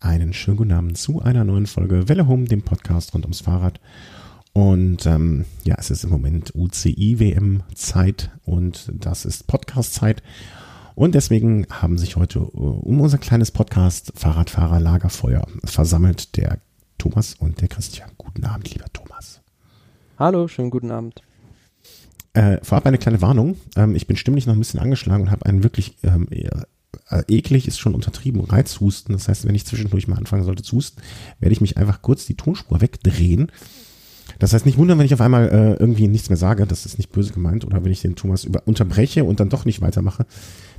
Einen schönen guten Abend zu einer neuen Folge Welle Home, dem Podcast rund ums Fahrrad. Und ähm, ja, es ist im Moment UCI-WM-Zeit und das ist Podcast-Zeit. Und deswegen haben sich heute äh, um unser kleines Podcast Fahrradfahrer Lagerfeuer versammelt der Thomas und der Christian. Guten Abend, lieber Thomas. Hallo, schönen guten Abend. Äh, vorab eine kleine Warnung. Ähm, ich bin stimmlich noch ein bisschen angeschlagen und habe einen wirklich ähm, äh, eklig ist schon untertrieben, Reizhusten. Das heißt, wenn ich zwischendurch mal anfangen sollte zu husten, werde ich mich einfach kurz die Tonspur wegdrehen. Das heißt, nicht wundern, wenn ich auf einmal äh, irgendwie nichts mehr sage, das ist nicht böse gemeint, oder wenn ich den Thomas über unterbreche und dann doch nicht weitermache,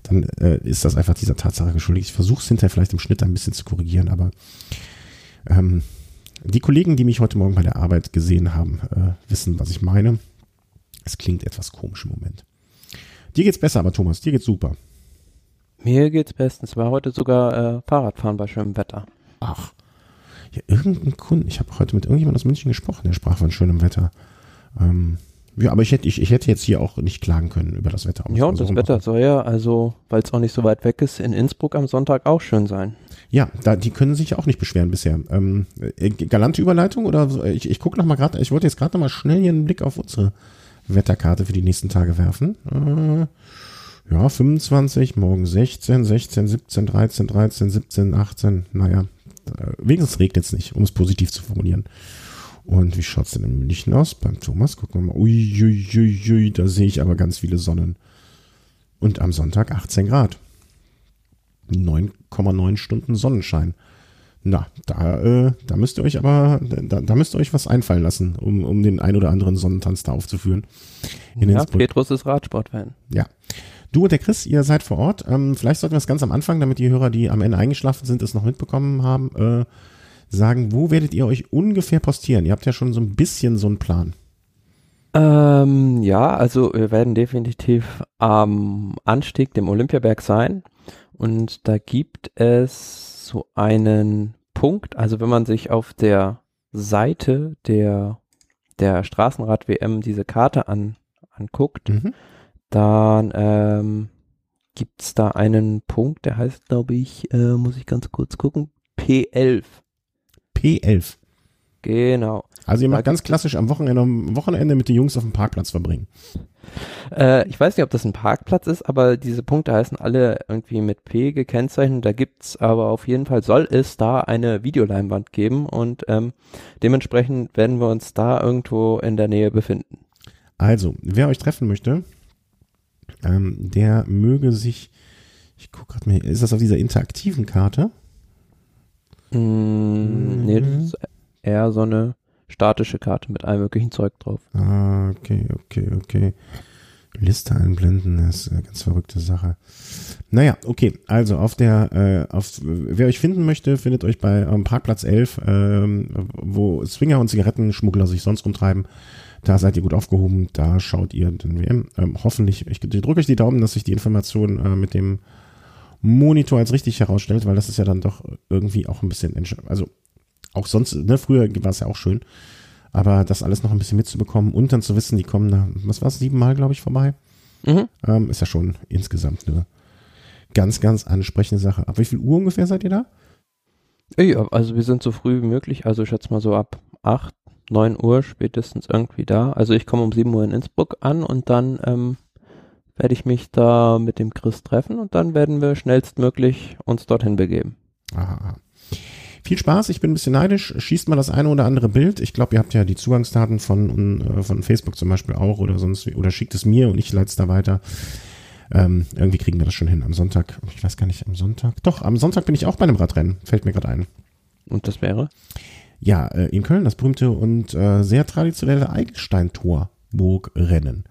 dann äh, ist das einfach dieser Tatsache geschuldet. Ich versuche es hinterher vielleicht im Schnitt ein bisschen zu korrigieren, aber ähm, die Kollegen, die mich heute Morgen bei der Arbeit gesehen haben, äh, wissen, was ich meine. Es klingt etwas komisch im Moment. Dir geht's besser, aber Thomas, dir geht's super. Mir geht's bestens. War heute sogar äh, Fahrradfahren bei schönem Wetter. Ach, ja, irgendein Kunden, ich habe heute mit irgendjemandem aus München gesprochen, der sprach von schönem Wetter. Ähm, ja, aber ich hätte, ich, ich hätte jetzt hier auch nicht klagen können über das Wetter. Ja, und das Wetter soll ja, also, weil es auch nicht so weit weg ist, in Innsbruck am Sonntag auch schön sein. Ja, da, die können sich auch nicht beschweren bisher. Ähm, äh, galante Überleitung oder ich, ich gucke noch mal gerade, ich wollte jetzt gerade noch mal schnell hier einen Blick auf unsere Wetterkarte für die nächsten Tage werfen. Äh, ja, 25, morgen 16, 16, 17, 13, 13, 17, 18. Naja, äh, wenigstens regnet es nicht, um es positiv zu formulieren. Und wie schaut es denn in München aus? Beim Thomas, gucken wir mal. Uiuiui, ui, ui, da sehe ich aber ganz viele Sonnen. Und am Sonntag 18 Grad. 9,9 Stunden Sonnenschein. Na, da, äh, da müsst ihr euch aber, da, da müsst ihr euch was einfallen lassen, um, um den ein oder anderen Sonnentanz da aufzuführen. In ja, Petrus ist Radsportfan. Ja. Du und der Chris, ihr seid vor Ort. Ähm, vielleicht sollten wir es ganz am Anfang, damit die Hörer, die am Ende eingeschlafen sind, es noch mitbekommen haben, äh, sagen, wo werdet ihr euch ungefähr postieren? Ihr habt ja schon so ein bisschen so einen Plan. Ähm, ja, also wir werden definitiv am Anstieg, dem Olympiaberg sein. Und da gibt es so einen Punkt, also wenn man sich auf der Seite der, der Straßenrad-WM diese Karte an, anguckt, mhm dann ähm, gibt es da einen Punkt, der heißt, glaube ich, äh, muss ich ganz kurz gucken, P11. P11. Genau. Also ihr macht ganz klassisch am Wochenende, am Wochenende mit den Jungs auf dem Parkplatz verbringen. Äh, ich weiß nicht, ob das ein Parkplatz ist, aber diese Punkte heißen alle irgendwie mit P gekennzeichnet. Da gibt's aber auf jeden Fall, soll es da eine Videoleinwand geben und ähm, dementsprechend werden wir uns da irgendwo in der Nähe befinden. Also, wer euch treffen möchte, ähm, der möge sich, ich gucke gerade mal, ist das auf dieser interaktiven Karte? Mm, nee, das ist eher so eine statische Karte mit allem möglichen Zeug drauf. Ah, okay, okay, okay. Liste einblenden, das ist eine ganz verrückte Sache. Naja, okay, also auf der, äh, auf, wer euch finden möchte, findet euch bei ähm, Parkplatz 11, ähm, wo Swinger und Zigarettenschmuggler sich sonst rumtreiben. Da seid ihr gut aufgehoben, da schaut ihr den WM. Ähm, hoffentlich, ich, ich drücke euch die Daumen, dass sich die Information äh, mit dem Monitor als richtig herausstellt, weil das ist ja dann doch irgendwie auch ein bisschen, also auch sonst, ne, früher war es ja auch schön, aber das alles noch ein bisschen mitzubekommen und dann zu wissen, die kommen da, was war es, siebenmal, glaube ich, vorbei, mhm. ähm, ist ja schon insgesamt eine ganz, ganz ansprechende Sache. Ab wie viel Uhr ungefähr seid ihr da? Ja, also wir sind so früh wie möglich, also ich schätze mal so ab acht, 9 Uhr spätestens irgendwie da. Also ich komme um 7 Uhr in Innsbruck an und dann ähm, werde ich mich da mit dem Chris treffen und dann werden wir schnellstmöglich uns dorthin begeben. Aha. Viel Spaß, ich bin ein bisschen neidisch. Schießt mal das eine oder andere Bild. Ich glaube, ihr habt ja die Zugangsdaten von, äh, von Facebook zum Beispiel auch oder sonst oder schickt es mir und ich leite es da weiter. Ähm, irgendwie kriegen wir das schon hin am Sonntag. Ich weiß gar nicht, am Sonntag. Doch, am Sonntag bin ich auch bei einem Radrennen. Fällt mir gerade ein. Und das wäre? Ja, äh, in Köln das berühmte und äh, sehr traditionelle Eigelstein-Tor-Burgrennen.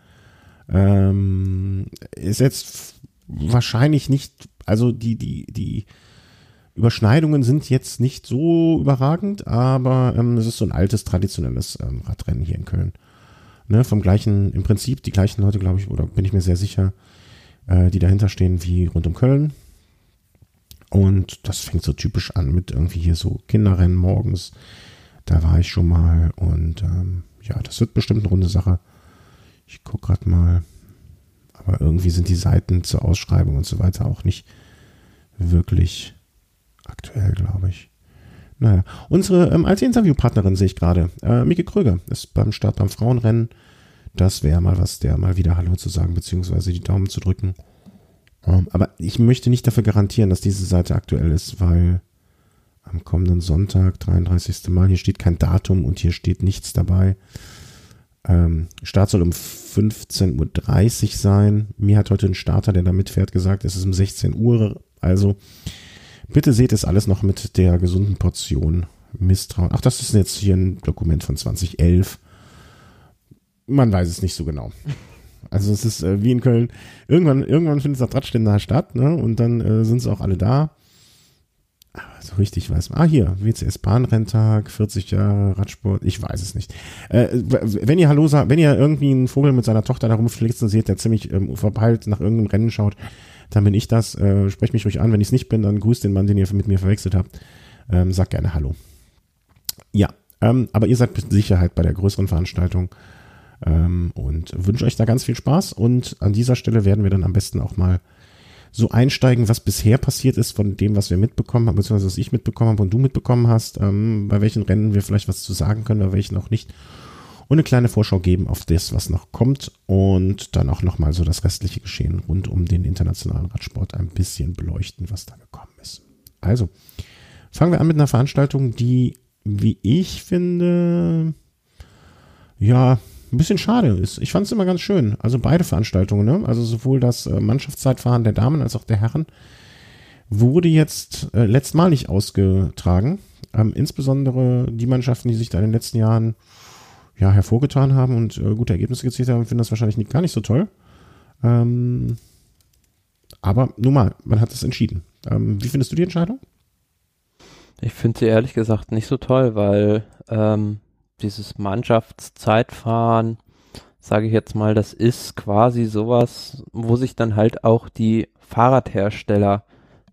Ähm, ist jetzt wahrscheinlich nicht, also die, die, die Überschneidungen sind jetzt nicht so überragend, aber ähm, es ist so ein altes, traditionelles ähm, Radrennen hier in Köln. Ne, vom gleichen, im Prinzip die gleichen Leute, glaube ich, oder bin ich mir sehr sicher, äh, die dahinter stehen wie rund um Köln. Und das fängt so typisch an mit irgendwie hier so Kinderrennen morgens. Da war ich schon mal und ähm, ja, das wird bestimmt eine runde Sache. Ich gucke gerade mal. Aber irgendwie sind die Seiten zur Ausschreibung und so weiter auch nicht wirklich aktuell, glaube ich. Naja, unsere ähm, alte Interviewpartnerin sehe ich gerade, äh, Mike Kröger, ist beim Start beim Frauenrennen. Das wäre mal was, der mal wieder Hallo zu sagen, beziehungsweise die Daumen zu drücken. Aber ich möchte nicht dafür garantieren, dass diese Seite aktuell ist, weil am kommenden Sonntag, 33. Mal, hier steht kein Datum und hier steht nichts dabei. Ähm, Start soll um 15.30 Uhr sein. Mir hat heute ein Starter, der da mitfährt, gesagt, es ist um 16 Uhr. Also bitte seht es alles noch mit der gesunden Portion Misstrauen. Ach, das ist jetzt hier ein Dokument von 2011. Man weiß es nicht so genau. Also es ist äh, wie in Köln. Irgendwann, irgendwann findet das Radständer statt, ne? Und dann äh, sind sie auch alle da. Aber so richtig weiß man. Ah, hier, WCS Bahnrenntag, 40 Jahre Radsport, ich weiß es nicht. Äh, wenn ihr Hallo sagt, wenn ihr irgendwie einen Vogel mit seiner Tochter da rumfliegt und seht, der ziemlich ähm, verpeilt nach irgendeinem Rennen schaut, dann bin ich das. Äh, sprecht mich ruhig an. Wenn ich es nicht bin, dann grüßt den Mann, den ihr mit mir verwechselt habt. Ähm, sagt gerne Hallo. Ja, ähm, aber ihr seid mit Sicherheit bei der größeren Veranstaltung ähm, und wünsche euch da ganz viel Spaß. Und an dieser Stelle werden wir dann am besten auch mal so einsteigen, was bisher passiert ist von dem, was wir mitbekommen haben, beziehungsweise was ich mitbekommen habe und du mitbekommen hast, ähm, bei welchen Rennen wir vielleicht was zu sagen können, bei welchen auch nicht. Und eine kleine Vorschau geben auf das, was noch kommt und dann auch nochmal so das restliche Geschehen rund um den internationalen Radsport ein bisschen beleuchten, was da gekommen ist. Also, fangen wir an mit einer Veranstaltung, die, wie ich finde, ja, ein bisschen schade ist. Ich fand es immer ganz schön. Also beide Veranstaltungen, ne? also sowohl das äh, Mannschaftszeitfahren der Damen als auch der Herren, wurde jetzt äh, letztmalig ausgetragen. Ähm, insbesondere die Mannschaften, die sich da in den letzten Jahren ja, hervorgetan haben und äh, gute Ergebnisse gezielt haben, finden das wahrscheinlich nicht, gar nicht so toll. Ähm, aber nun mal, man hat es entschieden. Ähm, wie findest du die Entscheidung? Ich finde sie ehrlich gesagt nicht so toll, weil ähm, dieses Mannschaftszeitfahren, sage ich jetzt mal, das ist quasi sowas, wo sich dann halt auch die Fahrradhersteller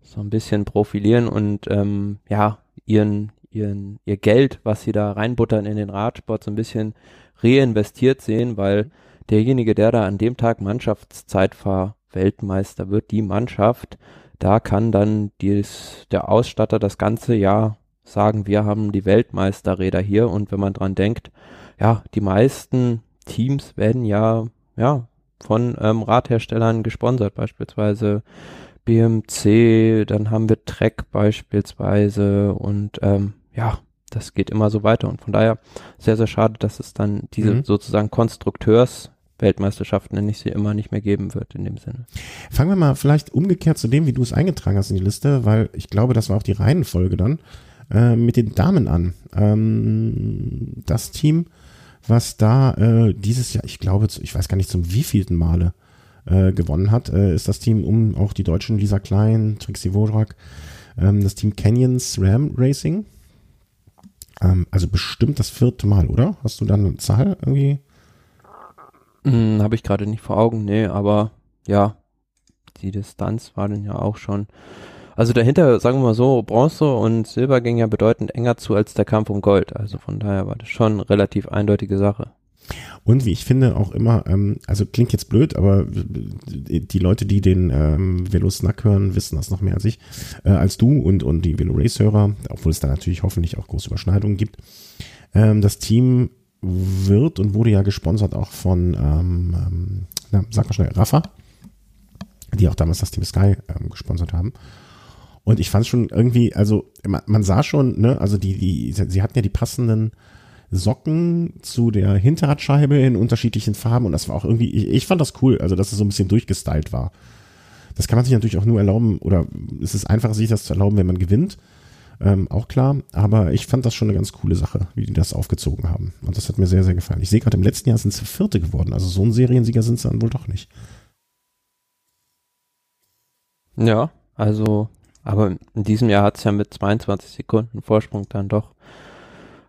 so ein bisschen profilieren und ähm, ja, ihren, ihren, ihr Geld, was sie da reinbuttern in den Radsport, so ein bisschen reinvestiert sehen, weil derjenige, der da an dem Tag Mannschaftszeitfahr-Weltmeister wird, die Mannschaft, da kann dann dies, der Ausstatter das ganze Jahr sagen, wir haben die Weltmeisterräder hier und wenn man dran denkt, ja, die meisten Teams werden ja, ja, von ähm, Radherstellern gesponsert, beispielsweise BMC, dann haben wir Trek beispielsweise und ähm, ja, das geht immer so weiter und von daher sehr, sehr schade, dass es dann diese mhm. sozusagen Konstrukteurs Weltmeisterschaften, nenne ich sie immer, nicht mehr geben wird in dem Sinne. Fangen wir mal vielleicht umgekehrt zu dem, wie du es eingetragen hast in die Liste, weil ich glaube, das war auch die Reihenfolge dann. Äh, mit den Damen an. Ähm, das Team, was da äh, dieses Jahr, ich glaube, ich weiß gar nicht zum wievielten Male äh, gewonnen hat, äh, ist das Team um auch die Deutschen Lisa Klein, Trixie Wodrak, ähm, das Team Canyons Ram Racing. Ähm, also bestimmt das vierte Mal, oder? Hast du da eine Zahl irgendwie? Hm, Habe ich gerade nicht vor Augen, nee, aber ja, die Distanz war dann ja auch schon also dahinter, sagen wir mal so, Bronze und Silber ging ja bedeutend enger zu als der Kampf um Gold. Also von daher war das schon relativ eindeutige Sache. Und wie ich finde auch immer, ähm, also klingt jetzt blöd, aber die Leute, die den ähm, Velo Snack hören, wissen das noch mehr als ich, äh, als du und, und die Velo Race Hörer, obwohl es da natürlich hoffentlich auch große Überschneidungen gibt. Ähm, das Team wird und wurde ja gesponsert auch von, ähm, ähm, na, sag mal schnell, Rafa, die auch damals das Team Sky ähm, gesponsert haben. Und ich fand schon irgendwie, also man, man sah schon, ne, also die, die, sie hatten ja die passenden Socken zu der Hinterradscheibe in unterschiedlichen Farben und das war auch irgendwie, ich, ich fand das cool, also dass es so ein bisschen durchgestylt war. Das kann man sich natürlich auch nur erlauben, oder es ist einfacher, sich das zu erlauben, wenn man gewinnt. Ähm, auch klar, aber ich fand das schon eine ganz coole Sache, wie die das aufgezogen haben. Und das hat mir sehr, sehr gefallen. Ich sehe gerade, im letzten Jahr sind sie Vierte geworden, also so ein Seriensieger sind sie dann wohl doch nicht. Ja, also aber in diesem Jahr hat es ja mit 22 Sekunden Vorsprung dann doch,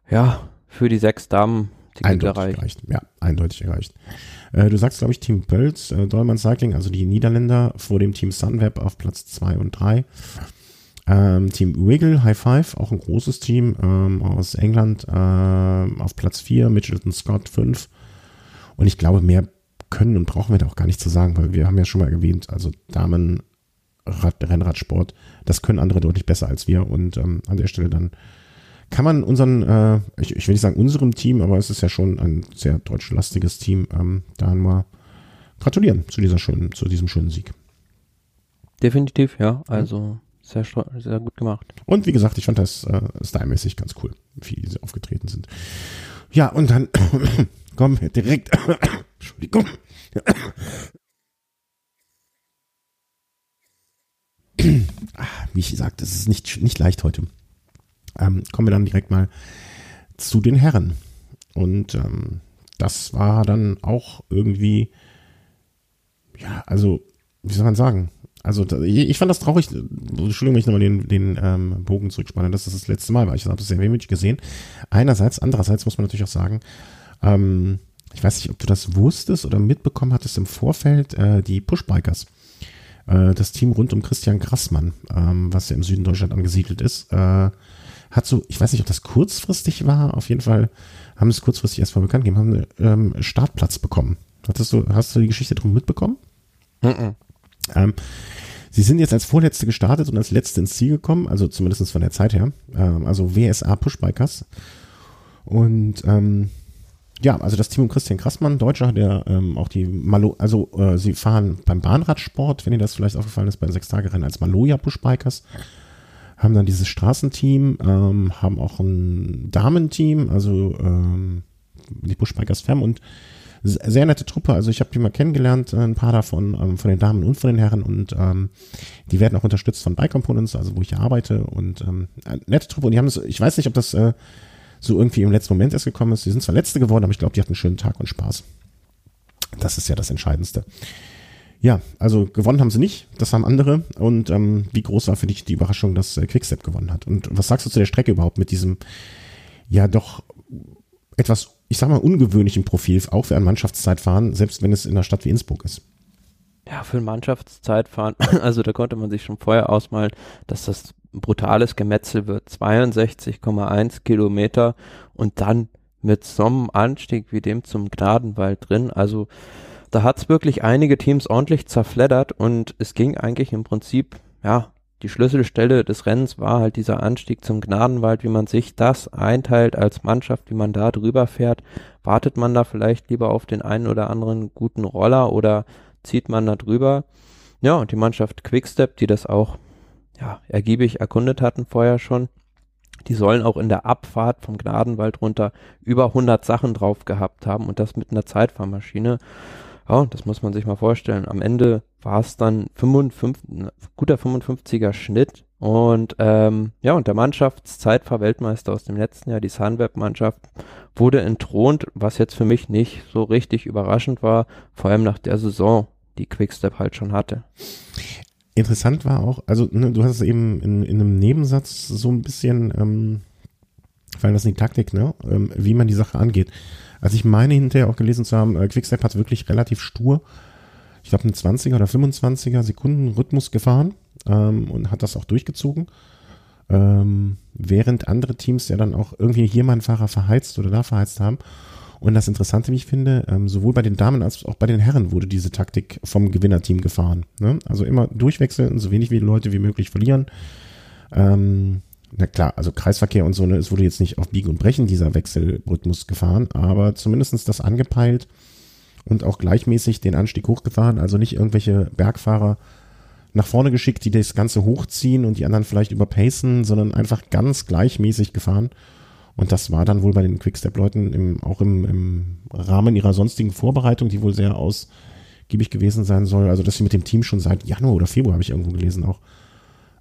ja, für die sechs Damen die eindeutig erreicht. erreicht. Ja, eindeutig erreicht. Äh, du sagst, glaube ich, Team Pölz, äh, Dolman Cycling, also die Niederländer vor dem Team Sunweb auf Platz zwei und drei. Ähm, Team Wiggle, High Five, auch ein großes Team ähm, aus England, äh, auf Platz vier, Mitchelton Scott fünf. Und ich glaube, mehr können und brauchen wir da auch gar nicht zu sagen, weil wir haben ja schon mal erwähnt, also Damen Rad, Rennradsport. Das können andere deutlich besser als wir. Und ähm, an der Stelle dann kann man unseren, äh, ich, ich will nicht sagen unserem Team, aber es ist ja schon ein sehr deutschlastiges Team, ähm, da mal gratulieren zu dieser schönen, zu diesem schönen Sieg. Definitiv, ja. Also sehr, sehr gut gemacht. Und wie gesagt, ich fand das äh, stylmäßig ganz cool, wie sie aufgetreten sind. Ja, und dann kommen wir direkt. Entschuldigung. Wie ich sagte, es ist nicht, nicht leicht heute. Ähm, kommen wir dann direkt mal zu den Herren. Und ähm, das war dann auch irgendwie, ja, also, wie soll man sagen? Also ich fand das traurig, Entschuldigung, wenn ich nochmal den, den ähm, Bogen zurückspanne, dass das das letzte Mal war. Ich habe es sehr wenig gesehen. Einerseits, andererseits muss man natürlich auch sagen, ähm, ich weiß nicht, ob du das wusstest oder mitbekommen hattest im Vorfeld, äh, die Pushbikers, äh, das Team rund um Christian Grassmann, ähm, was ja im Süden Deutschland angesiedelt ist, äh, hat so, ich weiß nicht, ob das kurzfristig war, auf jeden Fall haben es kurzfristig erstmal bekannt gegeben, haben einen ähm, Startplatz bekommen. Hattest du, hast du die Geschichte drum mitbekommen? Mhm. Ähm, sie sind jetzt als Vorletzte gestartet und als Letzte ins Ziel gekommen, also zumindest von der Zeit her. Ähm, also WSA Pushbikers. Und ähm, ja, also das Team um Christian Krassmann, Deutscher, der ähm, auch die Malo, also äh, sie fahren beim Bahnradsport, wenn ihr das vielleicht aufgefallen ist, bei den Sechstagerennen als Maloja Pushbikers, haben dann dieses Straßenteam, ähm, haben auch ein Damenteam, also ähm, die Pushbikers Fem und sehr nette Truppe. Also ich habe die mal kennengelernt, ein paar davon, ähm, von den Damen und von den Herren und ähm, die werden auch unterstützt von Bike Components, also wo ich arbeite und ähm, nette Truppe und die haben das, ich weiß nicht, ob das äh, so irgendwie im letzten Moment erst gekommen ist. Die sind zwar Letzte geworden, aber ich glaube, die hatten einen schönen Tag und Spaß. Das ist ja das Entscheidendste. Ja, also gewonnen haben sie nicht, das haben andere. Und ähm, wie groß war für dich die Überraschung, dass äh, Quickstep gewonnen hat? Und was sagst du zu der Strecke überhaupt mit diesem, ja doch etwas ich sag mal, ungewöhnlichen Profil, auch für ein Mannschaftszeitfahren, selbst wenn es in einer Stadt wie Innsbruck ist. Ja, für ein Mannschaftszeitfahren, also da konnte man sich schon vorher ausmalen, dass das brutales Gemetzel wird. 62,1 Kilometer und dann mit so einem Anstieg wie dem zum Gnadenwald drin. Also da hat es wirklich einige Teams ordentlich zerfleddert und es ging eigentlich im Prinzip, ja, die Schlüsselstelle des Rennens war halt dieser Anstieg zum Gnadenwald, wie man sich das einteilt als Mannschaft, wie man da drüber fährt. Wartet man da vielleicht lieber auf den einen oder anderen guten Roller oder zieht man da drüber? Ja, und die Mannschaft Quickstep, die das auch ja, ergiebig erkundet hatten vorher schon, die sollen auch in der Abfahrt vom Gnadenwald runter über 100 Sachen drauf gehabt haben und das mit einer Zeitfahrmaschine. Ja, das muss man sich mal vorstellen. Am Ende war es dann 55, guter 55er Schnitt und ähm, ja, und der Mannschaftszeitfahrweltmeister aus dem letzten Jahr, die Sunweb-Mannschaft, wurde entthront, was jetzt für mich nicht so richtig überraschend war, vor allem nach der Saison, die Quickstep halt schon hatte. Interessant war auch, also ne, du hast es eben in, in einem Nebensatz so ein bisschen, ähm, weil das ist die Taktik, ne, ähm, wie man die Sache angeht. Also ich meine hinterher auch gelesen zu haben, äh, Quickstep hat wirklich relativ stur, ich glaube, einen 20er oder 25er Sekunden Rhythmus gefahren ähm, und hat das auch durchgezogen. Ähm, während andere Teams ja dann auch irgendwie hier mal einen Fahrer verheizt oder da verheizt haben. Und das Interessante, wie ich finde, ähm, sowohl bei den Damen als auch bei den Herren wurde diese Taktik vom Gewinnerteam gefahren. Ne? Also immer durchwechseln, so wenig wie Leute wie möglich verlieren. Ähm, na klar, also Kreisverkehr und so, ne, es wurde jetzt nicht auf Biegen und Brechen dieser Wechselrhythmus gefahren, aber zumindestens das angepeilt und auch gleichmäßig den Anstieg hochgefahren, also nicht irgendwelche Bergfahrer nach vorne geschickt, die das Ganze hochziehen und die anderen vielleicht überpacen, sondern einfach ganz gleichmäßig gefahren. Und das war dann wohl bei den Quickstep-Leuten im, auch im, im Rahmen ihrer sonstigen Vorbereitung, die wohl sehr ausgiebig gewesen sein soll. Also, dass sie mit dem Team schon seit Januar oder Februar, habe ich irgendwo gelesen, auch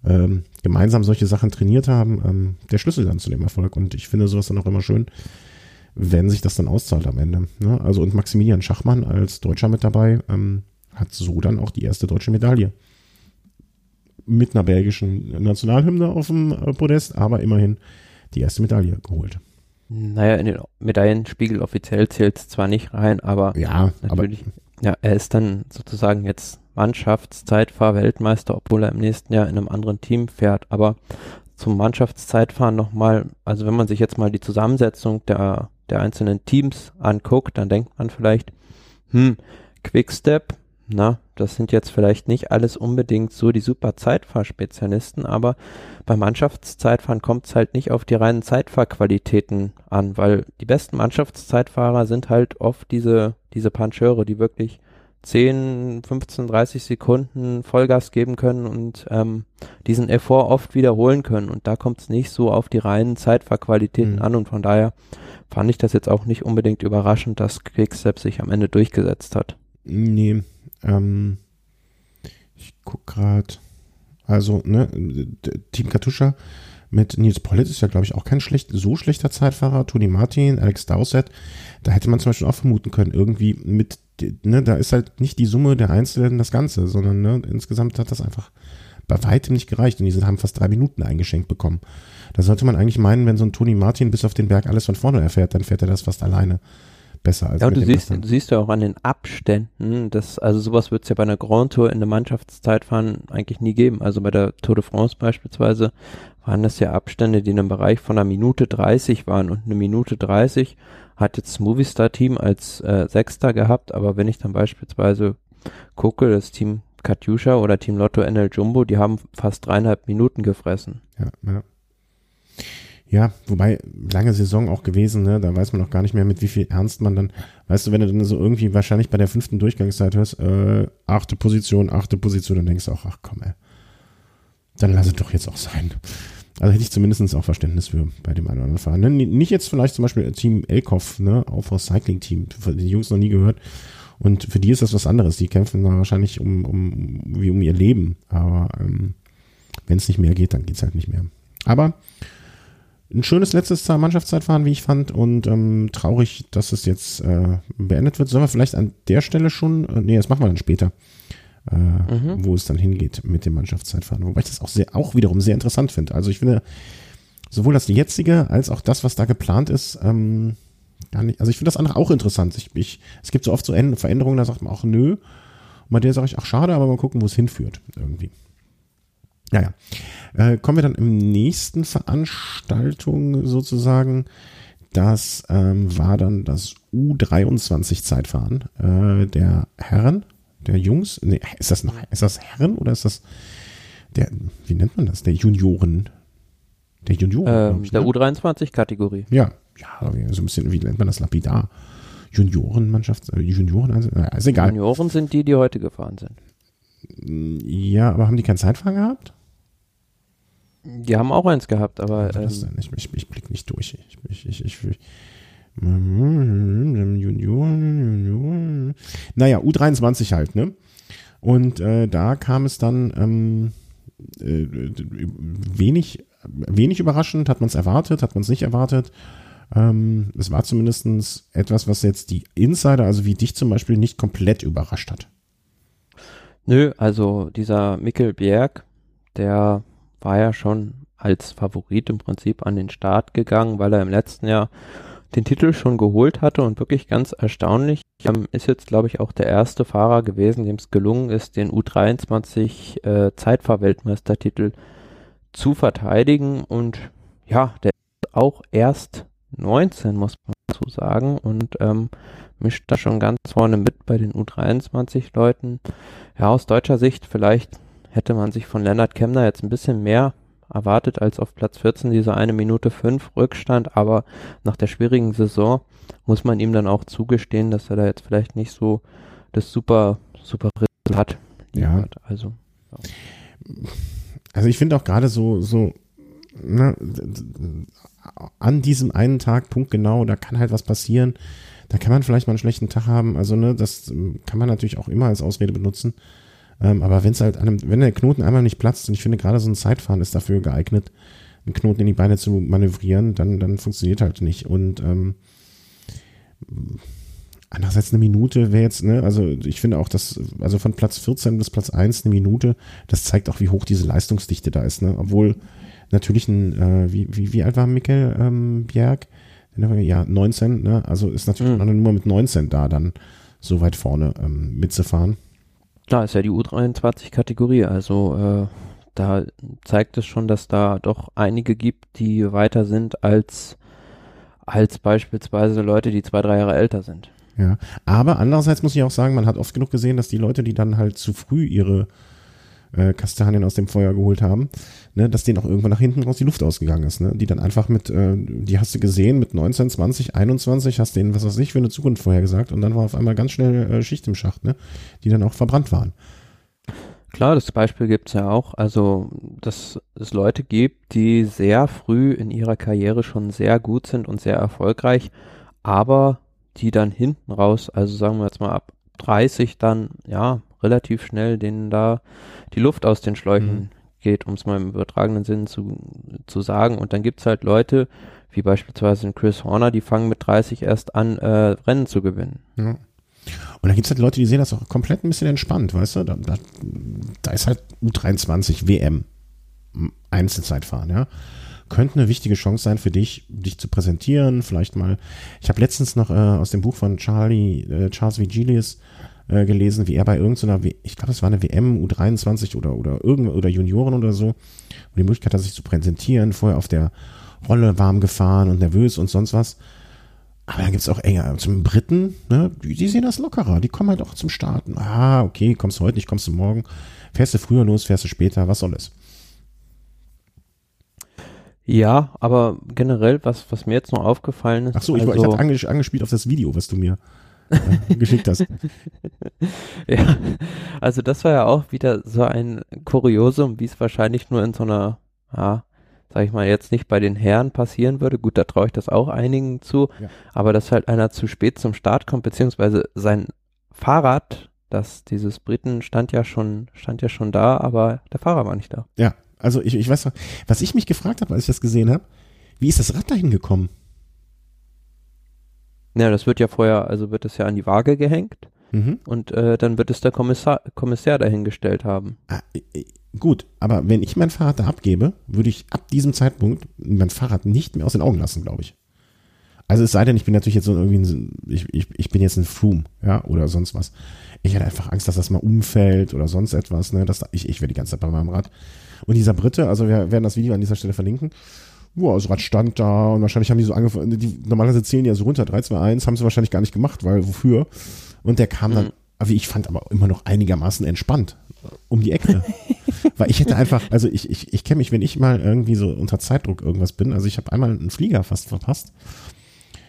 ähm, gemeinsam solche Sachen trainiert haben, ähm, der Schlüssel dann zu dem Erfolg. Und ich finde sowas dann auch immer schön, wenn sich das dann auszahlt am Ende. Ne? Also und Maximilian Schachmann als Deutscher mit dabei ähm, hat so dann auch die erste deutsche Medaille. Mit einer belgischen Nationalhymne auf dem äh, Podest, aber immerhin die erste Medaille geholt. Naja, in den Medaillenspiegel offiziell zählt es zwar nicht rein, aber ja, natürlich. Aber, ja, er ist dann sozusagen jetzt Mannschaftszeitfahr-Weltmeister, obwohl er im nächsten Jahr in einem anderen Team fährt. Aber zum Mannschaftszeitfahren nochmal, also wenn man sich jetzt mal die Zusammensetzung der, der einzelnen Teams anguckt, dann denkt man vielleicht, hm, Quickstep, na, das sind jetzt vielleicht nicht alles unbedingt so die super Zeitfahrspezialisten, aber beim Mannschaftszeitfahren kommt es halt nicht auf die reinen Zeitfahrqualitäten an, weil die besten Mannschaftszeitfahrer sind halt oft diese, diese Puncheure, die wirklich 10, 15, 30 Sekunden Vollgas geben können und ähm, diesen Effort oft wiederholen können. Und da kommt es nicht so auf die reinen Zeitfahrqualitäten mhm. an und von daher fand ich das jetzt auch nicht unbedingt überraschend, dass Quickstep sich am Ende durchgesetzt hat. Nee, ähm, ich guck gerade. Also, ne, Team Katusha mit Nils Pollitt ist ja, glaube ich, auch kein schlecht, so schlechter Zeitfahrer. Tony Martin, Alex Dowsett, da hätte man zum Beispiel auch vermuten können, irgendwie mit, ne, da ist halt nicht die Summe der Einzelnen das Ganze, sondern ne, insgesamt hat das einfach bei weitem nicht gereicht und diese haben fast drei Minuten eingeschenkt bekommen. Da sollte man eigentlich meinen, wenn so ein Tony Martin bis auf den Berg alles von vorne erfährt, dann fährt er das fast alleine besser als Ja, du siehst, du siehst ja auch an den Abständen, dass, also sowas wird es ja bei einer Grand Tour in der Mannschaftszeitfahren eigentlich nie geben. Also bei der Tour de France beispielsweise waren das ja Abstände, die in einem Bereich von einer Minute 30 waren und eine Minute 30 hat jetzt das Movistar Team als äh, Sechster gehabt, aber wenn ich dann beispielsweise gucke, das Team Katjuscha oder Team Lotto NL Jumbo, die haben fast dreieinhalb Minuten gefressen. Ja, ja. Ja, wobei lange Saison auch gewesen, ne? Da weiß man auch gar nicht mehr, mit wie viel Ernst man dann, weißt du, wenn du dann so irgendwie wahrscheinlich bei der fünften Durchgangszeit hörst, äh, achte Position, achte Position, dann denkst du auch, ach komm, ey. Dann lass es doch jetzt auch sein. Also hätte ich zumindest auch Verständnis für bei dem einen oder anderen Fahren. Ne? Nicht jetzt vielleicht zum Beispiel Team Elkoff, ne, Aufhaus Cycling Team, die Jungs noch nie gehört. Und für die ist das was anderes. Die kämpfen da wahrscheinlich um, um, wie um ihr Leben. Aber ähm, wenn es nicht mehr geht, dann geht's halt nicht mehr. Aber ein schönes letztes Mannschaftszeitfahren, wie ich fand, und ähm, traurig, dass es jetzt äh, beendet wird. Sollen wir vielleicht an der Stelle schon, äh, nee, das machen wir dann später, äh, mhm. wo es dann hingeht mit dem Mannschaftszeitfahren. Wobei ich das auch sehr, auch wiederum sehr interessant finde. Also ich finde, sowohl das jetzige als auch das, was da geplant ist, ähm, gar nicht, also ich finde das andere auch interessant. Ich, ich, es gibt so oft so Veränderungen, da sagt man auch nö. Und bei der sage ich, ach schade, aber mal gucken, wo es hinführt irgendwie. Ja, ja. Äh, kommen wir dann im nächsten Veranstaltung sozusagen. Das ähm, war dann das U23 Zeitfahren äh, der Herren, der Jungs. Nee, ist das noch, ist das Herren oder ist das der, wie nennt man das? Der Junioren. Der Junioren. Ähm, ich, der ne? U23-Kategorie. Ja, ja, so ein bisschen, wie nennt man das lapidar? Juniorenmannschaft, äh, Junioren, also, ist egal. Junioren sind die, die heute gefahren sind. Ja, aber haben die kein Zeitfahren gehabt? Die haben auch eins gehabt, aber. Ähm, ich, ich, ich blick nicht durch. Ich, ich, ich, ich, ich Naja, U23 halt, ne? Und äh, da kam es dann ähm, äh, wenig, wenig überraschend, hat man es erwartet, hat man es nicht erwartet. Ähm, es war zumindest etwas, was jetzt die Insider, also wie dich zum Beispiel, nicht komplett überrascht hat. Nö, also dieser Mikkel Bjerg, der war ja schon als Favorit im Prinzip an den Start gegangen, weil er im letzten Jahr den Titel schon geholt hatte und wirklich ganz erstaunlich. Ähm, ist jetzt, glaube ich, auch der erste Fahrer gewesen, dem es gelungen ist, den U23 äh, Zeitfahrweltmeistertitel zu verteidigen und ja, der ist auch erst 19, muss man so sagen und ähm, mischt da schon ganz vorne mit bei den U23 Leuten. Ja, aus deutscher Sicht vielleicht hätte man sich von Lennart Kemner jetzt ein bisschen mehr erwartet als auf Platz 14 dieser eine Minute fünf Rückstand, aber nach der schwierigen Saison muss man ihm dann auch zugestehen, dass er da jetzt vielleicht nicht so das super, super Resultat ja. Also, ja. also ich finde auch gerade so, so, ne, an diesem einen Tag, Punkt genau, da kann halt was passieren. Da kann man vielleicht mal einen schlechten Tag haben. Also, ne, das kann man natürlich auch immer als Ausrede benutzen. Ähm, aber wenn es halt einem, wenn der Knoten einmal nicht platzt, und ich finde gerade so ein Zeitfahren ist dafür geeignet, einen Knoten in die Beine zu manövrieren, dann, dann funktioniert halt nicht. Und ähm, andererseits eine Minute wäre jetzt, ne, also ich finde auch, dass, also von Platz 14 bis Platz 1 eine Minute, das zeigt auch, wie hoch diese Leistungsdichte da ist, ne? Obwohl natürlich ein, äh, wie, wie, wie alt war Mikkel ähm, Bjerg? Ja, 19, ne? Also ist natürlich mhm. nur mit 19 da dann so weit vorne ähm, mitzufahren. Klar, ist ja die U23-Kategorie, also äh, da zeigt es schon, dass da doch einige gibt, die weiter sind als, als beispielsweise Leute, die zwei, drei Jahre älter sind. Ja, aber andererseits muss ich auch sagen, man hat oft genug gesehen, dass die Leute, die dann halt zu früh ihre äh, Kastanien aus dem Feuer geholt haben, ne, dass denen auch irgendwann nach hinten raus die Luft ausgegangen ist, ne? Die dann einfach mit, äh, die hast du gesehen, mit 19, 20, 21, hast denen, was weiß ich, für eine Zukunft vorher gesagt und dann war auf einmal ganz schnell äh, Schicht im Schacht, ne? Die dann auch verbrannt waren. Klar, das Beispiel gibt's ja auch. Also, dass es Leute gibt, die sehr früh in ihrer Karriere schon sehr gut sind und sehr erfolgreich, aber die dann hinten raus, also sagen wir jetzt mal ab 30 dann, ja, relativ schnell denen da die Luft aus den Schläuchen mhm. geht, um es mal im übertragenen Sinn zu, zu sagen. Und dann gibt's halt Leute, wie beispielsweise Chris Horner, die fangen mit 30 erst an, äh, Rennen zu gewinnen. Ja. Und da gibt es halt Leute, die sehen das auch komplett ein bisschen entspannt, weißt du? Da, da, da ist halt U23 WM Einzelzeitfahren, ja. Könnte eine wichtige Chance sein für dich, dich zu präsentieren. Vielleicht mal. Ich habe letztens noch äh, aus dem Buch von Charlie, äh, Charles Vigilius äh, gelesen, wie er bei irgendeiner, w ich glaube, es war eine WM U23 oder oder irgend oder Junioren oder so, und die Möglichkeit hat, sich zu präsentieren, vorher auf der Rolle warm gefahren und nervös und sonst was. Aber dann gibt's auch enger zum Briten, ne, die, die sehen das lockerer, die kommen halt auch zum Starten. Ah, okay, kommst du heute nicht, kommst du morgen, fährst du früher los, fährst du später, was soll es? Ja, aber generell, was, was mir jetzt noch aufgefallen ist. Ach so, ich, also, ich hatte anges angespielt auf das Video, was du mir äh, geschickt hast. ja, also das war ja auch wieder so ein Kuriosum, wie es wahrscheinlich nur in so einer, ja, sag ich mal, jetzt nicht bei den Herren passieren würde. Gut, da traue ich das auch einigen zu, ja. aber dass halt einer zu spät zum Start kommt, beziehungsweise sein Fahrrad, das dieses Briten stand ja schon, stand ja schon da, aber der Fahrer war nicht da. Ja, also ich, ich weiß noch, was ich mich gefragt habe, als ich das gesehen habe, wie ist das Rad dahin gekommen? Ja, das wird ja vorher, also wird es ja an die Waage gehängt mhm. und äh, dann wird es der Kommissar, Kommissär dahingestellt haben. Ah, Gut, aber wenn ich mein Fahrrad da abgebe, würde ich ab diesem Zeitpunkt mein Fahrrad nicht mehr aus den Augen lassen, glaube ich. Also es sei denn, ich bin natürlich jetzt so irgendwie ein, ich, ich, ich bin jetzt ein Froome, ja, oder sonst was. Ich hätte einfach Angst, dass das mal umfällt oder sonst etwas, ne, dass da, ich, ich wäre die ganze Zeit bei meinem Rad. Und dieser Brite, also wir werden das Video an dieser Stelle verlinken. Wow, das Rad stand da und wahrscheinlich haben die so angefangen, die normalerweise zählen die ja so runter, 3, 2, 1, haben sie wahrscheinlich gar nicht gemacht, weil wofür? Und der kam dann, mhm. wie ich fand, aber immer noch einigermaßen entspannt um die Ecke. Weil ich hätte einfach, also ich, ich, ich kenne mich, wenn ich mal irgendwie so unter Zeitdruck irgendwas bin, also ich habe einmal einen Flieger fast verpasst,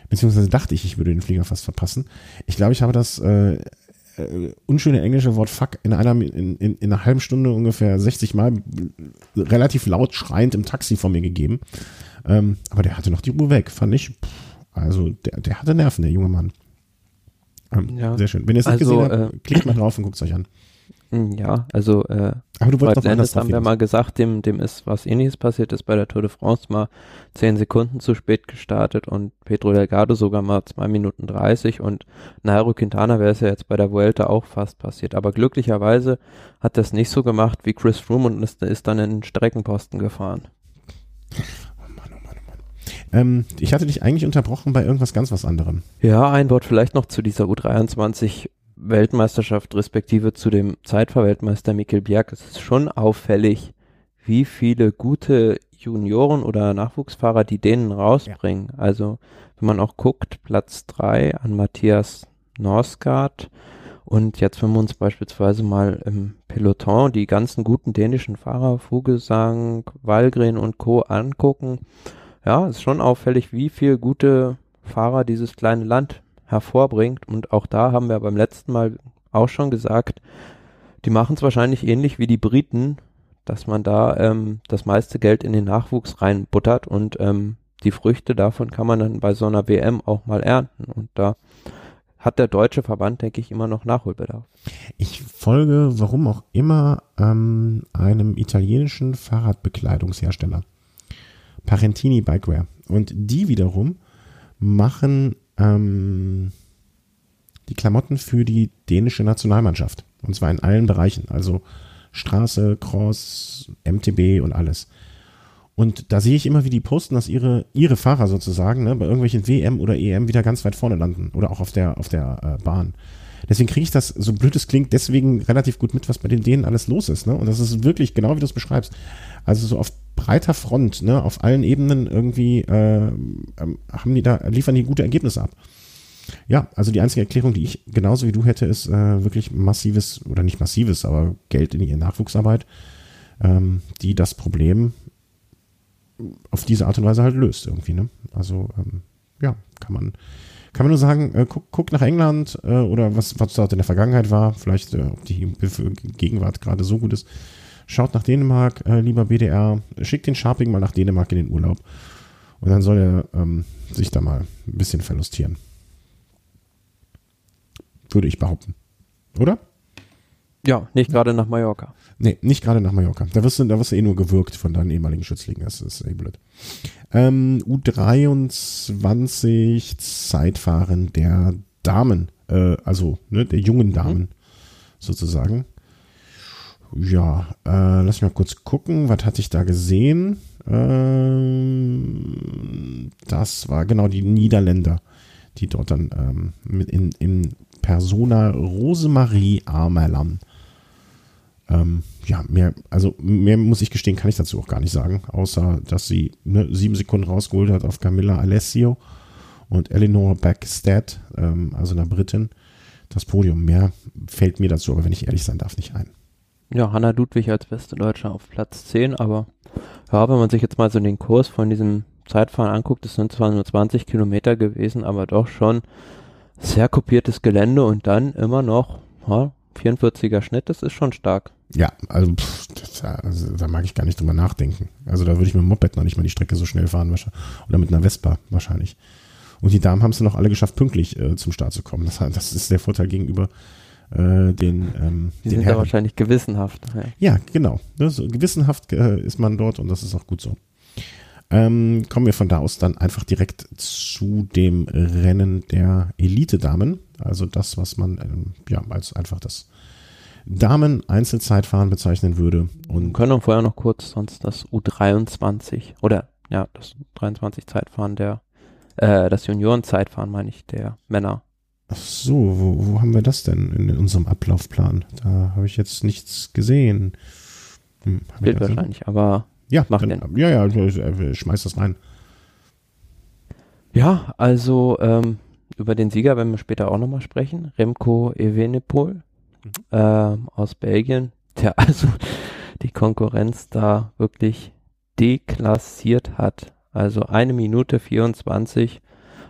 beziehungsweise dachte ich, ich würde den Flieger fast verpassen. Ich glaube, ich habe das äh, äh, unschöne englische Wort fuck in einer, in, in, in einer halben Stunde ungefähr 60 Mal relativ laut schreiend im Taxi vor mir gegeben. Ähm, aber der hatte noch die Uhr weg, fand ich. Pff, also der, der hatte Nerven, der junge Mann. Ähm, ja. Sehr schön. Wenn ihr es nicht also, gesehen habt, äh, klickt mal drauf und guckt es euch an. Hm, ja, also äh, Aber du wolltest Landis haben wir mal gesagt, dem, dem ist was ähnliches passiert, ist bei der Tour de France mal zehn Sekunden zu spät gestartet und Pedro Delgado sogar mal zwei Minuten dreißig und Nairo Quintana wäre es ja jetzt bei der Vuelta auch fast passiert. Aber glücklicherweise hat das nicht so gemacht wie Chris Froome und ist, ist dann in den Streckenposten gefahren. Oh Mann, oh Mann, oh Mann. Ähm, ich hatte dich eigentlich unterbrochen bei irgendwas ganz was anderem. Ja, ein Wort vielleicht noch zu dieser U23 Weltmeisterschaft respektive zu dem Zeitfahrweltmeister Mikkel Bjerg. Es ist schon auffällig, wie viele gute Junioren oder Nachwuchsfahrer die denen rausbringen. Ja. Also wenn man auch guckt, Platz drei an Matthias Norsgaard und jetzt wenn wir uns beispielsweise mal im Peloton die ganzen guten dänischen Fahrer, Fugesang, Walgren und Co. angucken, ja, ist schon auffällig, wie viele gute Fahrer dieses kleine Land hervorbringt. Und auch da haben wir beim letzten Mal auch schon gesagt, die machen es wahrscheinlich ähnlich wie die Briten, dass man da ähm, das meiste Geld in den Nachwuchs reinbuttert und ähm, die Früchte davon kann man dann bei so einer WM auch mal ernten. Und da hat der deutsche Verband, denke ich, immer noch Nachholbedarf. Ich folge, warum auch immer, ähm, einem italienischen Fahrradbekleidungshersteller. Parentini Bikewear. Und die wiederum machen ähm, die Klamotten für die dänische Nationalmannschaft. Und zwar in allen Bereichen. Also Straße, Cross, MTB und alles. Und da sehe ich immer, wie die posten, dass ihre, ihre Fahrer sozusagen ne, bei irgendwelchen WM oder EM wieder ganz weit vorne landen. Oder auch auf der, auf der äh, Bahn. Deswegen kriege ich das, so blöd es klingt, deswegen relativ gut mit, was bei den Dänen alles los ist. Ne? Und das ist wirklich genau, wie du es beschreibst. Also so auf breiter Front, ne, auf allen Ebenen irgendwie äh, ähm, haben die da, liefern die gute Ergebnisse ab. Ja, also die einzige Erklärung, die ich genauso wie du hätte, ist äh, wirklich massives, oder nicht massives, aber Geld in ihre Nachwuchsarbeit, ähm, die das Problem auf diese Art und Weise halt löst irgendwie. Ne? Also ähm, ja, kann man, kann man nur sagen, äh, guck, guck nach England äh, oder was, was dort in der Vergangenheit war, vielleicht äh, ob die Gegenwart gerade so gut ist. Schaut nach Dänemark, äh, lieber BDR, schickt den Sharping mal nach Dänemark in den Urlaub. Und dann soll er ähm, sich da mal ein bisschen verlustieren. Würde ich behaupten. Oder? Ja, nicht gerade nach Mallorca. Nee, nicht gerade nach Mallorca. Da wirst, du, da wirst du eh nur gewirkt von deinen ehemaligen Schützlingen. Das ist eh blöd. Ähm, U23 Zeitfahren der Damen, äh, also ne, der jungen Damen mhm. sozusagen. Ja, äh, lass mich mal kurz gucken, was hatte ich da gesehen? Ähm, das war genau die Niederländer, die dort dann ähm, mit in, in Persona Rosemarie Amerlan ähm, ja, mehr, also mehr muss ich gestehen, kann ich dazu auch gar nicht sagen, außer dass sie ne, sieben Sekunden rausgeholt hat auf Camilla Alessio und Eleanor Backstead, ähm, also einer Britin, das Podium. Mehr fällt mir dazu, aber wenn ich ehrlich sein darf, nicht ein. Ja, Hanna Ludwig als beste Deutsche auf Platz 10, aber ja, wenn man sich jetzt mal so den Kurs von diesem Zeitfahren anguckt, das sind zwar nur 20 Kilometer gewesen, aber doch schon sehr kopiertes Gelände und dann immer noch ja, 44er Schnitt, das ist schon stark. Ja, also, pff, das, also, da mag ich gar nicht drüber nachdenken. Also da würde ich mit dem Moped noch nicht mal die Strecke so schnell fahren oder mit einer Vespa wahrscheinlich. Und die Damen haben es auch alle geschafft, pünktlich äh, zum Start zu kommen. Das, das ist der Vorteil gegenüber äh, den, ähm, die den sind Herren. ja wahrscheinlich gewissenhaft. Ja, ja genau. Ne, so gewissenhaft äh, ist man dort und das ist auch gut so. Ähm, kommen wir von da aus dann einfach direkt zu dem Rennen der Elite-Damen. Also das, was man ähm, ja als einfach das Damen-Einzelzeitfahren bezeichnen würde. Und wir können vorher noch kurz sonst das U23 oder ja, das 23 Zeitfahren der, äh, das Juniorenzeitfahren meine ich, der Männer. Ach so, wo, wo haben wir das denn in, unserem Ablaufplan? Da habe ich jetzt nichts gesehen. Hm, Bild wahrscheinlich, hin? aber ja, mach dann, den. Ja, ja, schmeiß das rein. Ja, also ähm, über den Sieger werden wir später auch nochmal sprechen. Remco Evenepoel äh, aus Belgien, der also die Konkurrenz da wirklich deklassiert hat. Also eine Minute 24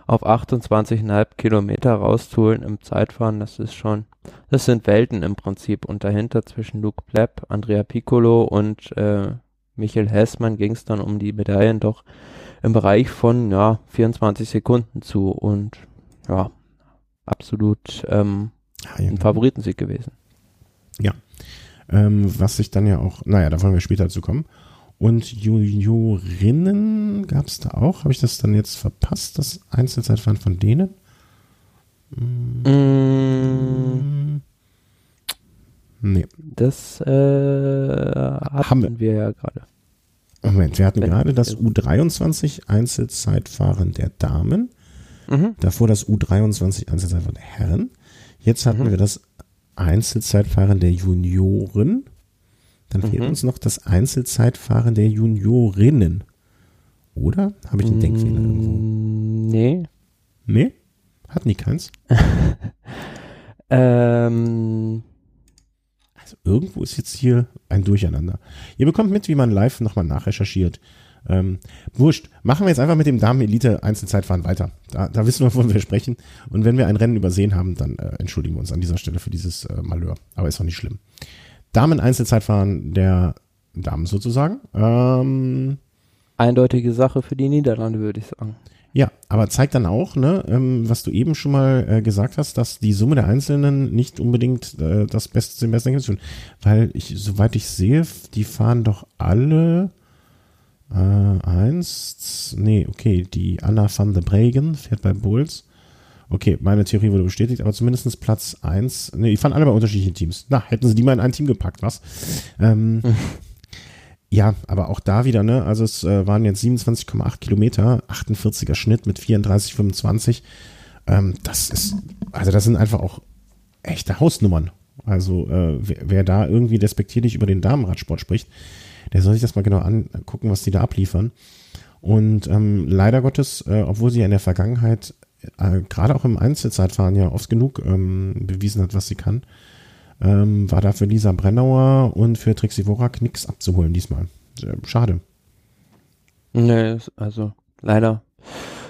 auf 28,5 Kilometer rauszuholen im Zeitfahren, das ist schon, das sind Welten im Prinzip. Und dahinter zwischen Luke Plepp, Andrea Piccolo und äh, Michael Hessmann ging es dann um die Medaillen doch im Bereich von ja, 24 Sekunden zu und ja, absolut ähm, ja, ja. ein Favoritensieg gewesen. Ja. Ähm, was sich dann ja auch, naja, da wollen wir später zu kommen. Und Juniorinnen gab es da auch. Habe ich das dann jetzt verpasst, das Einzelzeitfahren von denen? Mm. Nee. Das äh, hatten Haben wir, ja gerade. Moment, wir hatten gerade das U23 Einzelzeitfahren der Damen. Mhm. Davor das U23 Einzelzeitfahren der Herren. Jetzt hatten mhm. wir das Einzelzeitfahren der Junioren. Dann fehlt mhm. uns noch das Einzelzeitfahren der Juniorinnen. Oder? Habe ich einen Denkfehler irgendwo? Nee. Nee? Hatten die keins? ähm. Also irgendwo ist jetzt hier ein Durcheinander. Ihr bekommt mit, wie man live nochmal nachrecherchiert. Ähm, wurscht. Machen wir jetzt einfach mit dem Damen-Elite-Einzelzeitfahren weiter. Da, da wissen wir, wovon wir sprechen. Und wenn wir ein Rennen übersehen haben, dann äh, entschuldigen wir uns an dieser Stelle für dieses äh, Malheur. Aber ist doch nicht schlimm. Damen-Einzelzeitfahren der Damen sozusagen. Ähm, Eindeutige Sache für die Niederlande, würde ich sagen. Ja, aber zeigt dann auch, ne, ähm, was du eben schon mal äh, gesagt hast, dass die Summe der Einzelnen nicht unbedingt äh, das Beste zum besten Ergebnis. Weil ich, soweit ich sehe, die fahren doch alle äh, eins, nee, okay, die Anna van der Bregen fährt bei Bulls. Okay, meine Theorie wurde bestätigt, aber zumindest Platz eins. Nee, die fahren alle bei unterschiedlichen Teams. Na, hätten sie die mal in ein Team gepackt, was? Ähm, ja, aber auch da wieder, ne? Also es äh, waren jetzt 27,8 Kilometer, 48er Schnitt mit 34,25. Ähm, das ist, also das sind einfach auch echte Hausnummern. Also äh, wer, wer da irgendwie despektierlich über den Damenradsport spricht, der soll sich das mal genau angucken, was die da abliefern. Und ähm, leider Gottes, äh, obwohl sie ja in der Vergangenheit äh, gerade auch im Einzelzeitfahren ja oft genug ähm, bewiesen hat, was sie kann, ähm, war da für Lisa Brennauer und für Trixie Worak nichts abzuholen diesmal. Schade. Nee, also leider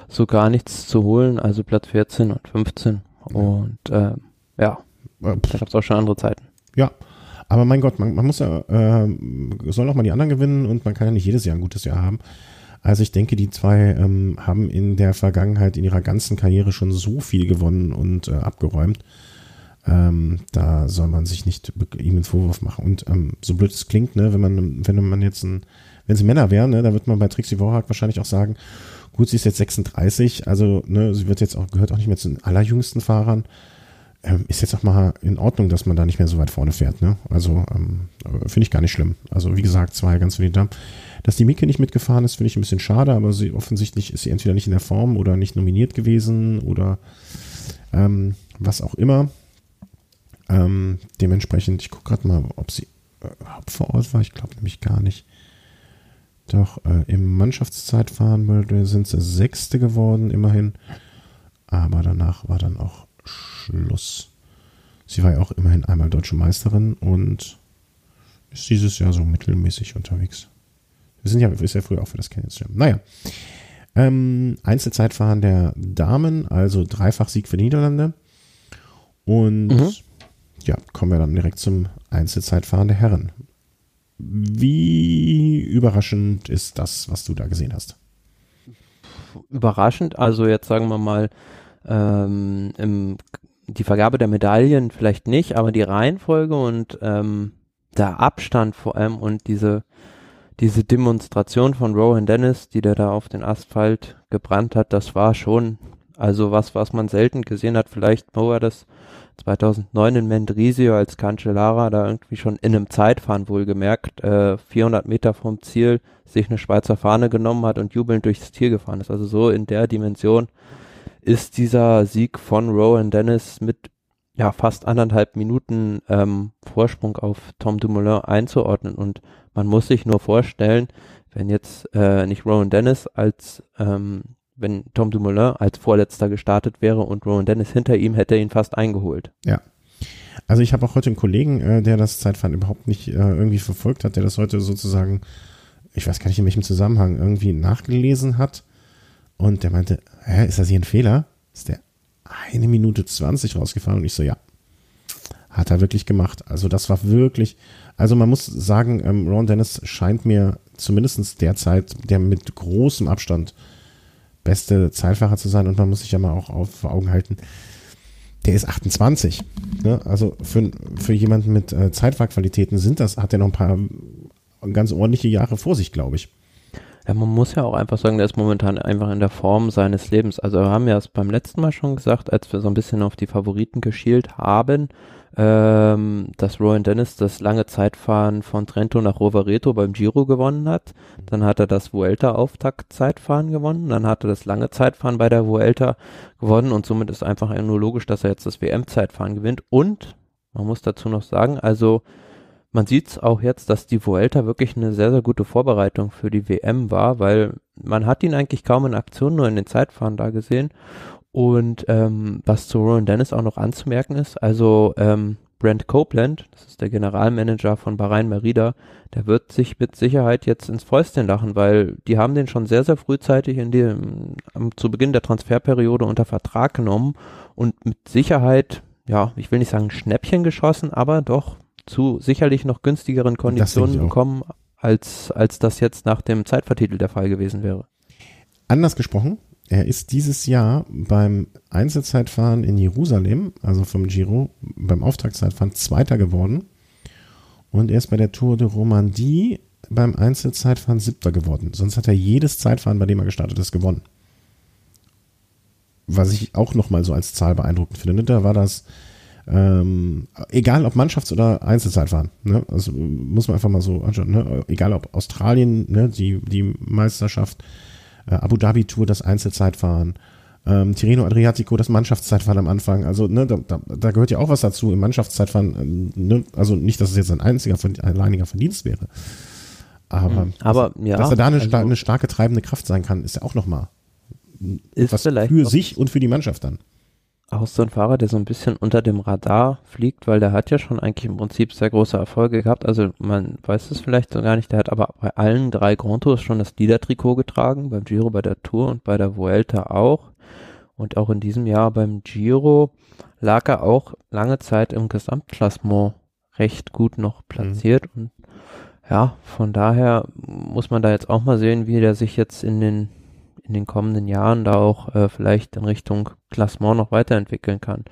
so gar nichts zu holen, also Platz 14 und 15. Und äh, ja, äh, da gab es auch schon andere Zeiten. Ja, aber mein Gott, man, man muss ja, äh, soll auch mal die anderen gewinnen und man kann ja nicht jedes Jahr ein gutes Jahr haben. Also ich denke, die zwei ähm, haben in der Vergangenheit in ihrer ganzen Karriere schon so viel gewonnen und äh, abgeräumt. Ähm, da soll man sich nicht ihm einen Vorwurf machen. Und ähm, so blöd es klingt, ne, wenn man, wenn man jetzt ein, wenn sie Männer wären, ne, da wird man bei Trixie Worak wahrscheinlich auch sagen, gut, sie ist jetzt 36, also ne, sie wird jetzt auch, gehört auch nicht mehr zu den allerjüngsten Fahrern. Ähm, ist jetzt auch mal in Ordnung, dass man da nicht mehr so weit vorne fährt. Ne? Also ähm, finde ich gar nicht schlimm. Also wie gesagt, zwei ganz viele Damen. Dass die Mike nicht mitgefahren ist, finde ich ein bisschen schade, aber sie offensichtlich ist sie entweder nicht in der Form oder nicht nominiert gewesen oder ähm, was auch immer. Ähm, dementsprechend, ich gucke gerade mal, ob sie äh, vor Ort war. Ich glaube nämlich gar nicht. Doch äh, im Mannschaftszeitfahren sind sie Sechste geworden, immerhin. Aber danach war dann auch Schluss. Sie war ja auch immerhin einmal deutsche Meisterin und ist dieses Jahr so mittelmäßig unterwegs. Wir sind ja, ist ja früher auch für das Canyon Jam. Naja. Ähm, Einzelzeitfahren der Damen, also Dreifach-Sieg für die Niederlande. Und mhm. ja, kommen wir dann direkt zum Einzelzeitfahren der Herren. Wie überraschend ist das, was du da gesehen hast? Überraschend, also jetzt sagen wir mal, ähm, im, die Vergabe der Medaillen vielleicht nicht, aber die Reihenfolge und ähm, der Abstand vor allem und diese diese Demonstration von Rowan Dennis, die der da auf den Asphalt gebrannt hat, das war schon also was, was man selten gesehen hat. Vielleicht er das 2009 in Mendrisio als Cancellara da irgendwie schon in einem Zeitfahren wohlgemerkt, äh, 400 Meter vom Ziel sich eine Schweizer Fahne genommen hat und jubelnd durchs Ziel gefahren ist. Also so in der Dimension ist dieser Sieg von Rowan Dennis mit ja fast anderthalb Minuten ähm, Vorsprung auf Tom Dumoulin einzuordnen und man muss sich nur vorstellen, wenn jetzt äh, nicht Rowan Dennis als ähm, wenn Tom Dumoulin als Vorletzter gestartet wäre und Rowan Dennis hinter ihm, hätte ihn fast eingeholt. Ja. Also ich habe auch heute einen Kollegen, äh, der das Zeitfahren überhaupt nicht äh, irgendwie verfolgt hat, der das heute sozusagen, ich weiß gar nicht in welchem Zusammenhang, irgendwie nachgelesen hat. Und der meinte, hä, ist das hier ein Fehler? Ist der eine Minute 20 rausgefahren? Und ich so, ja. Hat er wirklich gemacht. Also das war wirklich, also man muss sagen, ähm, Ron Dennis scheint mir zumindest derzeit der mit großem Abstand beste Zeitfahrer zu sein und man muss sich ja mal auch auf vor Augen halten, der ist 28. Ne? Also für, für jemanden mit äh, Zeitfahrqualitäten sind das, hat er noch ein paar ganz ordentliche Jahre vor sich, glaube ich. Ja, man muss ja auch einfach sagen, der ist momentan einfach in der Form seines Lebens. Also wir haben ja es beim letzten Mal schon gesagt, als wir so ein bisschen auf die Favoriten geschielt haben, ähm, dass Rowan Dennis das lange Zeitfahren von Trento nach Rovereto beim Giro gewonnen hat. Dann hat er das Vuelta-Auftakt-Zeitfahren gewonnen. Dann hat er das lange Zeitfahren bei der Vuelta gewonnen und somit ist einfach nur logisch, dass er jetzt das WM-Zeitfahren gewinnt. Und man muss dazu noch sagen, also man sieht es auch jetzt, dass die Vuelta wirklich eine sehr, sehr gute Vorbereitung für die WM war, weil man hat ihn eigentlich kaum in Aktion, nur in den Zeitfahren da gesehen. Und ähm, was zu Rowan Dennis auch noch anzumerken ist, also ähm, Brent Copeland, das ist der Generalmanager von Bahrain Merida, der wird sich mit Sicherheit jetzt ins Fäustchen lachen, weil die haben den schon sehr, sehr frühzeitig in dem, um, zu Beginn der Transferperiode unter Vertrag genommen und mit Sicherheit, ja, ich will nicht sagen Schnäppchen geschossen, aber doch zu sicherlich noch günstigeren Konditionen bekommen, als, als das jetzt nach dem Zeitvertitel der Fall gewesen wäre. Anders gesprochen, er ist dieses Jahr beim Einzelzeitfahren in Jerusalem, also vom Giro, beim Auftragszeitfahren Zweiter geworden. Und er ist bei der Tour de Romandie beim Einzelzeitfahren Siebter geworden. Sonst hat er jedes Zeitfahren, bei dem er gestartet ist, gewonnen. Was ich auch nochmal so als Zahl beeindruckend finde. Da war das, ähm, egal ob Mannschafts- oder Einzelzeitfahren, ne? also muss man einfach mal so anschauen, ne? egal ob Australien, ne? die, die Meisterschaft, äh, Abu Dhabi Tour das Einzelzeitfahren, ähm, Tirreno Adriatico das Mannschaftszeitfahren am Anfang. Also ne, da, da, da gehört ja auch was dazu im Mannschaftszeitfahren. Äh, ne? Also nicht, dass es jetzt ein einziger, alleiniger Verdienst wäre. Aber, mhm. aber dass, ja, dass er da eine, also, eine starke treibende Kraft sein kann, ist ja auch nochmal was für sich und für die Mannschaft dann. Auch so ein Fahrer, der so ein bisschen unter dem Radar fliegt, weil der hat ja schon eigentlich im Prinzip sehr große Erfolge gehabt. Also man weiß es vielleicht so gar nicht, der hat aber bei allen drei Grand Tours schon das Leader-Trikot getragen, beim Giro, bei der Tour und bei der Vuelta auch. Und auch in diesem Jahr beim Giro lag er auch lange Zeit im Gesamtklassement recht gut noch platziert. Und ja, von daher muss man da jetzt auch mal sehen, wie der sich jetzt in den in den kommenden Jahren da auch äh, vielleicht in Richtung Klassement noch weiterentwickeln kann.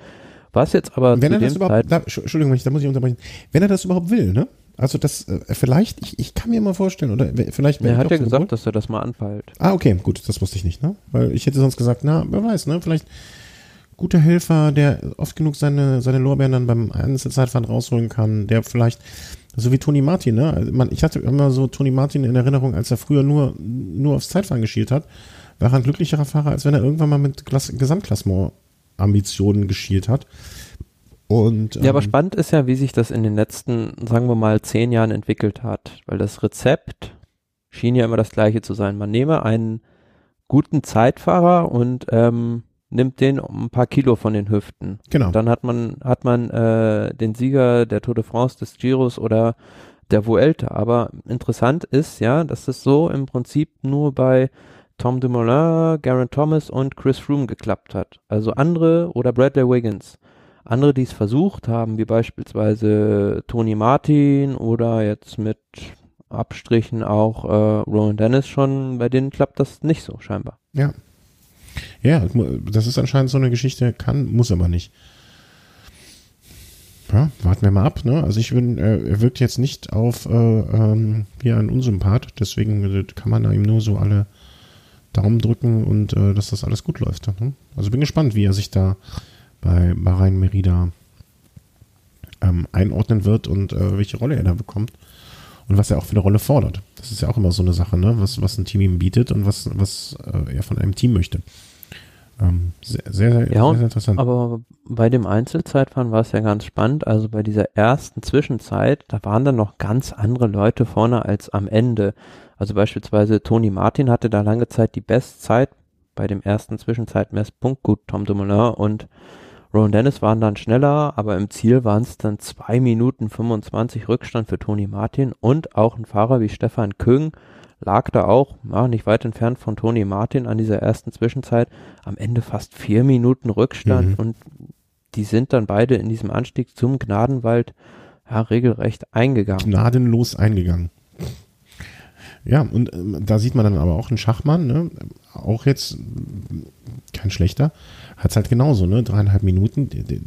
Was jetzt aber Wenn zu er das überhaupt, da, Entsch- Entschuldigung, da muss ich unterbrechen. Wenn er das überhaupt will, ne? Also das, äh, vielleicht, ich, ich kann mir mal vorstellen, oder vielleicht er hat ja so gesagt, wohl- dass er das mal anpeilt. Ah, okay, gut, das wusste ich nicht, ne? Weil ich hätte sonst gesagt, na, wer weiß, ne? Vielleicht guter Helfer, der oft genug seine, seine Lorbeeren dann beim Einzelzeitfahren rausholen kann, der vielleicht, so wie Toni Martin, ne? Also man, ich hatte immer so Toni Martin in Erinnerung, als er früher nur, nur aufs Zeitfahren geschielt hat, war er ein glücklicherer Fahrer, als wenn er irgendwann mal mit Klass Gesamtklassement-Ambitionen geschielt hat. Und, Ja, aber ähm, spannend ist ja, wie sich das in den letzten, sagen wir mal, zehn Jahren entwickelt hat. Weil das Rezept schien ja immer das gleiche zu sein. Man nehme einen guten Zeitfahrer und ähm, nimmt den um ein paar Kilo von den Hüften. Genau. Dann hat man, hat man äh, den Sieger der Tour de France, des Giros oder der Vuelta. Aber interessant ist ja, dass es so im Prinzip nur bei Tom Dumoulin, Garen Thomas und Chris Froome geklappt hat. Also andere oder Bradley Wiggins. Andere, die es versucht haben, wie beispielsweise Tony Martin oder jetzt mit Abstrichen auch äh, Rowan Dennis schon, bei denen klappt das nicht so scheinbar. Ja. Ja, das ist anscheinend so eine Geschichte, kann, muss aber nicht. Ja, warten wir mal ab, ne? Also ich bin, äh, er wirkt jetzt nicht auf äh, ähm, wie ein Unsympath, deswegen äh, kann man da ihm nur so alle Daumen drücken und äh, dass das alles gut läuft. Ne? Also bin gespannt, wie er sich da bei Bahrain Merida ähm, einordnen wird und äh, welche Rolle er da bekommt und was er auch für eine Rolle fordert. Das ist ja auch immer so eine Sache, ne? was, was ein Team ihm bietet und was, was äh, er von einem Team möchte. Ähm, sehr, sehr, sehr, Ja, und- sehr interessant. Aber bei dem Einzelzeitfahren war es ja ganz spannend. Also bei dieser ersten Zwischenzeit, da waren dann noch ganz andere Leute vorne als am Ende. Also beispielsweise Toni Martin hatte da lange Zeit die Bestzeit bei dem ersten Zwischenzeitmesspunkt. Gut, Tom Dumoulin und Rowan Dennis waren dann schneller, aber im Ziel waren es dann zwei Minuten 25 Rückstand für Toni Martin und auch ein Fahrer wie Stefan Küng lag da auch, ja, nicht weit entfernt von Toni Martin an dieser ersten Zwischenzeit, am Ende fast vier Minuten Rückstand Mhm. und die sind dann beide in diesem Anstieg zum Gnadenwald ja, regelrecht eingegangen. gnadenlos eingegangen. Ja, und ähm, da sieht man dann aber auch einen Schachmann, ne? auch jetzt kein schlechter, hat es halt genauso, ne? dreieinhalb Minuten. Die, die,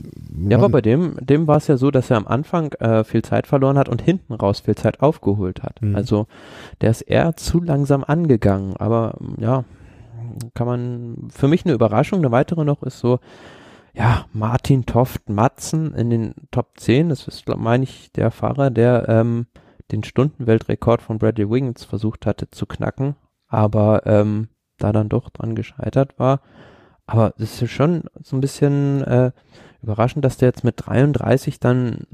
Ja, aber bei dem, dem war es ja so, dass er am Anfang äh, viel Zeit verloren hat und hinten raus viel Zeit aufgeholt hat. Mhm. Also der ist eher zu langsam angegangen. Aber ja, kann man für mich eine Überraschung. Eine weitere noch ist so, ja, Martin Toft Matzen in den Top 10. Das ist, glaub, meine ich, der Fahrer, der ähm, den Stundenweltrekord von Bradley Wiggins versucht hatte zu knacken, aber ähm, da dann doch dran gescheitert war. Aber es ist ja schon so ein bisschen äh, überraschend, dass der jetzt mit 33 dann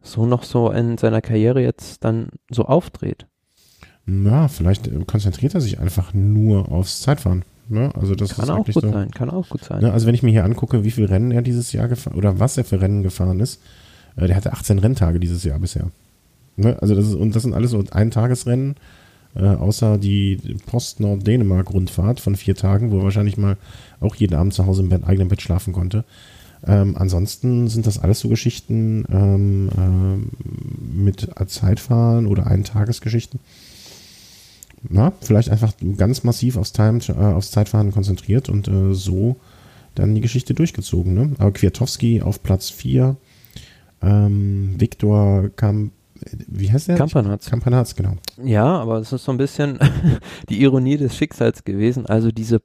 so noch so in seiner Karriere jetzt dann so aufdreht. Ja, vielleicht äh, konzentriert er sich einfach nur aufs Zeitfahren. Ne? Also das Kann ist auch gut so. sein, kann auch gut sein. Ne? Also wenn ich mir hier angucke, wie viele Rennen er dieses Jahr gefahren oder was er für Rennen gefahren ist, äh, der hatte 18 Renntage dieses Jahr bisher. Ne? Also das ist, und das sind alles so Eintagesrennen, äh, außer die Post-Nord-Dänemark-Rundfahrt von vier Tagen, wo er wahrscheinlich mal auch jeden Abend zu Hause im Bett, eigenen Bett schlafen konnte. Ähm, ansonsten sind das alles so Geschichten ähm, ähm, mit Zeitfahren oder Eintagesgeschichten. Na, vielleicht einfach ganz massiv aufs, Time, äh, aufs Zeitfahren konzentriert und äh, so dann die Geschichte durchgezogen. Ne? Aber Kwiatowski auf Platz 4, ähm, Viktor Kamp, wie heißt der? Kampanatz. Kampanatz, genau. Ja, aber es ist so ein bisschen die Ironie des Schicksals gewesen. Also diese,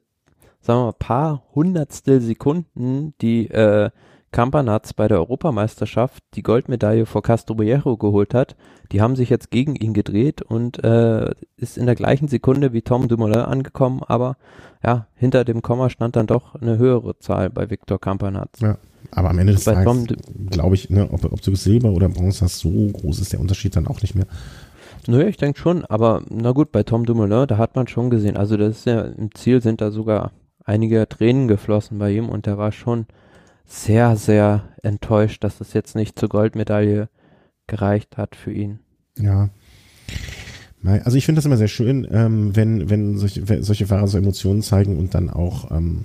sagen wir mal, paar Hundertstel Sekunden, die äh, Campanatz bei der Europameisterschaft die Goldmedaille vor Castroviejo geholt hat, die haben sich jetzt gegen ihn gedreht und äh, ist in der gleichen Sekunde wie Tom Dumoulin angekommen, aber ja, hinter dem Komma stand dann doch eine höhere Zahl bei Viktor Campanatz. Ja. Aber am Ende des Tages, glaube ich, ne, ob, ob du Silber oder Bronze hast, so groß ist der Unterschied dann auch nicht mehr. Nö, ich denke schon, aber na gut, bei Tom Dumoulin, da hat man schon gesehen, also das ist ja im Ziel sind da sogar einige Tränen geflossen bei ihm und er war schon sehr, sehr enttäuscht, dass es jetzt nicht zur Goldmedaille gereicht hat für ihn. Ja. Also ich finde das immer sehr schön, ähm, wenn, wenn solche, solche Fahrer so Emotionen zeigen und dann auch. Ähm,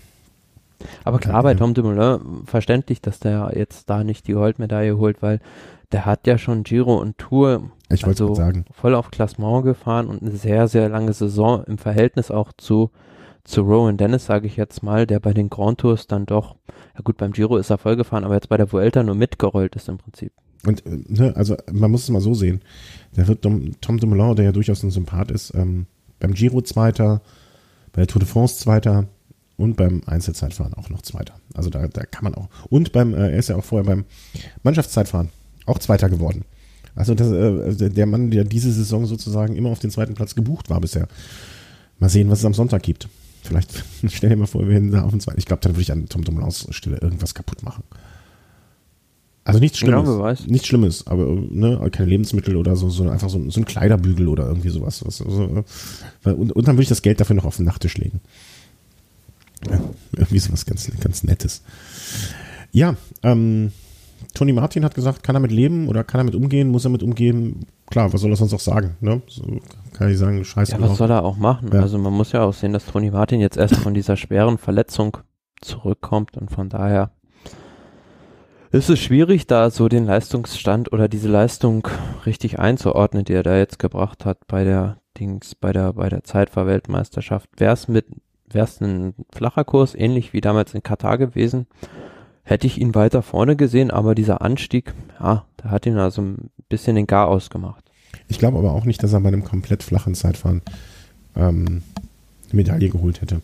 Aber klar, bei Tom Dumoulin verständlich, dass der jetzt da nicht die Goldmedaille holt, weil der hat ja schon Giro und Tour ich also sagen. voll auf Klassement gefahren und eine sehr, sehr lange Saison im Verhältnis auch zu, zu Rowan Dennis, sage ich jetzt mal, der bei den Grand Tours dann doch, ja gut, beim Giro ist er voll gefahren, aber jetzt bei der Vuelta nur mitgerollt ist im Prinzip. Und ne, also man muss es mal so sehen. Der wird Tom, Tom Dumoulin, der ja durchaus ein Sympath ist, ähm, beim Giro Zweiter, bei der Tour de France Zweiter und beim Einzelzeitfahren auch noch Zweiter. Also da, da kann man auch. Und beim, äh, er ist ja auch vorher beim Mannschaftszeitfahren auch Zweiter geworden. Also das, äh, der Mann, der diese Saison sozusagen immer auf den zweiten Platz gebucht war bisher. Mal sehen, was es am Sonntag gibt. Vielleicht stell dir mal vor, wir hätten da auf den zweiten. Ich glaube, dann würde ich an Tom Dumoulins Stelle irgendwas kaputt machen. Also nichts Schlimmes. Ja, nichts Schlimmes, aber ne, keine Lebensmittel oder so, sondern einfach so, so ein Kleiderbügel oder irgendwie sowas. Was, so, und, und dann würde ich das Geld dafür noch auf den Nachttisch legen. Ja, irgendwie sowas ganz, ganz Nettes. Ja, ähm, Tony Martin hat gesagt, kann er mit leben oder kann er mit umgehen, muss er mit umgehen? Klar, was soll er sonst auch sagen? Ne? So kann ich sagen, scheiße. Ja, was soll er auch machen? Ja. Also man muss ja auch sehen, dass Tony Martin jetzt erst von dieser schweren Verletzung zurückkommt und von daher ist es schwierig, da so den Leistungsstand oder diese Leistung richtig einzuordnen, die er da jetzt gebracht hat bei der Dings, bei der, bei der Zeitfahrweltmeisterschaft. Wäre es mit, wäre es ein flacher Kurs, ähnlich wie damals in Katar gewesen, hätte ich ihn weiter vorne gesehen, aber dieser Anstieg, ja, der hat ihn also ein bisschen den Gar ausgemacht. Ich glaube aber auch nicht, dass er bei einem komplett flachen Zeitfahren ähm, eine Medaille geholt hätte.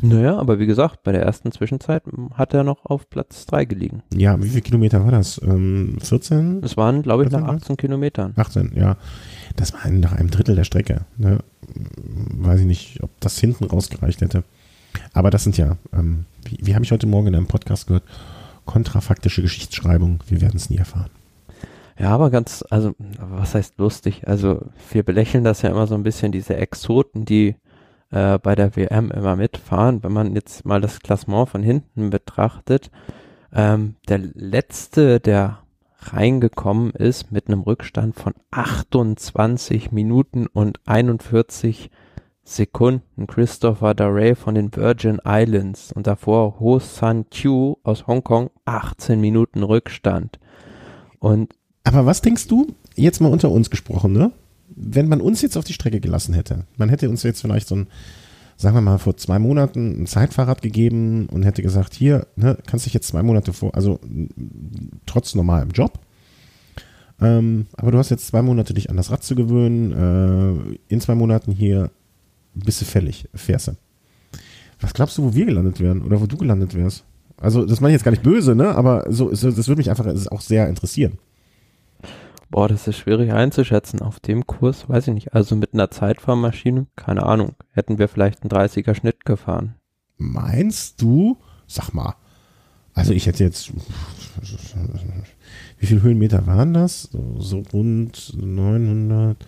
Naja, aber wie gesagt, bei der ersten Zwischenzeit hat er noch auf Platz 3 gelegen. Ja, wie viele Kilometer war das? Ähm, 14? Es waren, glaube ich, nach 18 Kilometern. 18, ja. Das war nach einem Drittel der Strecke. Ne? Weiß ich nicht, ob das hinten rausgereicht hätte. Aber das sind ja, ähm, wie, wie habe ich heute Morgen in einem Podcast gehört, kontrafaktische Geschichtsschreibung. Wir werden es nie erfahren. Ja, aber ganz, also, was heißt lustig? Also, wir belächeln das ja immer so ein bisschen, diese Exoten, die äh, bei der WM immer mitfahren. Wenn man jetzt mal das Klassement von hinten betrachtet, ähm, der letzte, der reingekommen ist mit einem Rückstand von 28 Minuten und 41 Sekunden Christopher Darray von den Virgin Islands und davor Ho San Chu aus Hongkong 18 Minuten Rückstand. Und aber was denkst du, jetzt mal unter uns gesprochen, ne? wenn man uns jetzt auf die Strecke gelassen hätte, man hätte uns jetzt vielleicht so ein, sagen wir mal, vor zwei Monaten ein Zeitfahrrad gegeben und hätte gesagt, hier, ne, kannst dich jetzt zwei Monate vor, also trotz normalem Job, ähm, aber du hast jetzt zwei Monate dich an das Rad zu gewöhnen, äh, in zwei Monaten hier bist du fällig, fährst du. Was glaubst du, wo wir gelandet wären oder wo du gelandet wärst? Also, das meine ich jetzt gar nicht böse, ne? Aber so, das würde mich einfach auch sehr interessieren. Boah, das ist schwierig einzuschätzen. Auf dem Kurs, weiß ich nicht. Also mit einer Zeitfahrmaschine, keine Ahnung. Hätten wir vielleicht einen 30er Schnitt gefahren. Meinst du? Sag mal. Also ich hätte jetzt, wie viele Höhenmeter waren das? So, rund 900,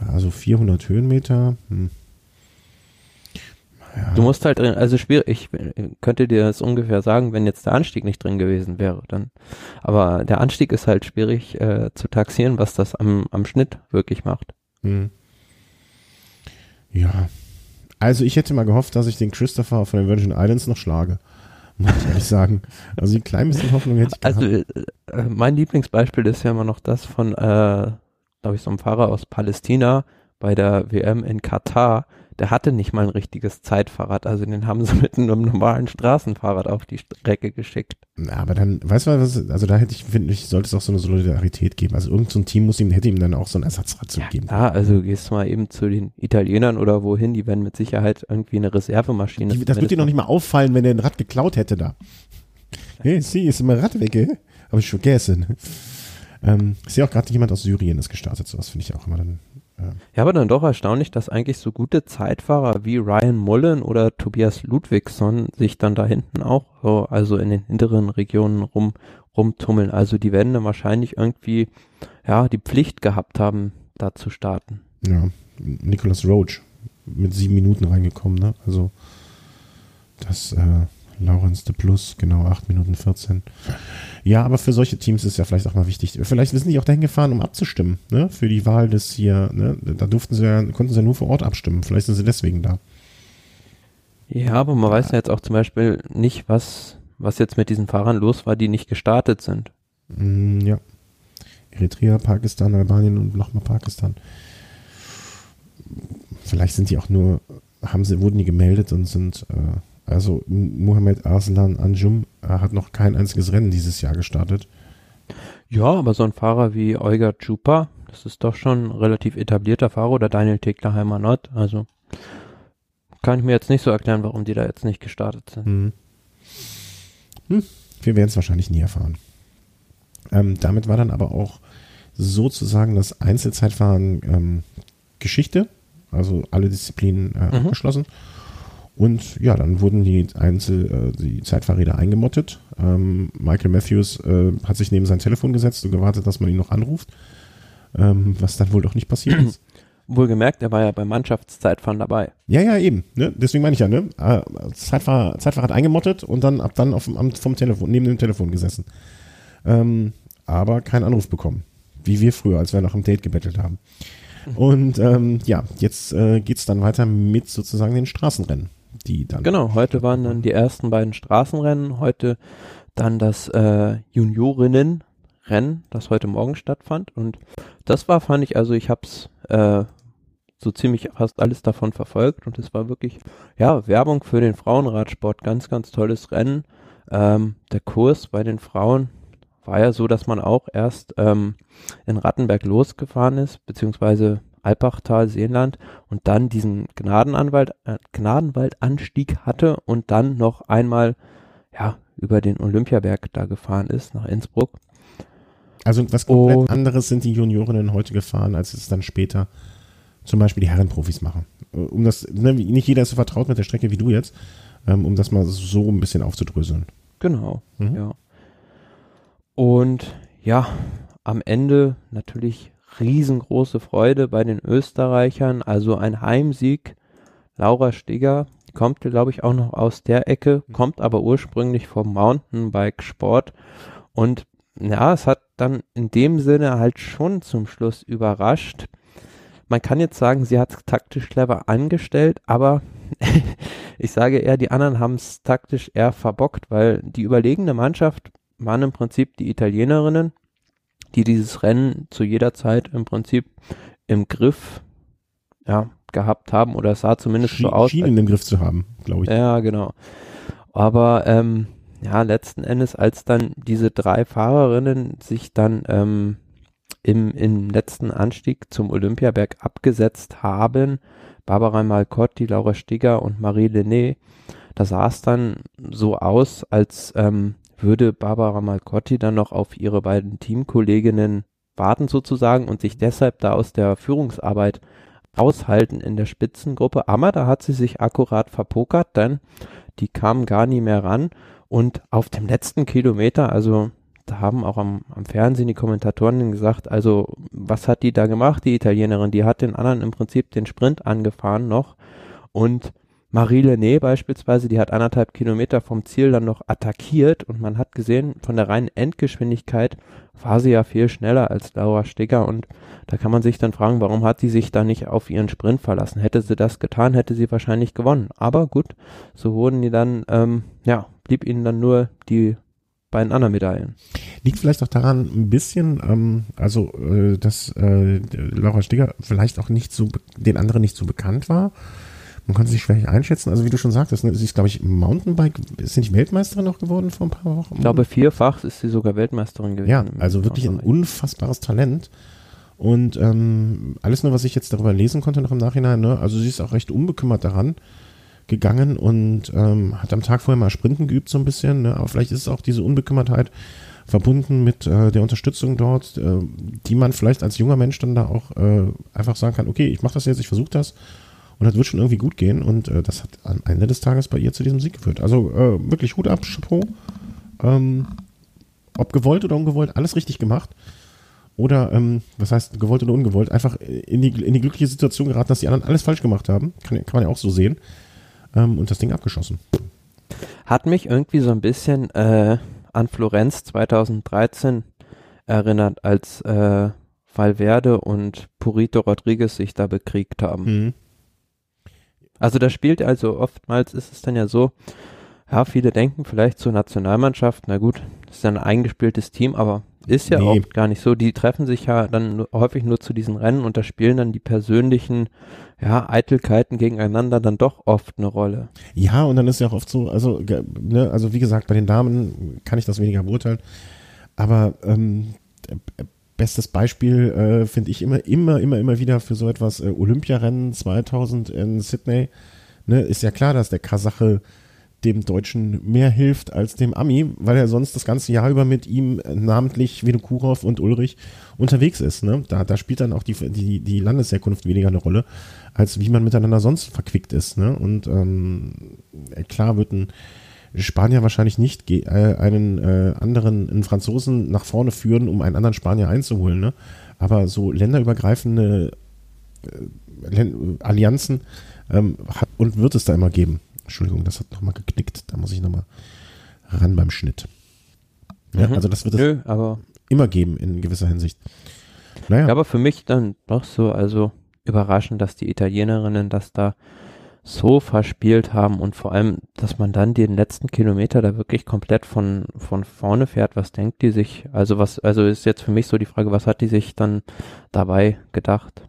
ja, so 400 Höhenmeter. Hm. Du musst halt drin, also schwierig, ich könnte dir das ungefähr sagen, wenn jetzt der Anstieg nicht drin gewesen wäre, dann. Aber der Anstieg ist halt schwierig äh, zu taxieren, was das am, am Schnitt wirklich macht. Hm. Ja. Also ich hätte mal gehofft, dass ich den Christopher von den Virgin Islands noch schlage. Muss ich ehrlich sagen. Also ein klein bisschen Hoffnung hätte ich also, gehabt. Also äh, mein Lieblingsbeispiel ist ja immer noch das von, äh, glaube ich, so einem Fahrer aus Palästina bei der WM in Katar, der hatte nicht mal ein richtiges Zeitfahrrad, also den haben sie mit einem normalen Straßenfahrrad auf die Strecke geschickt. Na, aber dann, weißt du was, also da hätte ich, finde ich, sollte es auch so eine Solidarität geben. Also irgendein so Team muss ihm, hätte ihm dann auch so ein Ersatzrad zu ja, geben. Ja, also gehst du mal eben zu den Italienern oder wohin, die werden mit Sicherheit irgendwie eine Reservemaschine. Die, das würde dir noch nicht mal auffallen, wenn er ein Rad geklaut hätte da. Hey, sie ist mein Rad weg, ey? Habe ich vergessen. Ähm, ich sehe auch gerade jemand aus Syrien ist gestartet, sowas finde ich auch immer dann ja. aber dann doch erstaunlich, dass eigentlich so gute Zeitfahrer wie Ryan Mullen oder Tobias Ludwigsson sich dann da hinten auch so, also in den hinteren Regionen rum, rumtummeln. Also die werden dann wahrscheinlich irgendwie, ja, die Pflicht gehabt haben, da zu starten. Ja, Nicholas Roach mit sieben Minuten reingekommen, ne? Also das äh, Laurens de Plus, genau, 8 Minuten 14. Ja, aber für solche Teams ist ja vielleicht auch mal wichtig. Vielleicht sind die auch dahin gefahren, um abzustimmen, ne? Für die Wahl des hier, ne? Da durften sie ja, konnten sie ja nur vor Ort abstimmen. Vielleicht sind sie deswegen da. Ja, aber man weiß ja jetzt auch zum Beispiel nicht, was, was jetzt mit diesen Fahrern los war, die nicht gestartet sind. Mm, ja. Eritrea, Pakistan, Albanien und nochmal Pakistan. Vielleicht sind die auch nur, haben sie, wurden die gemeldet und sind, äh, also Mohamed Arslan Anjum hat noch kein einziges Rennen dieses Jahr gestartet. Ja, aber so ein Fahrer wie Olga Chupa, das ist doch schon ein relativ etablierter Fahrer oder Daniel Teklerheimer Not, also kann ich mir jetzt nicht so erklären, warum die da jetzt nicht gestartet sind. Hm. Hm. Wir werden es wahrscheinlich nie erfahren. Ähm, damit war dann aber auch sozusagen das Einzelzeitfahren ähm, Geschichte, also alle Disziplinen äh, mhm. abgeschlossen. Und ja, dann wurden die Einzel, äh, die Zeitfahrräder eingemottet. Ähm, Michael Matthews äh, hat sich neben sein Telefon gesetzt und gewartet, dass man ihn noch anruft, ähm, was dann wohl doch nicht passiert ist. Wohlgemerkt, er war ja beim Mannschaftszeitfahren dabei. Ja, ja, eben. Ne? Deswegen meine ich ja, ne? Äh, Zeitfahr, Zeitfahrrad eingemottet und dann ab dann auf, am, vom Telefon, neben dem Telefon gesessen. Ähm, aber keinen Anruf bekommen. Wie wir früher, als wir nach einem Date gebettelt haben. Mhm. Und ähm, ja, jetzt äh, geht dann weiter mit sozusagen den Straßenrennen die dann. Genau, heute waren dann die ersten beiden Straßenrennen, heute dann das äh, Juniorinnenrennen, das heute Morgen stattfand. Und das war, fand ich, also ich hab's äh, so ziemlich fast alles davon verfolgt und es war wirklich, ja, Werbung für den Frauenradsport, ganz, ganz tolles Rennen. Ähm, der Kurs bei den Frauen war ja so, dass man auch erst ähm, in Rattenberg losgefahren ist, beziehungsweise Alpachtal, Seenland und dann diesen Gnadenanwalt, äh, Gnadenwaldanstieg hatte und dann noch einmal ja, über den Olympiaberg da gefahren ist, nach Innsbruck. Also was komplett und, anderes sind die Juniorinnen heute gefahren, als es dann später zum Beispiel die Herrenprofis machen. Um das, ne, nicht jeder ist so vertraut mit der Strecke wie du jetzt, ähm, um das mal so ein bisschen aufzudröseln. Genau, mhm. ja. Und ja, am Ende natürlich riesengroße Freude bei den Österreichern, also ein Heimsieg. Laura Stigger kommt, glaube ich, auch noch aus der Ecke, mhm. kommt aber ursprünglich vom Mountainbike Sport und ja, es hat dann in dem Sinne halt schon zum Schluss überrascht. Man kann jetzt sagen, sie hat es taktisch clever angestellt, aber ich sage eher, die anderen haben es taktisch eher verbockt, weil die überlegene Mannschaft waren im Prinzip die Italienerinnen die dieses Rennen zu jeder Zeit im Prinzip im Griff ja, gehabt haben oder es sah zumindest Schien, so aus. Schienen im Griff zu haben, glaube ich. Ja, genau. Aber ähm, ja, letzten Endes, als dann diese drei Fahrerinnen sich dann ähm, im, im letzten Anstieg zum Olympiaberg abgesetzt haben, Barbara Malcotti, Laura Stigger und Marie Lené, da sah es dann so aus, als ähm, würde Barbara Malcotti dann noch auf ihre beiden Teamkolleginnen warten sozusagen und sich deshalb da aus der Führungsarbeit aushalten in der Spitzengruppe. Aber da hat sie sich akkurat verpokert, denn die kamen gar nie mehr ran und auf dem letzten Kilometer, also da haben auch am, am Fernsehen die Kommentatoren gesagt, also was hat die da gemacht, die Italienerin? Die hat den anderen im Prinzip den Sprint angefahren noch und Marie Lené beispielsweise, die hat anderthalb Kilometer vom Ziel dann noch attackiert und man hat gesehen, von der reinen Endgeschwindigkeit war sie ja viel schneller als Laura Stegger und da kann man sich dann fragen, warum hat sie sich da nicht auf ihren Sprint verlassen? Hätte sie das getan, hätte sie wahrscheinlich gewonnen. Aber gut, so wurden die dann, ähm, ja, blieb ihnen dann nur die beiden anderen Medaillen. Liegt vielleicht auch daran ein bisschen, ähm, also äh, dass äh, Laura Stegger vielleicht auch nicht so den anderen nicht so bekannt war man konnte sich vielleicht einschätzen. Also wie du schon sagtest, ne, sie ist, glaube ich, Mountainbike, ist sie nicht Weltmeisterin noch geworden vor ein paar Wochen? Ich glaube, vierfach ist sie sogar Weltmeisterin gewesen. Ja, also wirklich ein unfassbares Talent. Und ähm, alles nur, was ich jetzt darüber lesen konnte noch im Nachhinein, ne, also sie ist auch recht unbekümmert daran gegangen und ähm, hat am Tag vorher mal Sprinten geübt so ein bisschen, ne, aber vielleicht ist es auch diese Unbekümmertheit verbunden mit äh, der Unterstützung dort, äh, die man vielleicht als junger Mensch dann da auch äh, einfach sagen kann, okay, ich mache das jetzt, ich versuche das und das wird schon irgendwie gut gehen. Und äh, das hat am Ende des Tages bei ihr zu diesem Sieg geführt. Also äh, wirklich Hut ab, Chapeau. Ähm, ob gewollt oder ungewollt, alles richtig gemacht. Oder, ähm, was heißt gewollt oder ungewollt, einfach in die, in die glückliche Situation geraten, dass die anderen alles falsch gemacht haben. Kann, kann man ja auch so sehen. Ähm, und das Ding abgeschossen. Hat mich irgendwie so ein bisschen äh, an Florenz 2013 erinnert, als äh, Valverde und Purito Rodriguez sich da bekriegt haben. Mhm. Also das spielt also oftmals ist es dann ja so, ja, viele denken vielleicht zur Nationalmannschaft, na gut, das ist ja ein eingespieltes Team, aber ist ja nee. auch gar nicht so. Die treffen sich ja dann häufig nur zu diesen Rennen und da spielen dann die persönlichen ja, Eitelkeiten gegeneinander dann doch oft eine Rolle. Ja, und dann ist ja auch oft so, also, ne, also wie gesagt, bei den Damen kann ich das weniger beurteilen, aber ähm, bestes Beispiel äh, finde ich immer, immer, immer, immer wieder für so etwas äh, Olympiarennen 2000 in Sydney. Ne, ist ja klar, dass der Kasache dem Deutschen mehr hilft als dem Ami, weil er sonst das ganze Jahr über mit ihm, äh, namentlich Vinokurov und Ulrich, unterwegs ist. Ne? Da, da spielt dann auch die, die, die Landesherkunft weniger eine Rolle, als wie man miteinander sonst verquickt ist. Ne? Und ähm, klar wird ein Spanier wahrscheinlich nicht äh, einen äh, anderen, einen Franzosen nach vorne führen, um einen anderen Spanier einzuholen. Ne? Aber so länderübergreifende äh, Allianzen ähm, hat und wird es da immer geben. Entschuldigung, das hat nochmal geknickt. Da muss ich nochmal ran beim Schnitt. Ja, mhm. also das wird es Nö, aber immer geben in gewisser Hinsicht. Naja. Ja, aber für mich dann doch so, also überraschend, dass die Italienerinnen das da so verspielt haben und vor allem, dass man dann den letzten Kilometer da wirklich komplett von, von vorne fährt. Was denkt die sich? Also was, also ist jetzt für mich so die Frage, was hat die sich dann dabei gedacht?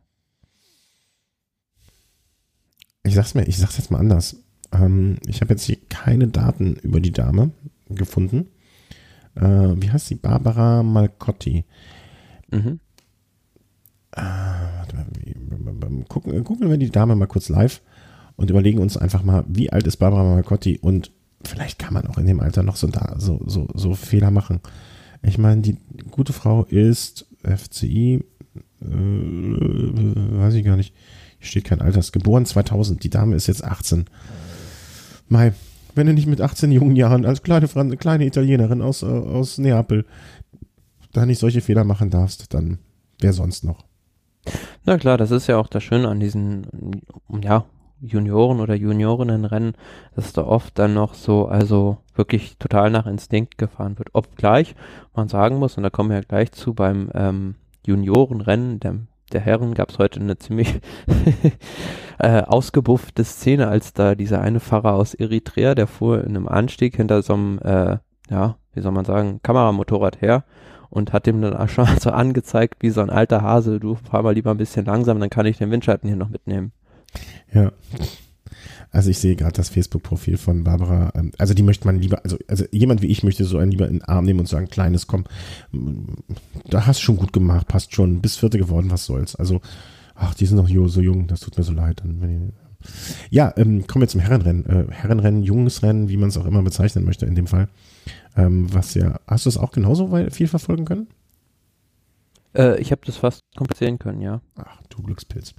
Ich sag's mir, ich sag's jetzt mal anders. Ähm, ich habe jetzt hier keine Daten über die Dame gefunden. Äh, wie heißt sie? Barbara Malcotti. Mhm. Äh, warte mal, gucken, gucken wir die Dame mal kurz live und überlegen uns einfach mal, wie alt ist Barbara Malcotti und vielleicht kann man auch in dem Alter noch so, da, so, so, so Fehler machen. Ich meine, die gute Frau ist FCI, äh, weiß ich gar nicht, hier steht kein Alters, geboren 2000, die Dame ist jetzt 18. Mai, wenn du nicht mit 18 jungen Jahren als kleine, kleine Italienerin aus, äh, aus Neapel da nicht solche Fehler machen darfst, dann wer sonst noch? Na klar, das ist ja auch das Schöne an diesen, ja, Junioren oder Juniorinnenrennen, dass da oft dann noch so, also wirklich total nach Instinkt gefahren wird. Obgleich man sagen muss, und da kommen wir ja gleich zu, beim ähm, Juniorenrennen der, der Herren gab es heute eine ziemlich äh, ausgebuffte Szene, als da dieser eine Fahrer aus Eritrea, der fuhr in einem Anstieg hinter so einem, äh, ja, wie soll man sagen, Kameramotorrad her und hat dem dann schon so angezeigt, wie so ein alter Hase, du fahr mal lieber ein bisschen langsam, dann kann ich den Windschatten hier noch mitnehmen. Ja. Also ich sehe gerade das Facebook-Profil von Barbara. Ähm, also die möchte man lieber, also, also jemand wie ich möchte so einen lieber in den Arm nehmen und sagen, kleines, komm, da hast du schon gut gemacht, passt schon, bis Vierte geworden, was soll's. Also, ach, die sind noch so jung, das tut mir so leid. Ja, ähm, kommen wir zum Herrenrennen. Äh, Herrenrennen, Jungsrennen, wie man es auch immer bezeichnen möchte in dem Fall. Ähm, was ja, hast du es auch genauso viel verfolgen können? Äh, ich habe das fast komplett sehen können, ja. Ach, du Glückspilz.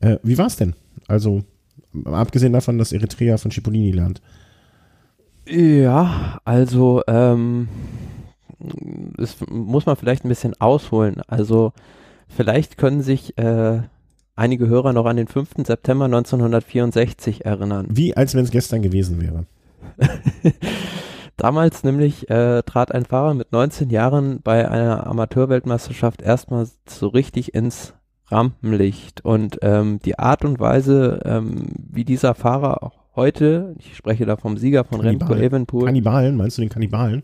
Äh, wie war es denn? Also, abgesehen davon, dass Eritrea von Cipollini lernt. Ja, also, ähm, das muss man vielleicht ein bisschen ausholen. Also, vielleicht können sich äh, einige Hörer noch an den 5. September 1964 erinnern. Wie als wenn es gestern gewesen wäre. Damals nämlich äh, trat ein Fahrer mit 19 Jahren bei einer Amateurweltmeisterschaft erstmal so richtig ins Rampenlicht. Und ähm, die Art und Weise, ähm, wie dieser Fahrer heute, ich spreche da vom Sieger von Kannibal. Remco Evenpool. Kannibalen, meinst du den Kannibalen?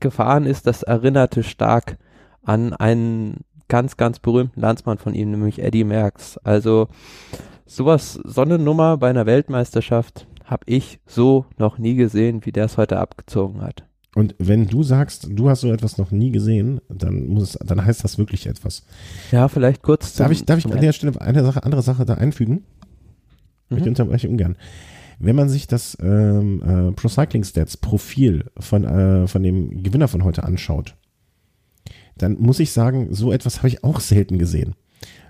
Gefahren ist, das erinnerte stark an einen ganz, ganz berühmten Landsmann von ihm, nämlich Eddie Merckx. Also sowas, so eine Nummer bei einer Weltmeisterschaft habe ich so noch nie gesehen, wie der es heute abgezogen hat. Und wenn du sagst, du hast so etwas noch nie gesehen, dann muss, dann heißt das wirklich etwas. Ja, vielleicht kurz. Zum, darf ich, darf ich an der Stelle eine Sache, andere Sache da einfügen? Mhm. Ich unterbreche ungern. Wenn man sich das ähm, äh, Pro Cycling Stats Profil von, äh, von dem Gewinner von heute anschaut, dann muss ich sagen, so etwas habe ich auch selten gesehen.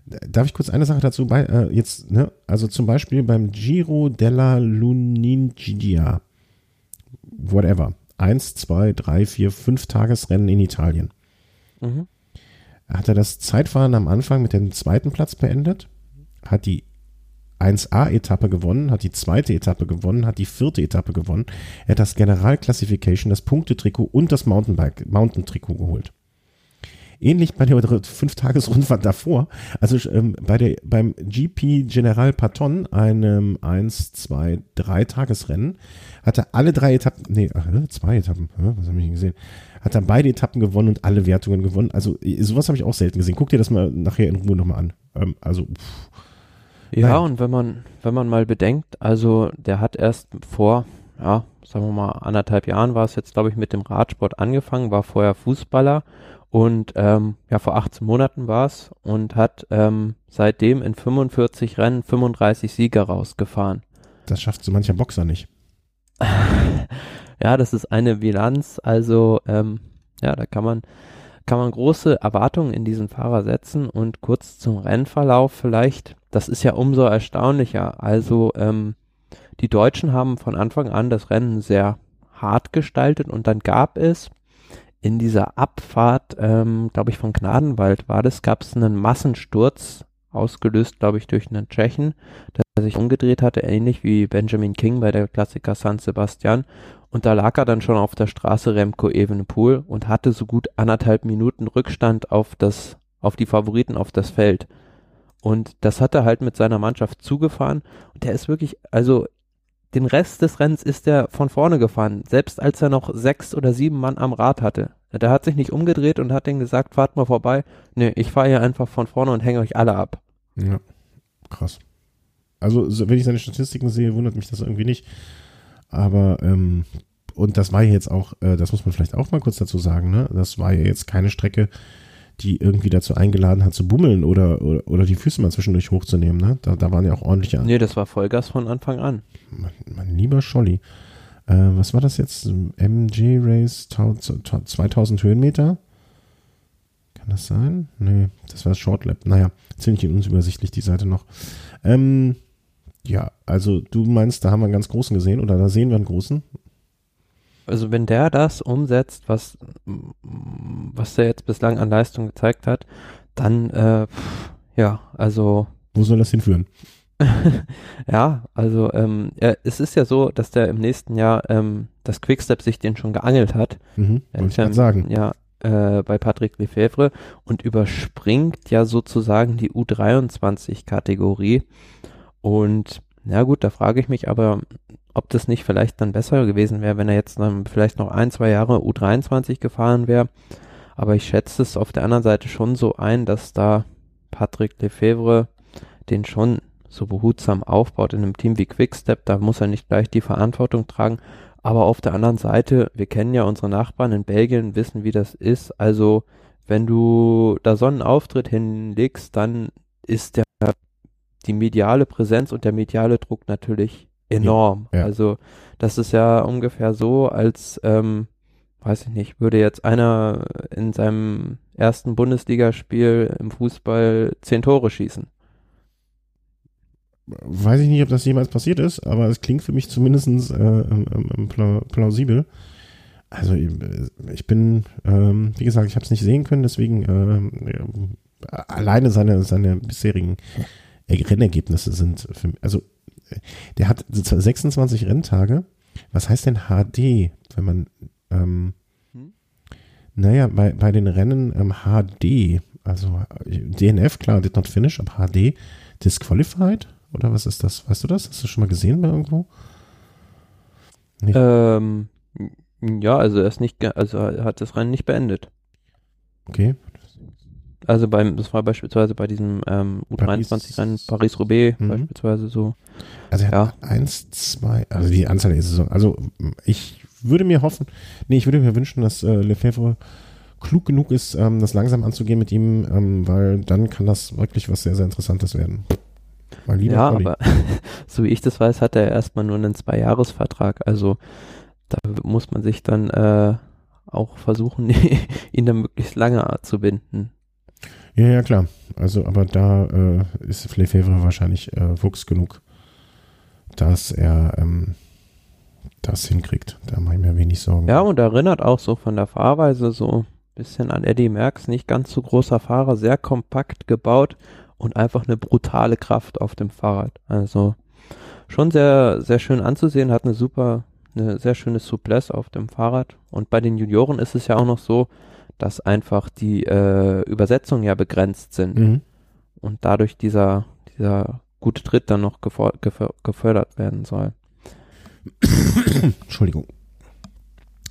Darf ich kurz eine Sache dazu bei, äh, jetzt, ne? Also zum Beispiel beim Giro della Lunigia, whatever eins, zwei, drei, vier, fünf Tagesrennen in Italien. Mhm. Hat er das Zeitfahren am Anfang mit dem zweiten Platz beendet, hat die 1A-Etappe gewonnen, hat die zweite Etappe gewonnen, hat die vierte Etappe gewonnen. Er hat das General-Classification, das Punktetrikot und das Mountainbike, Mountain-Trikot geholt. Ähnlich bei der Fünf-Tages-Rundfahrt davor, also ähm, bei der, beim GP General Patton, einem 1, 2, 3 Tagesrennen, hat er alle drei Etappen, nee, ach, zwei Etappen, was habe ich gesehen, hat er beide Etappen gewonnen und alle Wertungen gewonnen. Also sowas habe ich auch selten gesehen. Guck dir das mal nachher in Ruhe nochmal an. Ähm, also pff. Ja, Nein. und wenn man, wenn man mal bedenkt, also der hat erst vor, ja, sagen wir mal, anderthalb Jahren war es jetzt, glaube ich, mit dem Radsport angefangen, war vorher Fußballer und ähm, ja, vor 18 Monaten war es und hat ähm, seitdem in 45 Rennen 35 Sieger rausgefahren. Das schafft so mancher Boxer nicht. ja, das ist eine Bilanz, also ähm, ja, da kann man kann man große Erwartungen in diesen Fahrer setzen und kurz zum Rennverlauf vielleicht, das ist ja umso erstaunlicher. Also ähm, die Deutschen haben von Anfang an das Rennen sehr hart gestaltet und dann gab es in dieser Abfahrt, ähm, glaube ich, von Gnadenwald war das, gab es einen Massensturz, ausgelöst, glaube ich, durch einen Tschechen, der sich umgedreht hatte, ähnlich wie Benjamin King bei der Klassiker San Sebastian. Und da lag er dann schon auf der Straße Remco Evenepoel und hatte so gut anderthalb Minuten Rückstand auf das, auf die Favoriten auf das Feld. Und das hat er halt mit seiner Mannschaft zugefahren. Und der ist wirklich, also den Rest des Rennens ist er von vorne gefahren, selbst als er noch sechs oder sieben Mann am Rad hatte. Der hat sich nicht umgedreht und hat denen gesagt, fahrt mal vorbei. Nee, ich fahre hier einfach von vorne und hänge euch alle ab. Ja, krass. Also, wenn ich seine Statistiken sehe, wundert mich das irgendwie nicht. Aber, ähm, und das war jetzt auch, äh, das muss man vielleicht auch mal kurz dazu sagen, ne? Das war ja jetzt keine Strecke, die irgendwie dazu eingeladen hat zu bummeln oder, oder, oder die Füße mal zwischendurch hochzunehmen. Ne? Da, da waren ja auch ordentliche. Nee, das war Vollgas von Anfang an. Mein, mein lieber Scholli. Äh, was war das jetzt? MG Race 2000 Höhenmeter? Kann das sein? Nee, das war Shortlap. Naja, ziemlich unübersichtlich die Seite noch. Ähm, ja, also du meinst, da haben wir einen ganz großen gesehen oder da sehen wir einen großen? Also wenn der das umsetzt, was, was der jetzt bislang an Leistung gezeigt hat, dann, äh, ja, also. Wo soll das hinführen? ja, also ähm, ja, es ist ja so, dass der im nächsten Jahr ähm, das Quickstep sich den schon geangelt hat. Mhm, wollte ich ähm, sagen. Ja, äh, bei Patrick Lefebvre und überspringt ja sozusagen die U23-Kategorie. Und na gut, da frage ich mich aber, ob das nicht vielleicht dann besser gewesen wäre, wenn er jetzt dann vielleicht noch ein, zwei Jahre U23 gefahren wäre. Aber ich schätze es auf der anderen Seite schon so ein, dass da Patrick Lefebvre den schon so behutsam aufbaut in einem Team wie Quickstep. Da muss er nicht gleich die Verantwortung tragen. Aber auf der anderen Seite, wir kennen ja unsere Nachbarn in Belgien, wissen, wie das ist. Also, wenn du da so einen Auftritt hinlegst, dann ist der, die mediale Präsenz und der mediale Druck natürlich enorm. Ja. Also das ist ja ungefähr so, als, ähm, weiß ich nicht, würde jetzt einer in seinem ersten Bundesligaspiel im Fußball zehn Tore schießen. Weiß ich nicht, ob das jemals passiert ist, aber es klingt für mich zumindest äh, ähm, ähm, plausibel. Also ich bin, ähm, wie gesagt, ich habe es nicht sehen können, deswegen äh, alleine seine, seine bisherigen Rennergebnisse sind für mich, also der hat 26 Renntage. Was heißt denn HD, wenn man, ähm, hm? naja, bei, bei den Rennen ähm, HD, also DNF, klar, did not finish, aber HD, disqualified? Oder was ist das? Weißt du das? Hast du schon mal gesehen bei irgendwo? Ähm, ja, also er ist nicht, also er hat das Rennen nicht beendet. Okay, also beim, das war beispielsweise bei diesem ähm, U23-Rennen Paris-Roubaix mhm. beispielsweise so. Also er ja. hat eins, zwei, also die Anzahl der Saison. Also ich würde mir hoffen, nee, ich würde mir wünschen, dass äh, Lefebvre klug genug ist, ähm, das langsam anzugehen mit ihm, ähm, weil dann kann das wirklich was sehr, sehr Interessantes werden. ja, Colli. aber so wie ich das weiß, hat er erstmal nur einen Zwei-Jahres-Vertrag. Also da muss man sich dann äh, auch versuchen, ihn dann möglichst lange zu binden. Ja, ja, klar. Also, aber da äh, ist Lefebvre wahrscheinlich äh, wuchs genug, dass er ähm, das hinkriegt. Da mache ich mir wenig Sorgen. Ja, und erinnert auch so von der Fahrweise so ein bisschen an Eddie Merckx. Nicht ganz so großer Fahrer, sehr kompakt gebaut und einfach eine brutale Kraft auf dem Fahrrad. Also schon sehr, sehr schön anzusehen, hat eine super, eine sehr schöne Souplesse auf dem Fahrrad. Und bei den Junioren ist es ja auch noch so, dass einfach die äh, Übersetzungen ja begrenzt sind Mhm. und dadurch dieser, dieser gute Tritt dann noch gefo- gefö- gefördert werden soll. Entschuldigung.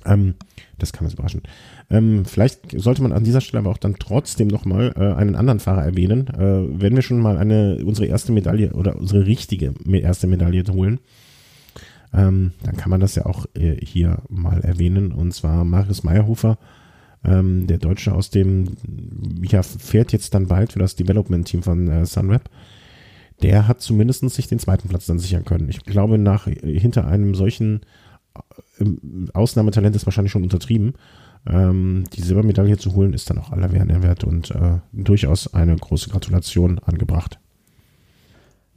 Ähm, das kann man überraschen. Ähm, vielleicht sollte man an dieser Stelle aber auch dann trotzdem nochmal äh, einen anderen Fahrer erwähnen. Äh, wenn wir schon mal eine, unsere erste Medaille oder unsere richtige erste Medaille holen, ähm, dann kann man das ja auch äh, hier mal erwähnen. Und zwar Marius Meyerhofer, ähm, der Deutsche aus dem, ja, fährt jetzt dann bald für das Development-Team von äh, Sunweb. Der hat zumindest sich den zweiten Platz dann sichern können. Ich glaube, nach hinter einem solchen ähm, Ausnahmetalent ist wahrscheinlich schon untertrieben. Ähm, die Silbermedaille zu holen, ist dann auch aller Ehren wert und äh, durchaus eine große Gratulation angebracht.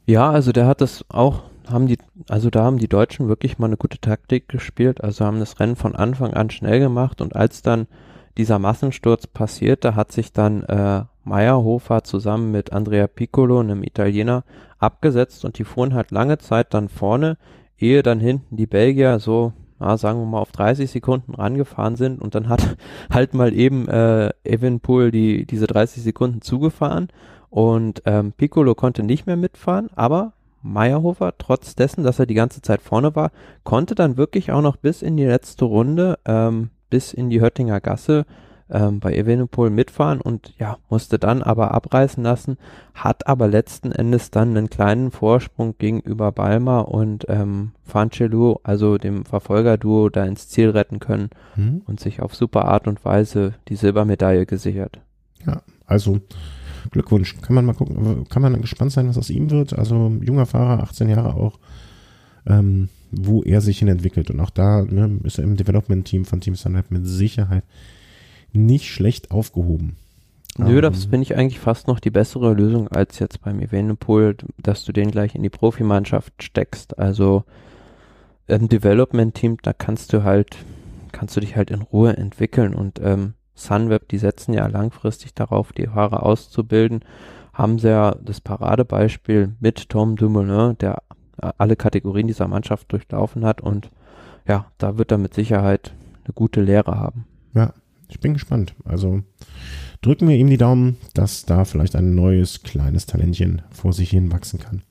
Ja, also der hat das auch, haben die, also da haben die Deutschen wirklich mal eine gute Taktik gespielt, also haben das Rennen von Anfang an schnell gemacht und als dann dieser Massensturz passierte, hat sich dann äh, Meyerhofer zusammen mit Andrea Piccolo, einem Italiener, abgesetzt und die fuhren halt lange Zeit dann vorne, ehe dann hinten die Belgier so, ja, sagen wir mal, auf 30 Sekunden rangefahren sind und dann hat halt mal eben äh, Evenpool die, diese 30 Sekunden zugefahren und ähm, Piccolo konnte nicht mehr mitfahren, aber Meyerhofer, trotz dessen, dass er die ganze Zeit vorne war, konnte dann wirklich auch noch bis in die letzte Runde, ähm, bis in die Höttinger Gasse ähm, bei Evenepoel mitfahren und ja, musste dann aber abreißen lassen, hat aber letzten Endes dann einen kleinen Vorsprung gegenüber Balma und ähm, Fancelu, also dem Verfolgerduo, da ins Ziel retten können Hm? und sich auf super Art und Weise die Silbermedaille gesichert. Ja, also Glückwunsch. Kann man mal gucken, kann man gespannt sein, was aus ihm wird. Also junger Fahrer, 18 Jahre auch, ähm, wo er sich hin entwickelt. Und auch da ne, ist er im Development-Team von Team Sunweb mit Sicherheit nicht schlecht aufgehoben. Nö, das Ähm, finde ich eigentlich fast noch die bessere Lösung als jetzt beim Evenepoel, dass du den gleich in die Profimannschaft steckst. Also im Development-Team, da kannst du halt, kannst du dich halt in Ruhe entwickeln und ähm, Sunweb, die setzen ja langfristig darauf, die Fahrer auszubilden, haben sie ja das Paradebeispiel mit Tom Dumoulin, der alle Kategorien dieser Mannschaft durchlaufen hat und ja, da wird er mit Sicherheit eine gute Lehre haben. Ich bin gespannt. Also drücken wir ihm die Daumen, dass da vielleicht ein neues kleines Talentchen vor sich hin wachsen kann.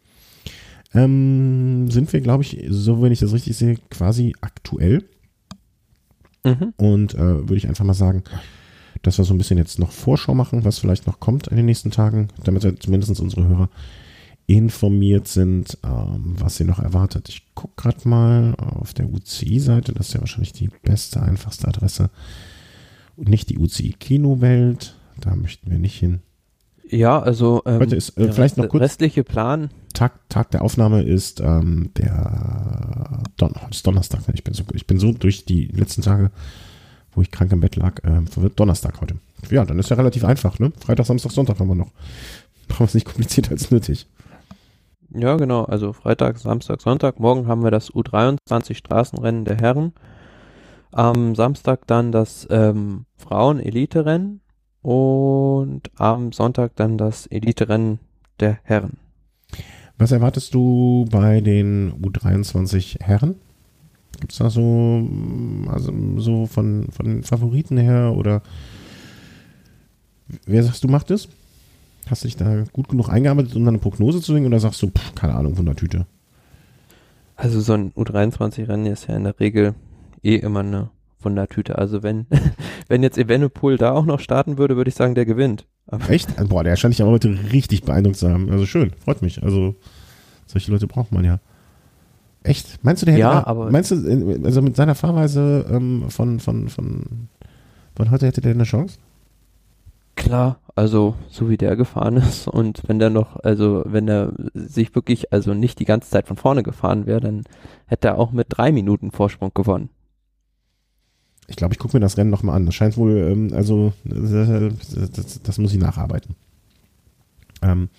Ähm, sind wir, glaube ich, so wenn ich das richtig sehe, quasi aktuell. Mhm. Und äh, würde ich einfach mal sagen, dass wir so ein bisschen jetzt noch Vorschau machen, was vielleicht noch kommt in den nächsten Tagen, damit wir zumindest unsere Hörer informiert sind, ähm, was sie noch erwartet. Ich gucke gerade mal auf der UCI-Seite, das ist ja wahrscheinlich die beste, einfachste Adresse. Und nicht die UCI-Kinowelt, da möchten wir nicht hin. Ja, also ähm, Heute ist, äh, vielleicht noch kurz- restliche Plan. Tag, Tag der Aufnahme ist ähm, der Don ist Donnerstag. Ich bin, so, ich bin so durch die letzten Tage, wo ich krank im Bett lag, äh, verwirrt Donnerstag heute. Ja, dann ist ja relativ einfach, ne? Freitag, Samstag, Sonntag haben wir noch. Brauchen wir es nicht komplizierter als nötig. Ja, genau. Also Freitag, Samstag, Sonntag. Morgen haben wir das U23 Straßenrennen der Herren. Am Samstag dann das ähm, Frauen-Elite-Rennen und am Sonntag dann das Elite-Rennen der Herren. Was erwartest du bei den U23 Herren? Gibt es da so, also so von, von Favoriten her oder wer sagst du macht es? Hast du dich da gut genug eingearbeitet, um eine Prognose zu singen oder sagst du, pff, keine Ahnung, Wundertüte? Also so ein U23-Rennen ist ja in der Regel eh immer eine Wundertüte. Also wenn, wenn jetzt Evenepoel da auch noch starten würde, würde ich sagen, der gewinnt. Aber Echt? Boah, der scheint dich aber heute richtig beeindruckt zu haben. Also schön, freut mich. Also solche Leute braucht man ja. Echt? Meinst du, der hätte Ja, da- aber- meinst du, äh, also mit seiner Fahrweise ähm, von, von, von, von heute hätte der eine Chance? Klar, also so wie der gefahren ist und wenn der noch, also wenn er sich wirklich, also nicht die ganze Zeit von vorne gefahren wäre, dann hätte er auch mit drei Minuten Vorsprung gewonnen. Ich glaube, ich gucke mir das Rennen nochmal an. Das scheint wohl, ähm, also äh, das, das muss ich nacharbeiten. Ähm,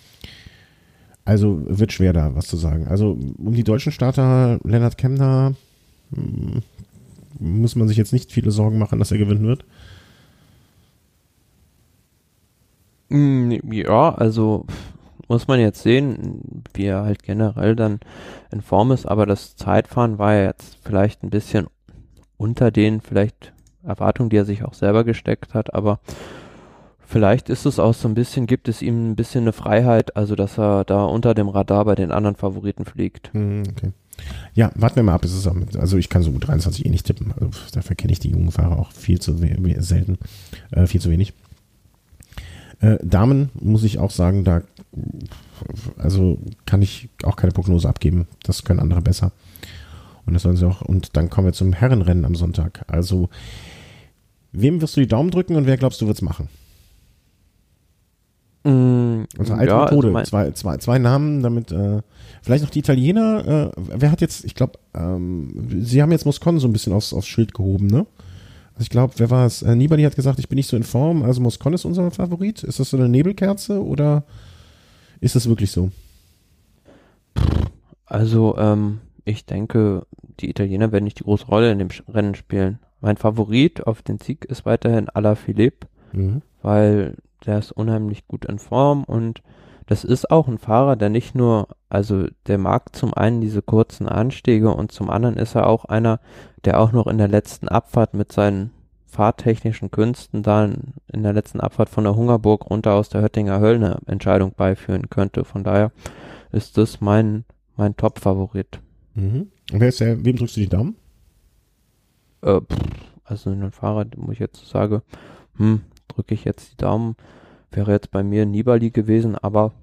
also wird schwer da was zu sagen. Also um die deutschen Starter, Lennart Kemner, hm, muss man sich jetzt nicht viele Sorgen machen, dass er gewinnen wird. Mm, Ja, also muss man jetzt sehen, wie er halt generell dann in Form ist, aber das Zeitfahren war ja jetzt vielleicht ein bisschen unter den vielleicht Erwartungen, die er sich auch selber gesteckt hat, aber vielleicht ist es auch so ein bisschen, gibt es ihm ein bisschen eine Freiheit, also dass er da unter dem Radar bei den anderen Favoriten fliegt. Hm, okay. Ja, warten wir mal ab. Also ich kann so U23 eh nicht tippen. Also dafür kenne ich die jungen Fahrer auch viel zu selten, äh, viel zu wenig. Äh, Damen muss ich auch sagen, da also kann ich auch keine Prognose abgeben. Das können andere besser. Und das sollen sie auch. Und dann kommen wir zum Herrenrennen am Sonntag. Also, wem wirst du die Daumen drücken und wer glaubst du wird's machen? Mm, Unsere alte ja, Methode. also zwei, zwei, zwei Namen, damit, äh, vielleicht noch die Italiener. Äh, wer hat jetzt, ich glaube, ähm, sie haben jetzt Moscon so ein bisschen aufs, aufs Schild gehoben, ne? Also ich glaube, wer war es? Äh, Nibali hat gesagt, ich bin nicht so in Form, also Moscon ist unser Favorit. Ist das so eine Nebelkerze oder ist das wirklich so? Also, ähm, ich denke, die Italiener werden nicht die große Rolle in dem Rennen spielen. Mein Favorit auf den Sieg ist weiterhin Alaphilippe, Mhm. weil der ist unheimlich gut in Form und das ist auch ein Fahrer, der nicht nur, also der mag zum einen diese kurzen Anstiege und zum anderen ist er auch einer, der auch noch in der letzten Abfahrt mit seinen fahrtechnischen Künsten dann in der letzten Abfahrt von der Hungerburg runter aus der Höttinger Hölle eine Entscheidung beiführen könnte. Von daher ist das mein, mein Top-Favorit. Mhm. Und wer ist der, wem drückst du die Daumen? Äh, pff, also einen Fahrer, wo ich jetzt sage, hm, drücke ich jetzt die Daumen, wäre jetzt bei mir Nibali gewesen, aber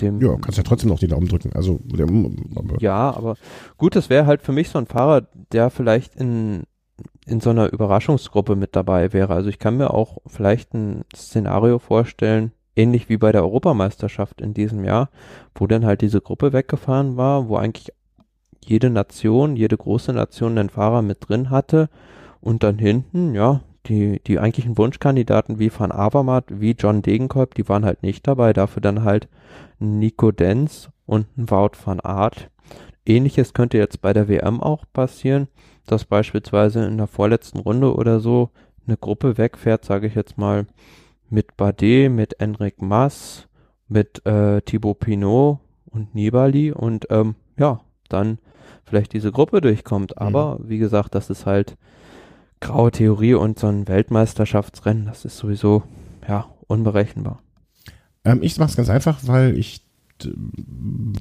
dem Ja, kannst ja trotzdem noch die Daumen drücken. Also, der, aber, Ja, aber gut, das wäre halt für mich so ein Fahrer, der vielleicht in, in so einer Überraschungsgruppe mit dabei wäre. Also ich kann mir auch vielleicht ein Szenario vorstellen, ähnlich wie bei der Europameisterschaft in diesem Jahr, wo dann halt diese Gruppe weggefahren war, wo eigentlich jede Nation, jede große Nation einen Fahrer mit drin hatte und dann hinten, ja, die, die eigentlichen Wunschkandidaten wie Van Avermaet, wie John Degenkolb, die waren halt nicht dabei, dafür dann halt Nico Denz und ein Wout van Aert. Ähnliches könnte jetzt bei der WM auch passieren, dass beispielsweise in der vorletzten Runde oder so eine Gruppe wegfährt, sage ich jetzt mal, mit Bardet, mit Enric Mas, mit äh, Thibaut Pinot und Nibali und ähm, ja, dann vielleicht diese Gruppe durchkommt. Aber wie gesagt, das ist halt graue Theorie und so ein Weltmeisterschaftsrennen, das ist sowieso ja unberechenbar. ähm, ich mache es ganz einfach, weil ich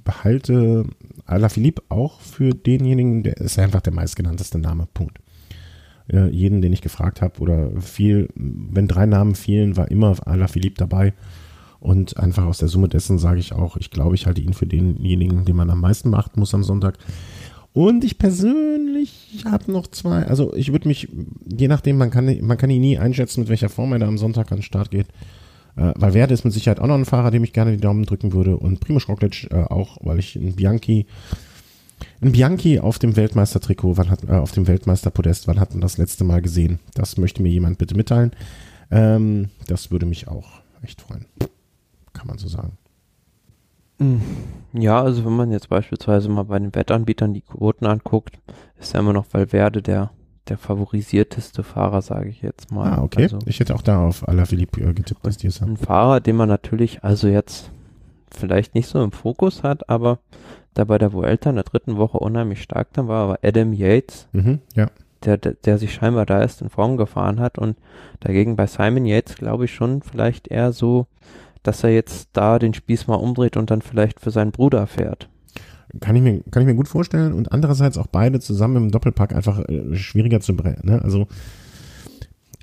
behalte Alaphilippe auch für denjenigen, der ist einfach der meistgenannteste Name. Punkt. Äh, jeden, den ich gefragt habe oder viel, wenn drei Namen fielen, war immer Alaphilippe dabei. Und einfach aus der Summe dessen sage ich auch, ich glaube, ich halte ihn für denjenigen, den man am meisten beachten muss am Sonntag. Und ich persönlich habe noch zwei, also ich würde mich, je nachdem, man kann, man kann ihn nie einschätzen, mit welcher Form er da am Sonntag an den Start geht. Äh, Valverde ist mit Sicherheit auch noch ein Fahrer, dem ich gerne die Daumen drücken würde. Und Primoz Roglic äh, auch, weil ich einen Bianchi, einen Bianchi auf dem Weltmeistertrikot, wann hat, äh, auf dem Weltmeisterpodest, wann hat man das letzte Mal gesehen? Das möchte mir jemand bitte mitteilen. Ähm, das würde mich auch echt freuen. Kann man so sagen. Ja, also wenn man jetzt beispielsweise mal bei den Wettanbietern die Quoten anguckt, ist ja immer noch Valverde der, der favorisierteste Fahrer, sage ich jetzt mal. Ah, okay. Also ich hätte auch da auf Alaphilippe äh, getippt, dass die es haben. ein Fahrer, den man natürlich also jetzt vielleicht nicht so im Fokus hat, aber da bei der Vuelta in der dritten Woche unheimlich stark dann war, aber Adam Yates, Mhm, ja. der, der, der sich scheinbar da erst in Form gefahren hat und dagegen bei Simon Yates glaube ich schon vielleicht eher so, dass er jetzt da den Spieß mal umdreht und dann vielleicht für seinen Bruder fährt. Kann ich mir, kann ich mir gut vorstellen und andererseits auch beide zusammen im Doppelpack einfach äh, schwieriger zu brechen, ne? also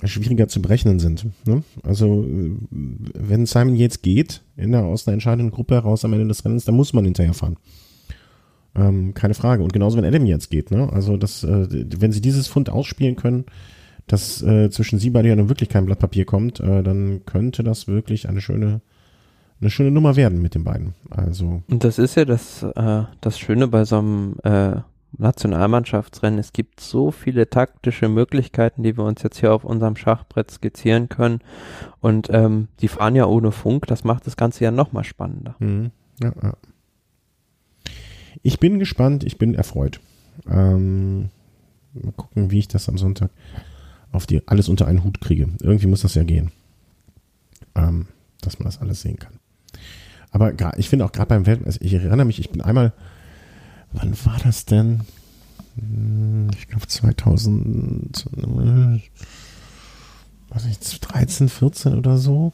schwieriger zu berechnen sind. Ne? Also äh, wenn Simon jetzt geht, in der, aus einer entscheidenden Gruppe heraus am Ende des Rennens, dann muss man hinterher fahren. Ähm, keine Frage. Und genauso wenn Adam jetzt geht, ne? Also das, äh, wenn sie dieses Fund ausspielen können, dass äh, zwischen sie beide ja nun wirklich kein Blatt Papier kommt, äh, dann könnte das wirklich eine schöne, eine schöne Nummer werden mit den beiden. Also Und das ist ja das, äh, das Schöne bei so einem äh, Nationalmannschaftsrennen. Es gibt so viele taktische Möglichkeiten, die wir uns jetzt hier auf unserem Schachbrett skizzieren können. Und ähm, die fahren ja ohne Funk. Das macht das Ganze ja nochmal spannender. Mhm. Ja, ja. Ich bin gespannt, ich bin erfreut. Ähm, mal gucken, wie ich das am Sonntag auf die alles unter einen Hut kriege. Irgendwie muss das ja gehen. Ähm, dass man das alles sehen kann. Aber ich finde auch gerade beim Welt, also ich erinnere mich, ich bin einmal, wann war das denn? Hm, ich glaube 2000, was ich, 13, 14 oder so.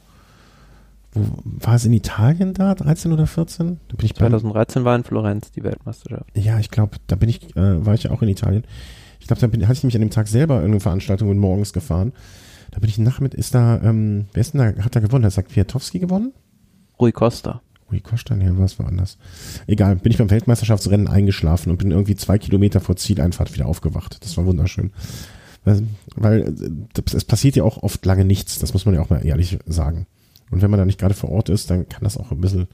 Wo, war es in Italien da, 13 oder 14? Da bin ich 2013 war in Florenz die Weltmeisterschaft. Ja, ich glaube, da bin ich, äh, war ich ja auch in Italien. Ich glaube, da bin, hatte ich mich an dem Tag selber irgendeine Veranstaltung morgens gefahren. Da bin ich Nachmitt, ist da, ähm, wer ist denn da, hat da gewonnen? Hat sagt Kwiatowski gewonnen? Rui Costa. Rui Costa, nee, was war anders. Egal, bin ich beim Weltmeisterschaftsrennen eingeschlafen und bin irgendwie zwei Kilometer vor Zieleinfahrt wieder aufgewacht. Das war wunderschön. Weil, weil es passiert ja auch oft lange nichts, das muss man ja auch mal ehrlich sagen. Und wenn man da nicht gerade vor Ort ist, dann kann das auch ein bisschen.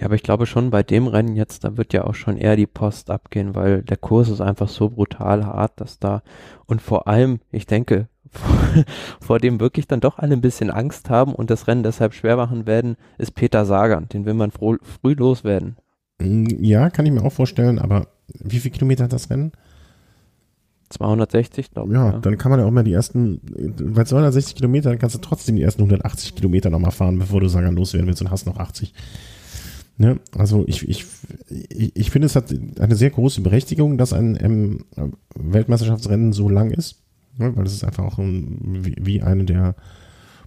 Ja, aber ich glaube schon bei dem Rennen jetzt, da wird ja auch schon eher die Post abgehen, weil der Kurs ist einfach so brutal hart, dass da und vor allem, ich denke, vor dem wirklich dann doch alle ein bisschen Angst haben und das Rennen deshalb schwer machen werden, ist Peter Sagan. Den will man früh loswerden. Mm, ja, kann ich mir auch vorstellen, aber wie viele Kilometer hat das Rennen? 260, glaube ich. Ja, ja, dann kann man ja auch mal die ersten, bei 260 Kilometern kannst du trotzdem die ersten 180 Kilometer nochmal fahren, bevor du Sagan loswerden willst und hast noch 80. Ne? Also ich, ich, ich, finde, es hat eine sehr große Berechtigung, dass ein ähm, Weltmeisterschaftsrennen so lang ist ne? weil das ist einfach auch ein, wie, wie eine der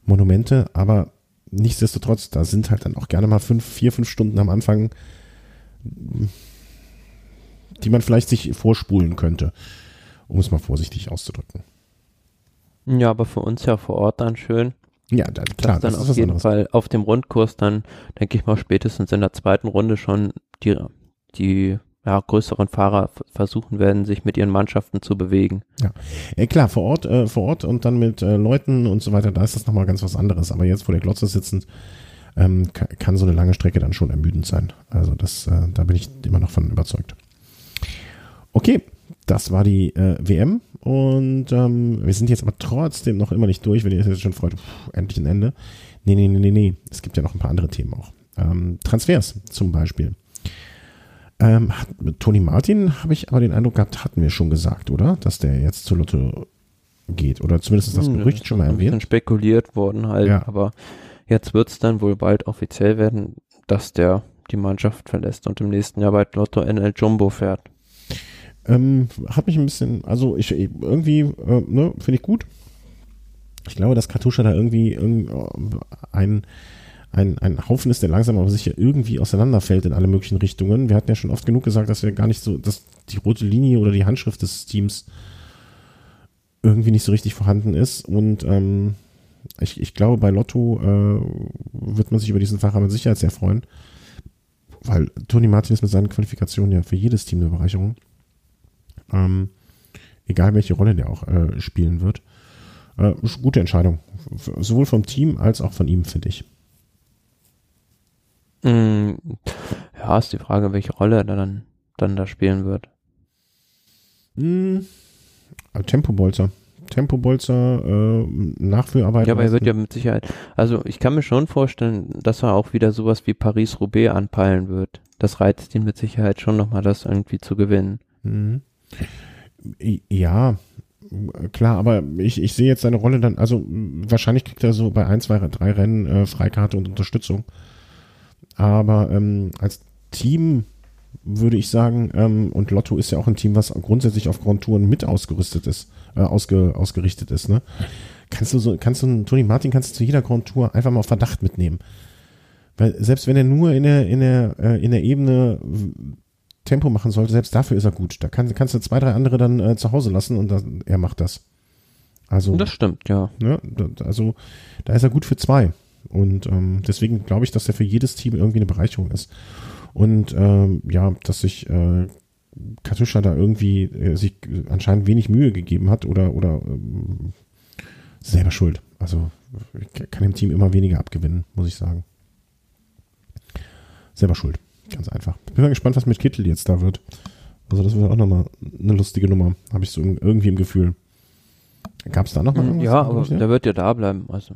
Monumente, aber nichtsdestotrotz, da sind halt dann auch gerne mal fünf, vier, fünf Stunden am Anfang, die man vielleicht sich vorspulen könnte, um es mal vorsichtig auszudrücken. Ja, aber für uns ja vor Ort dann schön. Ja, dann, klar. Dass dann auf jeden anderes. Fall auf dem Rundkurs dann, denke ich mal, spätestens in der zweiten Runde schon die, die ja, größeren Fahrer versuchen werden, sich mit ihren Mannschaften zu bewegen. Ja, äh, klar, vor Ort, äh, vor Ort und dann mit äh, Leuten und so weiter, da ist das nochmal ganz was anderes. Aber jetzt vor der Glotze sitzend, ähm, kann so eine lange Strecke dann schon ermüdend sein. Also das, äh, da bin ich immer noch von überzeugt. Okay, das war die äh, WM und ähm, wir sind jetzt aber trotzdem noch immer nicht durch, wenn ihr euch jetzt schon freut, pff, endlich ein Ende. Nee, nee, nee, nee, nee. Es gibt ja noch ein paar andere Themen auch. Ähm, Transfers zum Beispiel. Ähm, hat, Toni Martin habe ich aber den Eindruck gehabt, hatten wir schon gesagt, oder? Dass der jetzt zu Lotto geht. Oder zumindest das hm, Gerücht hm, schon mal erwähnt. spekuliert worden halt, ja. aber jetzt wird es dann wohl bald offiziell werden, dass der die Mannschaft verlässt und im nächsten Jahr bei Lotto NL Jumbo fährt. Ähm, hat mich ein bisschen, also ich irgendwie, äh, ne, finde ich gut. Ich glaube, dass Katusha da irgendwie, irgendwie äh, ein ein, ein Haufen ist, der langsam aber sicher irgendwie auseinanderfällt in alle möglichen Richtungen. Wir hatten ja schon oft genug gesagt, dass wir gar nicht so, dass die rote Linie oder die Handschrift des Teams irgendwie nicht so richtig vorhanden ist. Und ähm, ich, ich glaube, bei Lotto äh, wird man sich über diesen Fahrer mit Sicherheit sehr freuen. Weil Toni Martin ist mit seinen Qualifikationen ja für jedes Team eine Bereicherung. Ähm, egal welche Rolle der auch äh, spielen wird. Äh, gute Entscheidung. Sowohl vom Team als auch von ihm, finde ich. Mm, ja, ist die Frage, welche Rolle er dann, dann da spielen wird. Mm, Tempobolzer. Tempobolzer, äh, Nachführarbeit. Ja, aber er wird ja mit Sicherheit, also ich kann mir schon vorstellen, dass er auch wieder sowas wie Paris-Roubaix anpeilen wird. Das reizt ihn mit Sicherheit schon nochmal, das irgendwie zu gewinnen. Mhm. Ja, klar, aber ich, ich sehe jetzt seine Rolle dann, also wahrscheinlich kriegt er so bei ein, zwei, drei Rennen äh, Freikarte und Unterstützung. Aber ähm, als Team würde ich sagen, ähm, und Lotto ist ja auch ein Team, was grundsätzlich auf Grand Touren mit ausgerüstet ist, äh, ausge, ausgerichtet ist, ne? Kannst du so, kannst du Tony Martin kannst du zu jeder Grand Tour einfach mal auf Verdacht mitnehmen. Weil selbst wenn er nur in der, in der, äh, in der Ebene Tempo machen sollte, selbst dafür ist er gut. Da kann, kannst du zwei, drei andere dann äh, zu Hause lassen und dann, er macht das. Also. Das stimmt, ja. Ne, also, da ist er gut für zwei. Und ähm, deswegen glaube ich, dass er für jedes Team irgendwie eine Bereicherung ist. Und ähm, ja, dass sich äh, Katusha da irgendwie äh, sich anscheinend wenig Mühe gegeben hat oder, oder ähm, selber schuld. Also kann dem Team immer weniger abgewinnen, muss ich sagen. Selber schuld. Ganz einfach. Bin mal gespannt, was mit Kittel jetzt da wird. Also das wird auch nochmal eine lustige Nummer. Habe ich so irgendwie im Gefühl. Gab es da noch mal irgendwas? Ja, aber der wird ja da bleiben. Also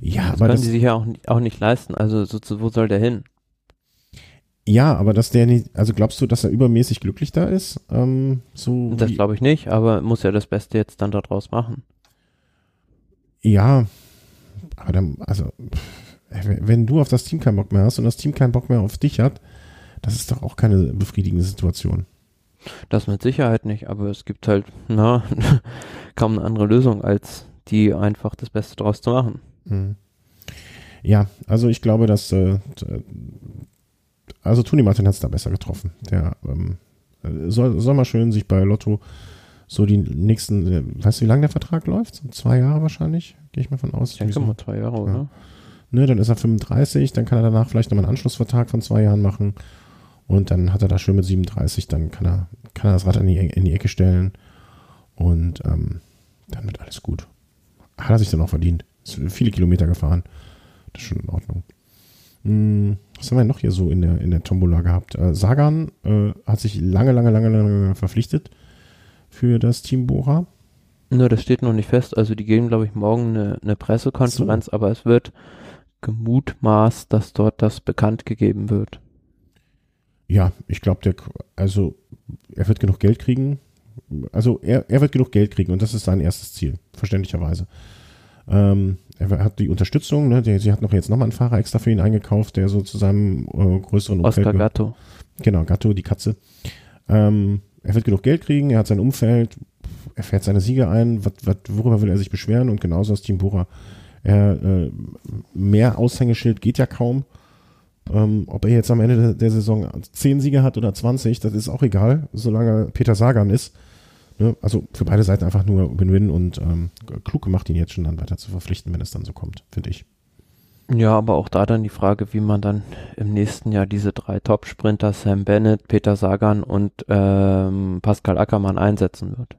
ja, das aber können das, die sich ja auch, auch nicht leisten. Also so, wo soll der hin? Ja, aber dass der nicht, also glaubst du, dass er übermäßig glücklich da ist? Ähm, so das glaube ich nicht, aber muss ja das Beste jetzt dann daraus machen. Ja, aber dann, also wenn du auf das Team keinen Bock mehr hast und das Team keinen Bock mehr auf dich hat, das ist doch auch keine befriedigende Situation. Das mit Sicherheit nicht, aber es gibt halt, na, kaum eine andere Lösung, als die einfach das Beste draus zu machen. Mhm. Ja, also ich glaube, dass äh, also Toni Martin hat es da besser getroffen. Der ähm, soll, soll mal schön sich bei Lotto so die nächsten, äh, weißt du, wie lange der Vertrag läuft? Zwei Jahre wahrscheinlich, gehe ich mal von aus. Ich denke mal zwei Jahre, oder? Ne, dann ist er 35, dann kann er danach vielleicht nochmal einen Anschlussvertrag von zwei Jahren machen und dann hat er da schön mit 37, dann kann er, kann er das Rad in die, in die Ecke stellen und ähm, dann wird alles gut. Hat er sich dann auch verdient. Ist viele Kilometer gefahren. Das ist schon in Ordnung. Hm, was haben wir noch hier so in der, in der Tombola gehabt? Äh, Sagan äh, hat sich lange, lange, lange, lange verpflichtet für das Team Bora. Nur, das steht noch nicht fest. Also die geben, glaube ich, morgen eine, eine Pressekonferenz, so. aber es wird gemutmaßt, dass dort das bekannt gegeben wird. Ja, ich glaube, der, also er wird genug Geld kriegen. Also er, er wird genug Geld kriegen und das ist sein erstes Ziel, verständlicherweise. Ähm, er hat die Unterstützung, ne, sie hat noch jetzt nochmal einen Fahrer extra für ihn eingekauft, der so zu seinem äh, größeren Umfeld Oscar Gatto. Genau, Gatto, die Katze. Ähm, er wird genug Geld kriegen, er hat sein Umfeld, er fährt seine Siege ein, wat, wat, worüber will er sich beschweren und genauso das Team Bora. Er, äh, mehr Aushängeschild geht ja kaum. Ähm, ob er jetzt am Ende der, Saison 10 Siege hat oder 20, das ist auch egal, solange Peter Sagan ist. Ne? Also für beide Seiten einfach nur Win-Win und ähm, klug gemacht, ihn jetzt schon dann weiter zu verpflichten, wenn es dann so kommt, finde ich. Ja, aber auch da dann die Frage, wie man dann im nächsten Jahr diese drei Top-Sprinter, Sam Bennett, Peter Sagan und ähm, Pascal Ackermann einsetzen wird.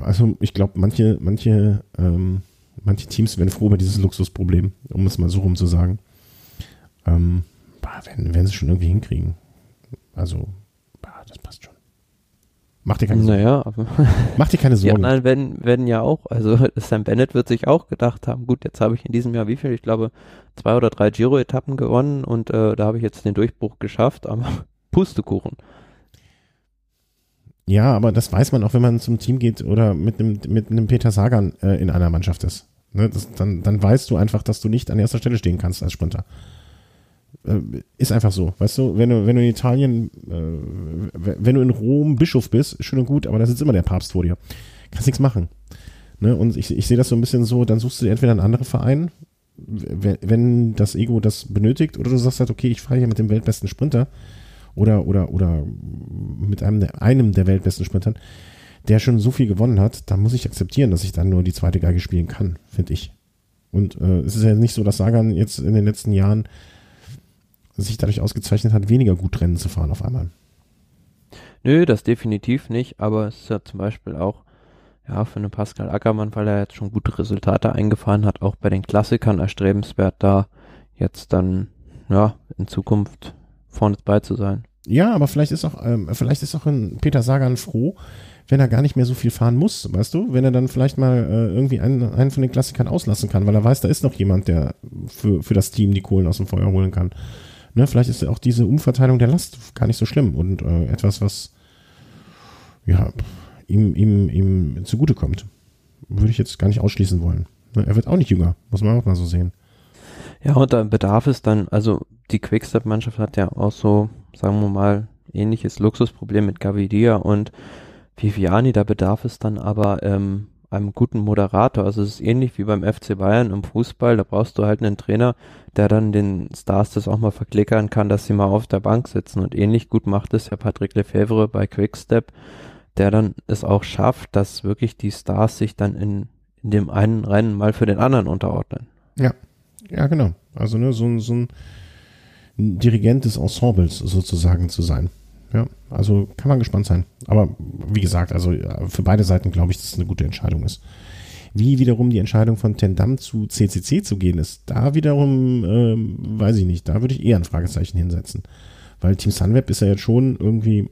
Also ich glaube, manche, manche, ähm, manche Teams werden froh über dieses Luxusproblem, um es mal so rum zu sagen. Ähm, werden, werden sie schon irgendwie hinkriegen. Also, bah, das passt schon. Mach dir keine Sorgen. Naja, aber Mach dir keine Sorgen. Die anderen werden, werden ja auch, also Sam Bennett wird sich auch gedacht haben, gut, jetzt habe ich in diesem Jahr wie viel? Ich glaube, zwei oder drei Giro-Etappen gewonnen und äh, da habe ich jetzt den Durchbruch geschafft, aber Pustekuchen. Ja, aber das weiß man auch, wenn man zum Team geht oder mit einem, mit einem Peter Sagan äh, in einer Mannschaft ist. Ne, das, dann, dann weißt du einfach, dass du nicht an erster Stelle stehen kannst als Sprinter. Äh, ist einfach so, weißt du, wenn du, wenn du in Italien, äh, wenn du in Rom Bischof bist, schön und gut, aber da sitzt immer der Papst vor dir. Kannst nichts machen. Ne? Und ich, ich sehe das so ein bisschen so, dann suchst du dir entweder einen anderen Verein, wenn das Ego das benötigt, oder du sagst halt, okay, ich fahre hier mit dem weltbesten Sprinter oder, oder, oder mit einem der, einem der weltbesten Sprintern, der schon so viel gewonnen hat, dann muss ich akzeptieren, dass ich dann nur die zweite Geige spielen kann, finde ich. Und äh, es ist ja nicht so, dass Sagan jetzt in den letzten Jahren sich dadurch ausgezeichnet hat, weniger gut Rennen zu fahren auf einmal. Nö, das definitiv nicht, aber es ist ja zum Beispiel auch, ja, für einen Pascal Ackermann, weil er jetzt schon gute Resultate eingefahren hat, auch bei den Klassikern erstrebenswert, da jetzt dann, ja, in Zukunft vorne bei zu sein. Ja, aber vielleicht ist auch, ähm, vielleicht ist auch ein Peter Sagan froh, wenn er gar nicht mehr so viel fahren muss, weißt du? Wenn er dann vielleicht mal äh, irgendwie einen, einen von den Klassikern auslassen kann, weil er weiß, da ist noch jemand, der für, für das Team die Kohlen aus dem Feuer holen kann. Ne, vielleicht ist auch diese Umverteilung der Last gar nicht so schlimm und äh, etwas, was ja, ihm, ihm, ihm zugutekommt. Würde ich jetzt gar nicht ausschließen wollen. Ne, er wird auch nicht jünger, muss man auch mal so sehen. Ja, und da bedarf es dann, also die Quickstep-Mannschaft hat ja auch so, sagen wir mal, ähnliches Luxusproblem mit Gavidia und Viviani, da bedarf es dann aber ähm, einem guten Moderator. Also es ist ähnlich wie beim FC Bayern im Fußball. Da brauchst du halt einen Trainer, der dann den Stars das auch mal verklickern kann, dass sie mal auf der Bank sitzen. Und ähnlich gut macht es ja Patrick Lefebvre bei Quickstep, der dann es auch schafft, dass wirklich die Stars sich dann in, in dem einen Rennen mal für den anderen unterordnen. Ja, ja genau. Also ne, so, so ein Dirigent des Ensembles sozusagen zu sein. Ja, also kann man gespannt sein. Aber wie gesagt, also für beide Seiten glaube ich, dass es eine gute Entscheidung ist. Wie wiederum die Entscheidung von Tendam zu CCC zu gehen ist, da wiederum ähm, weiß ich nicht. Da würde ich eher ein Fragezeichen hinsetzen. Weil Team Sunweb ist ja jetzt schon irgendwie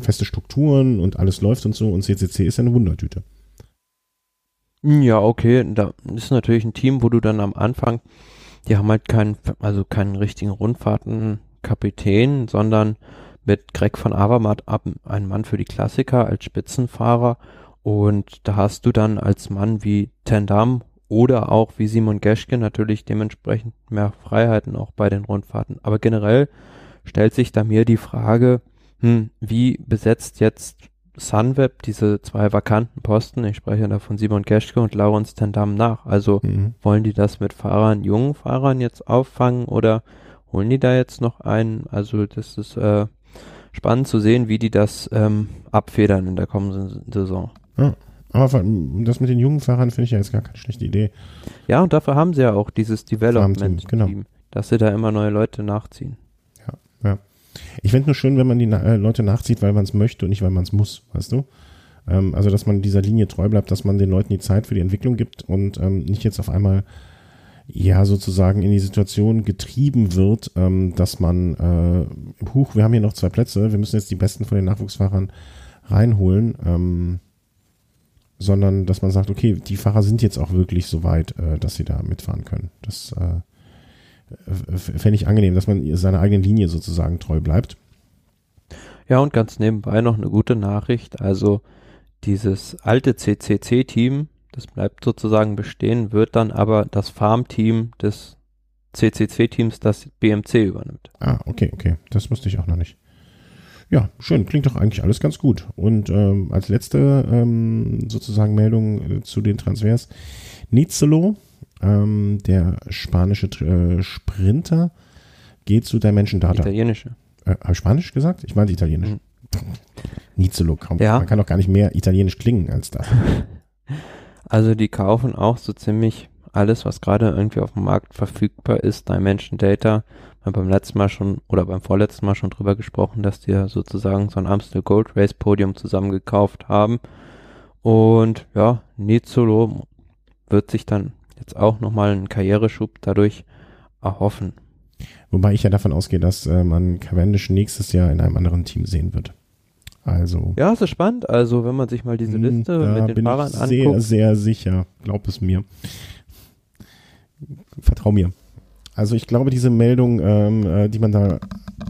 feste Strukturen und alles läuft und so und CCC ist eine Wundertüte. Ja, okay, da ist natürlich ein Team, wo du dann am Anfang, die haben halt keinen, also keinen richtigen Rundfahrtenkapitän, sondern mit Greg von Avermaet ab, ein Mann für die Klassiker als Spitzenfahrer und da hast du dann als Mann wie Tendam oder auch wie Simon Geschke natürlich dementsprechend mehr Freiheiten auch bei den Rundfahrten. Aber generell stellt sich da mir die Frage, hm, wie besetzt jetzt Sunweb diese zwei vakanten Posten, ich spreche da von Simon Geschke und Laurens Tendam nach. Also mhm. wollen die das mit Fahrern, jungen Fahrern jetzt auffangen oder holen die da jetzt noch einen? Also das ist äh, spannend zu sehen, wie die das ähm, abfedern in der kommenden Saison. Ja. Aber das mit den jungen Fahrern finde ich ja jetzt gar keine schlechte Idee. Ja, und dafür haben sie ja auch dieses Development-Team, genau. dass sie da immer neue Leute nachziehen. Ich finde nur schön, wenn man die äh, Leute nachzieht, weil man es möchte und nicht, weil man es muss, weißt du? Ähm, also, dass man dieser Linie treu bleibt, dass man den Leuten die Zeit für die Entwicklung gibt und ähm, nicht jetzt auf einmal ja sozusagen in die Situation getrieben wird, ähm, dass man, äh, huch, wir haben hier noch zwei Plätze, wir müssen jetzt die besten von den Nachwuchsfahrern reinholen. Ähm, sondern dass man sagt, okay, die Fahrer sind jetzt auch wirklich so weit, äh, dass sie da mitfahren können. Das äh, fände ich angenehm, dass man seiner eigenen Linie sozusagen treu bleibt. Ja, und ganz nebenbei noch eine gute Nachricht. Also dieses alte CCC-Team, das bleibt sozusagen bestehen, wird dann aber das Farm-Team des CCC-Teams, das BMC übernimmt. Ah, okay, okay. Das wusste ich auch noch nicht. Ja, schön. Klingt doch eigentlich alles ganz gut. Und ähm, als letzte ähm, sozusagen Meldung äh, zu den Transfers. Nizolo, ähm, der spanische äh, Sprinter, geht zu Dimension Data. Italienische. Äh, Habe ich Spanisch gesagt? Ich meine italienisch. Mhm. Nizolo, kaum. Ja. Man kann doch gar nicht mehr italienisch klingen als das. Also die kaufen auch so ziemlich alles, was gerade irgendwie auf dem Markt verfügbar ist, Dimension Data haben beim letzten Mal schon oder beim vorletzten Mal schon drüber gesprochen, dass die sozusagen so ein Amstel Gold Race Podium zusammengekauft haben. Und ja, Nizolo wird sich dann jetzt auch nochmal einen Karriereschub dadurch erhoffen. Wobei ich ja davon ausgehe, dass äh, man Cavendish nächstes Jahr in einem anderen Team sehen wird. Also. Ja, es ist spannend. Also, wenn man sich mal diese hm, Liste mit den bin Fahrern ich sehr, anguckt. Sehr, sehr sicher. Glaub es mir. Vertrau mir. Also ich glaube, diese Meldung, ähm, äh, die man da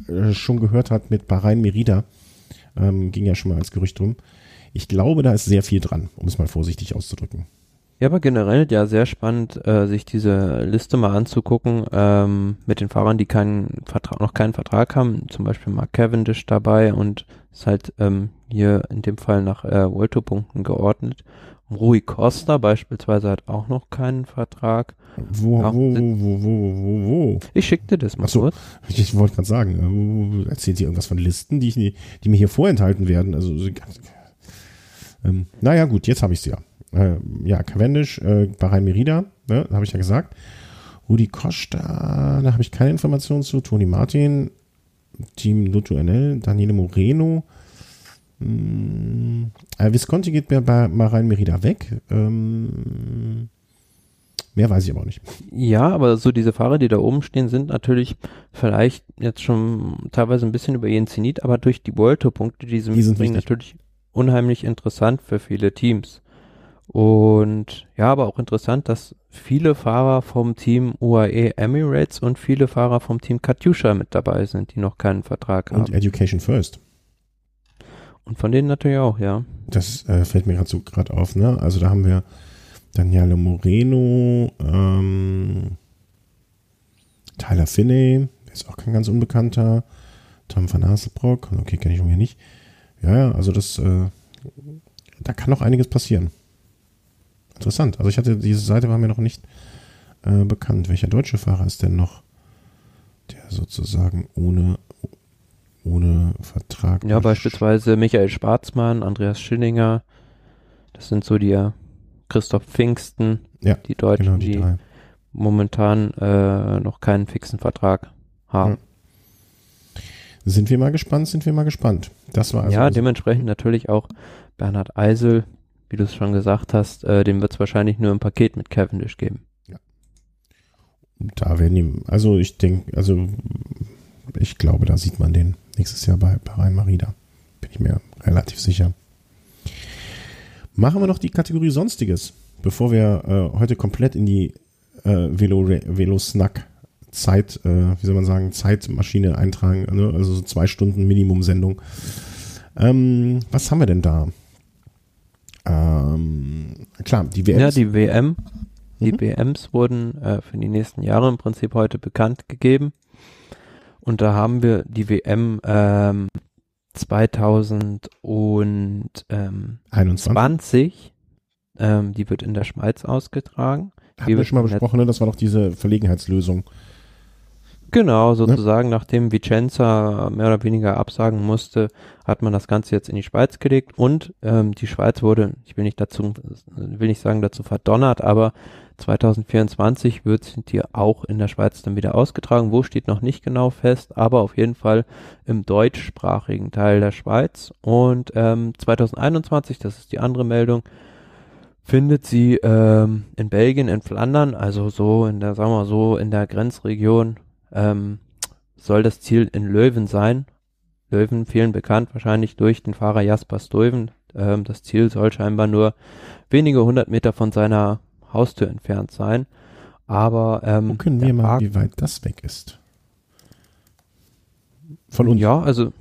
äh, schon gehört hat mit Bahrain Merida, ähm, ging ja schon mal als Gerücht drum. Ich glaube, da ist sehr viel dran, um es mal vorsichtig auszudrücken. Ja, aber generell ja sehr spannend, äh, sich diese Liste mal anzugucken ähm, mit den Fahrern, die keinen Vertrag, noch keinen Vertrag haben. Zum Beispiel Mark Cavendish dabei und ist halt ähm, hier in dem Fall nach äh, Volto-Punkten geordnet. Rui Costa beispielsweise hat auch noch keinen Vertrag. Wo, wo, wo, wo, wo, wo, wo? Ich schick dir das mal Achso, kurz. Ich, ich wollte gerade sagen, äh, erzählt ihr irgendwas von Listen, die, ich, die mir hier vorenthalten werden? Also, ähm, naja, gut, jetzt habe ich sie ja. Äh, ja, Cavendish, äh, Bahrain Merida, ne, habe ich ja gesagt. Rudi Costa, da habe ich keine Informationen zu. Toni Martin, Team Lotto NL, Daniele Moreno, hm, äh, Visconti geht bei, bei Bahrain Merida weg. Ähm, Mehr weiß ich aber auch nicht. Ja, aber so diese Fahrer, die da oben stehen, sind natürlich vielleicht jetzt schon teilweise ein bisschen über ihren Zenit, aber durch die World Tour Punkte, die sie die mitbringen, natürlich unheimlich interessant für viele Teams. Und ja, aber auch interessant, dass viele Fahrer vom Team UAE Emirates und viele Fahrer vom Team Katyusha mit dabei sind, die noch keinen Vertrag und haben. Und Education First. Und von denen natürlich auch, ja. Das äh, fällt mir gerade so gerade auf, ne? Also da haben wir Daniele Moreno, ähm, Tyler Finney, der ist auch kein ganz unbekannter. Tom van Haselbrock, okay, kenne ich irgendwie nicht. Ja, ja, also das, äh, da kann noch einiges passieren. Interessant. Also ich hatte, diese Seite war mir noch nicht äh, bekannt. Welcher deutsche Fahrer ist denn noch, der sozusagen ohne, ohne Vertrag. Ja, beispielsweise Michael Schwarzmann, Andreas Schillinger. Das sind so die Christoph Pfingsten, ja, die Deutschen, genau, die, die momentan äh, noch keinen fixen Vertrag haben. Ja. Sind wir mal gespannt, sind wir mal gespannt. Das war also Ja, dementsprechend natürlich auch Bernhard Eisel, wie du es schon gesagt hast, äh, dem wird es wahrscheinlich nur ein Paket mit Cavendish geben. Ja. Da werden die, also ich denke, also ich glaube, da sieht man den nächstes Jahr bei, Rhein Marida. Bin ich mir relativ sicher. Machen wir noch die Kategorie Sonstiges, bevor wir äh, heute komplett in die äh, Velo, Velo Snack Zeit, äh, wie soll man sagen, Zeitmaschine eintragen, ne? also so zwei Stunden Minimum-Sendung. Ähm, was haben wir denn da? Ähm, klar, die WM. Ja, die WM Die Mhm. BMs wurden äh, für die nächsten Jahre im Prinzip heute bekannt gegeben. Und da haben wir die WM ähm, 2020, 21. ähm, die wird in der Schweiz ausgetragen. Hatten wir wird schon mal besprochen, ne? Das war doch diese Verlegenheitslösung. Genau, sozusagen, nachdem Vicenza mehr oder weniger absagen musste, hat man das Ganze jetzt in die Schweiz gelegt und ähm, die Schweiz wurde, ich will nicht dazu, will nicht sagen dazu verdonnert, aber 2024 wird die auch in der Schweiz dann wieder ausgetragen. Wo steht noch nicht genau fest, aber auf jeden Fall im deutschsprachigen Teil der Schweiz. Und ähm, 2021, das ist die andere Meldung, findet sie ähm, in Belgien, in Flandern, also so in der, sagen wir so, in der Grenzregion ähm, soll das Ziel in Löwen sein. Löwen vielen bekannt, wahrscheinlich durch den Fahrer Jasper Stuyven. Ähm, das Ziel soll scheinbar nur wenige hundert Meter von seiner Haustür entfernt sein. Aber ähm, Gucken wir mal, Park- wie weit das weg ist. Von uns. Ja, also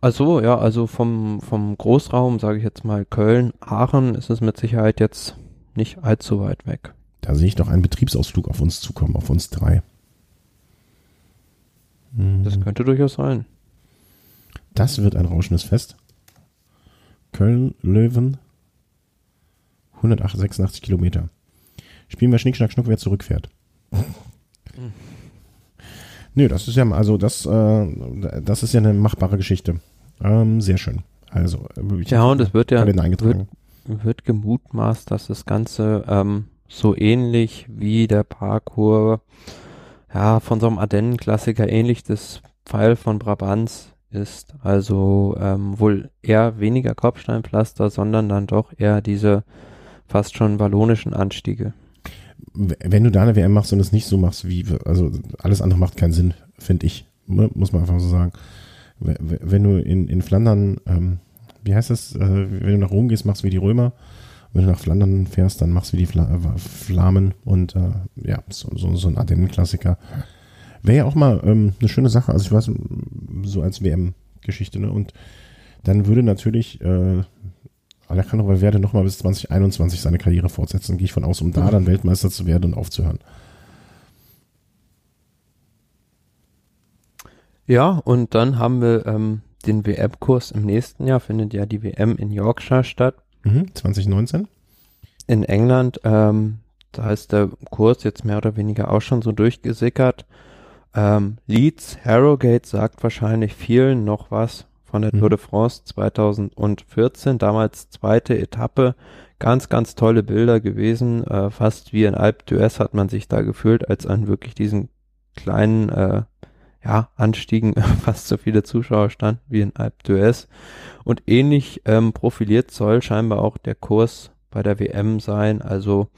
also ja, also vom vom Großraum, sage ich jetzt mal Köln, Aachen, ist es mit Sicherheit jetzt nicht allzu weit weg. Da sehe ich doch einen Betriebsausflug auf uns zukommen, auf uns drei. Mhm. Das könnte durchaus sein. Das wird ein rauschendes Fest. Köln, Löwen, 186 Kilometer. Spielen wir Schnick, Schnack, Schnuck, wer zurückfährt. Nö, das ist ja, also das, äh, das ist ja eine machbare Geschichte. Ähm, sehr schön. Also, äh, ich Ja, und es wird ja eingetragen. wird gemutmaßt, dass das Ganze ähm, so ähnlich wie der Parkour, ja, von so einem Ardennen-Klassiker ähnlich des Pfeil von Brabants ist. Also ähm, wohl eher weniger Kopfsteinpflaster, sondern dann doch eher diese fast schon wallonischen Anstiege. Wenn du da eine WM machst und es nicht so machst, wie, also alles andere macht keinen Sinn, finde ich. Muss man einfach so sagen. Wenn du in, in Flandern, ähm, wie heißt das, äh, wenn du nach Rom gehst, machst wie die Römer. Wenn du nach Flandern fährst, dann machst du wie die Fla äh, Flamen und äh, ja, so, so, so ein Ardennen-Klassiker. Wäre ja auch mal ähm, eine schöne Sache, also ich weiß, so als WM-Geschichte, ne? Und dann würde natürlich äh, Alejandro Valverde nochmal bis 2021 seine Karriere fortsetzen, gehe ich von aus, um da dann Weltmeister zu werden und aufzuhören. Ja, und dann haben wir ähm, den WM-Kurs im nächsten Jahr, findet ja die WM in Yorkshire statt. Mhm, 2019. in England, ähm, da ist der Kurs jetzt mehr oder weniger auch schon so durchgesickert. Ähm, Leeds Harrogate sagt wahrscheinlich vielen noch was von der Mhm. Tour de France 2014, damals zweite Etappe. Ganz, ganz tolle Bilder gewesen. Äh, fast wie in Alpe d'Huez hat man sich da gefühlt, als an wirklich diesen kleinen äh, ja, Anstiegen fast so viele Zuschauer standen wie in Alpe d'Huez. Und ähnlich ähm, profiliert soll scheinbar auch der Kurs bei der WM sein. Also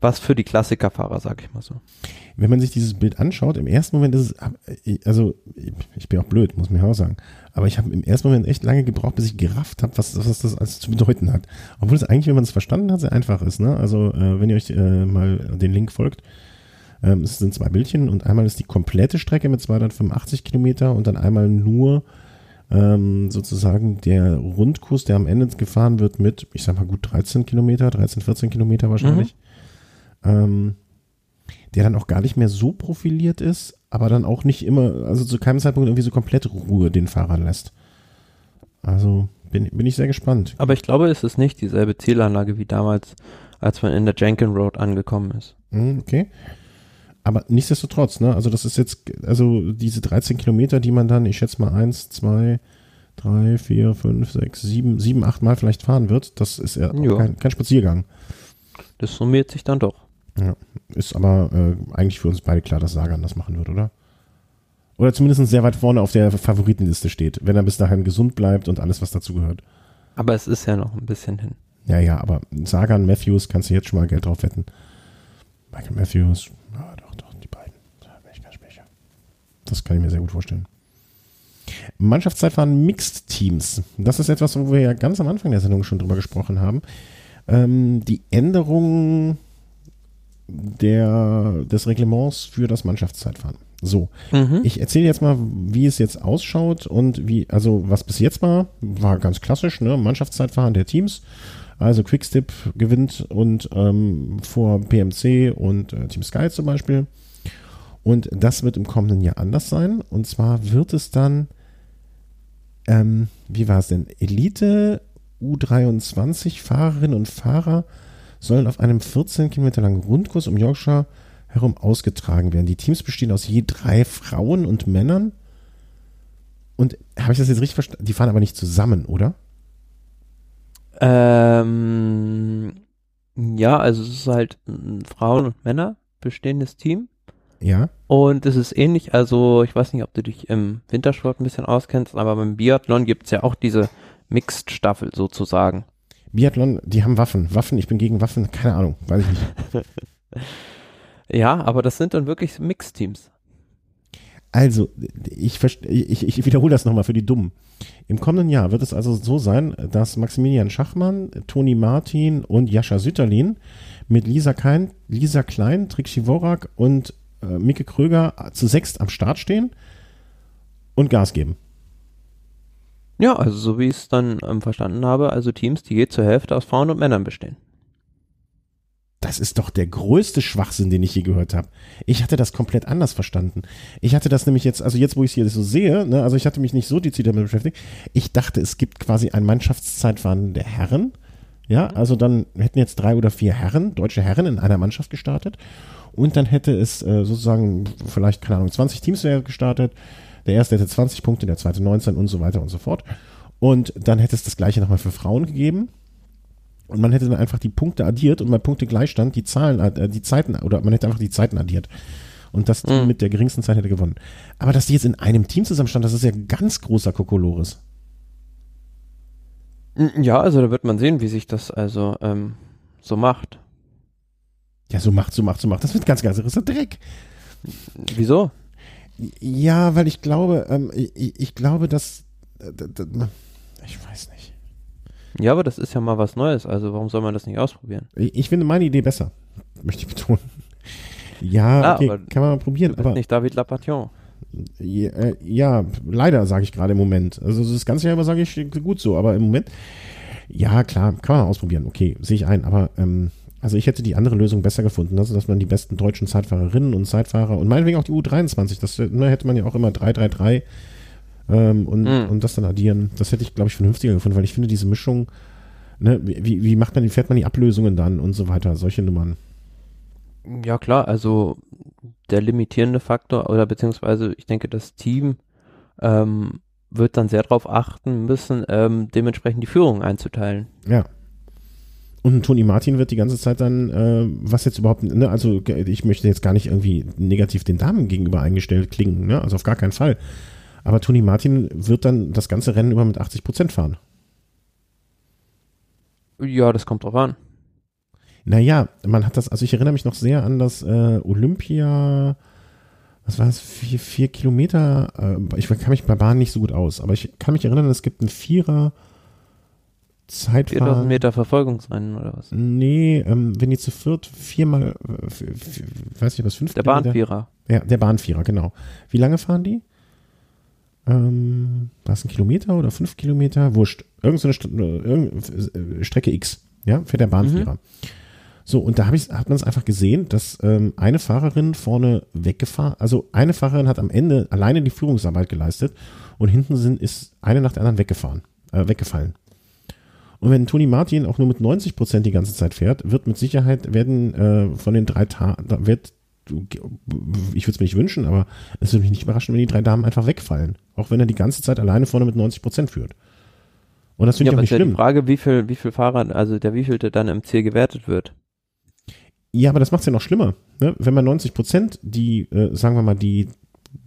was für die Klassikerfahrer, sag ich mal so. Wenn man sich dieses Bild anschaut, im ersten Moment ist es, also ich bin auch blöd, muss man ja auch sagen, aber ich habe im ersten Moment echt lange gebraucht, bis ich gerafft habe, was, was das alles zu bedeuten hat. Obwohl es eigentlich, wenn man es verstanden hat, sehr einfach ist. Ne? Also äh, wenn ihr euch äh, mal den Link folgt, ähm, es sind zwei Bildchen und einmal ist die komplette Strecke mit 285 Kilometer und dann einmal nur ähm, sozusagen der Rundkurs, der am Ende gefahren wird mit, ich sag mal gut 13 Kilometer, 13, 14 Kilometer wahrscheinlich. Ähm, der dann auch gar nicht mehr so profiliert ist, aber dann auch nicht immer, also zu keinem Zeitpunkt irgendwie so komplett Ruhe den Fahrer lässt. Also bin, bin ich sehr gespannt. Aber ich glaube, es ist nicht dieselbe Zielanlage wie damals, als man in der Jenkin Road angekommen ist. Hm, Okay. Aber nichtsdestotrotz, ne, also das ist jetzt, also diese 13 Kilometer, die man dann, ich schätze mal eins, zwei, drei, vier, fünf, sechs, sieben, sieben, acht Mal vielleicht fahren wird, das ist ja Ja. kein, kein Spaziergang. Das summiert sich dann doch. Ist aber äh, eigentlich für uns beide klar, dass Sagan das machen wird, oder? Oder zumindest sehr weit vorne auf der Favoritenliste steht, wenn er bis dahin gesund bleibt und alles, was dazugehört. Aber es ist ja noch ein bisschen hin. Ja, ja, aber Sagan, Matthews, kannst du jetzt schon mal Geld drauf wetten. Michael Matthews, ja, doch, doch, die beiden. Da bin ich ganz sicher. Das kann ich mir sehr gut vorstellen. Mannschaftszeitfahren Mixed Teams. Das ist etwas, wo wir ja ganz am Anfang der Sendung schon drüber gesprochen haben. Ähm, die Änderung der, des Reglements für das Mannschaftszeitfahren. So, Mhm. ich erzähle jetzt mal, wie es jetzt ausschaut und wie, also was bis jetzt war, war ganz klassisch, ne? Mannschaftszeitfahren der Teams. Also Quickstep gewinnt und ähm, vor PMC und äh, Team Sky zum Beispiel. Und das wird im kommenden Jahr anders sein. Und zwar wird es dann, ähm, wie war es denn? Elite U23 Fahrerinnen und Fahrer sollen auf einem 14 Kilometer langen Rundkurs um Yorkshire herum ausgetragen werden. Die Teams bestehen aus je drei Frauen und Männern. Und habe ich das jetzt richtig verstanden? Die fahren aber nicht zusammen, oder? Ähm, ja, also es ist halt ein Frauen und Männer bestehendes Team. Ja. Und es ist ähnlich, also ich weiß nicht, ob du dich im Wintersport ein bisschen auskennst, aber beim Biathlon gibt es ja auch diese Mixed-Staffel sozusagen. Biathlon, die haben Waffen. Waffen, ich bin gegen Waffen, keine Ahnung, weiß ich nicht. ja, aber das sind dann wirklich Mixed-Teams. Also, ich, ich, ich wiederhole das nochmal für die Dummen. Im kommenden Jahr wird es also so sein, dass Maximilian Schachmann, Toni Martin und Jascha Sütterlin mit Lisa Klein, Lisa Klein, Trixi Worak und äh, Micke Kröger zu sechst am Start stehen und Gas geben. Ja, also so wie ich es dann ähm, verstanden habe, also Teams, die je zur Hälfte aus Frauen und Männern bestehen. Das ist doch der größte Schwachsinn, den ich je gehört habe. Ich hatte das komplett anders verstanden. Ich hatte das nämlich jetzt, also jetzt, wo ich es hier so sehe, ne, also ich hatte mich nicht so dezidiert damit beschäftigt. Ich dachte, es gibt quasi ein Mannschaftszeitfahren der Herren. Ja, mhm. also dann hätten jetzt drei oder vier Herren, deutsche Herren in einer Mannschaft gestartet. Und dann hätte es äh, sozusagen vielleicht, keine Ahnung, 20 Teams wäre gestartet. Der erste hätte 20 Punkte, der zweite 19 und so weiter und so fort. Und dann hätte es das gleiche nochmal für Frauen gegeben. Und man hätte dann einfach die Punkte addiert und bei Punkte Gleichstand die Zahlen, äh, die Zeiten, oder man hätte einfach die Zeiten addiert. Und das Team mhm. mit der geringsten Zeit hätte gewonnen. Aber dass die jetzt in einem Team zusammenstanden, das ist ja ganz großer Kokolores. Ja, also da wird man sehen, wie sich das also ähm, so macht. Ja, so macht, so macht, so macht. Das wird ganz, ganz irrer Dreck. Wieso? Ja, weil ich glaube, ähm, ich, ich, glaube, dass, äh, ich weiß nicht. Ja, aber das ist ja mal was Neues, also warum soll man das nicht ausprobieren? Ich, ich finde meine Idee besser, möchte ich betonen. Ja, Klar, okay, kann man mal probieren. Du bist aber nicht David Lapation. Ja, äh, ja leider sage ich gerade im Moment. Also das ganze Jahr über sage ich gut so, aber im Moment, ja klar, kann man ausprobieren. Okay, sehe ich ein, aber ähm, also ich hätte die andere Lösung besser gefunden, also dass man die besten deutschen Zeitfahrerinnen und Zeitfahrer und meinetwegen auch die U23, das ne, hätte man ja auch immer 3-3-3 ähm, und, mhm. und das dann addieren. Das hätte ich, glaube ich, vernünftiger gefunden, weil ich finde, diese Mischung, ne, wie, wie macht man, wie fährt man die Ablösungen dann und so weiter, solche Nummern. Ja, klar, also der limitierende Faktor oder beziehungsweise ich denke, das Team ähm, wird dann sehr darauf achten müssen, ähm, dementsprechend die Führung einzuteilen. Ja. Und Toni Martin wird die ganze Zeit dann, äh, was jetzt überhaupt, ne, also ich möchte jetzt gar nicht irgendwie negativ den Damen gegenüber eingestellt klingen, ne, also auf gar keinen Fall. Aber Toni Martin wird dann das ganze Rennen über mit 80 Prozent fahren. Ja, das kommt drauf an. Naja, man hat das, also ich erinnere mich noch sehr an das äh, Olympia, was war es, vier, vier Kilometer, äh, ich kann mich bei Bahn nicht so gut aus, aber ich kann mich erinnern, es gibt einen Vierer Zeitfahren. 4000 Meter Verfolgungsrennen oder was? Nee, ähm, wenn die zu viert viermal, äh, weiß nicht, was, fünf Der? Bahnvierer. Ja, der Bahnvierer, genau. Wie lange fahren die? ähm, war es ein Kilometer oder fünf Kilometer? Wurscht. Irgendeine St irgendeine Strecke X, ja, für der Bahnvierer. Mhm. So, und da hab ich, hat man es einfach gesehen, dass ähm, eine Fahrerin vorne weggefahren, also eine Fahrerin hat am Ende alleine die Führungsarbeit geleistet und hinten sind, ist eine nach der anderen weggefahren, äh, weggefallen. Und wenn Toni Martin auch nur mit 90 Prozent die ganze Zeit fährt, wird mit Sicherheit werden äh, von den drei Tagen, wird ich würde es mir nicht wünschen, aber es würde mich nicht überraschen, wenn die drei Damen einfach wegfallen. Auch wenn er die ganze Zeit alleine vorne mit 90 Prozent führt. Und das finde ja, ich auch nicht schlimm. Ja die Frage, wie viel, wie viel Fahrer, also der wievielte dann im Ziel gewertet wird. Ja, aber das macht es ja noch schlimmer. Ne? Wenn man 90 Prozent die, äh, sagen wir mal, die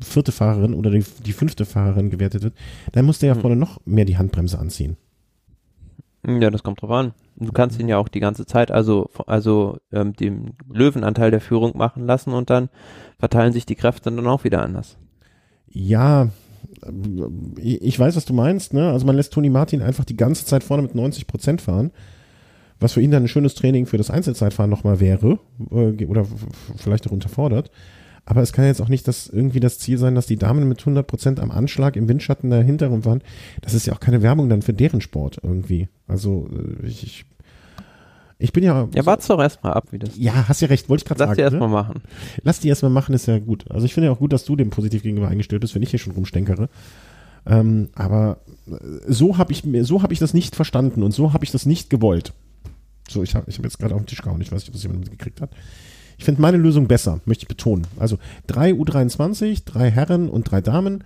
vierte Fahrerin oder die, die fünfte Fahrerin gewertet wird, dann muss der ja hm. vorne noch mehr die Handbremse anziehen. Ja, das kommt drauf an. Du kannst ihn ja auch die ganze Zeit, also, also ähm, den Löwenanteil der Führung machen lassen und dann verteilen sich die Kräfte dann auch wieder anders. Ja, ich weiß, was du meinst, ne? Also man lässt Toni Martin einfach die ganze Zeit vorne mit 90 Prozent fahren, was für ihn dann ein schönes Training für das Einzelzeitfahren nochmal wäre, äh, oder vielleicht auch unterfordert. Aber es kann jetzt auch nicht das irgendwie das Ziel sein, dass die Damen mit 100 Prozent am Anschlag im Windschatten der hinteren waren. Das ist ja auch keine Werbung dann für deren Sport irgendwie. Also äh, ich, ich Ich bin ja. Ja, wart's doch erstmal ab, wie das. Ja, hast ja recht, wollte ich gerade sagen. Lass die erstmal ne? machen. Lass die erstmal machen, ist ja gut. Also ich finde ja auch gut, dass du dem positiv gegenüber eingestellt bist, wenn ich hier schon rumstenkere. Ähm, aber äh, so habe ich so habe ich das nicht verstanden und so habe ich das nicht gewollt. So, ich habe ich hab jetzt gerade auf den Tisch gehauen, ich weiß nicht, ob das jemand mitgekriegt hat. Ich finde meine Lösung besser, möchte ich betonen. Also drei U23, drei Herren und drei Damen,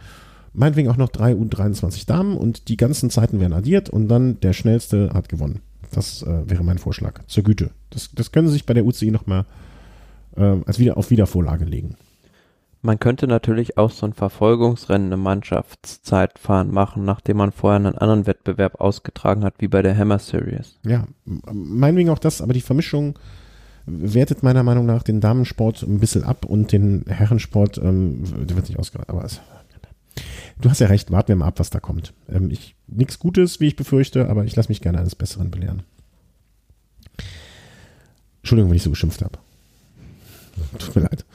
meinetwegen auch noch drei U23 Damen und die ganzen Zeiten werden addiert und dann der schnellste hat gewonnen. Das äh, wäre mein Vorschlag. Zur Güte. Das, das können Sie sich bei der UCI nochmal äh, als wieder auf Wiedervorlage legen. Man könnte natürlich auch so ein Verfolgungsrennen im Mannschaftszeitfahren machen, nachdem man vorher einen anderen Wettbewerb ausgetragen hat, wie bei der Hammer Series. Ja, meinetwegen auch das, aber die Vermischung wertet meiner Meinung nach den Damensport ein bisschen ab und den Herrensport, ähm, der wird nicht ausgereizt. Aber es, du hast ja recht, warten wir mal ab, was da kommt. Ähm, ich, nichts Gutes, wie ich befürchte, aber ich lasse mich gerne eines Besseren belehren. Entschuldigung, wenn ich so geschimpft habe. Tut mir leid.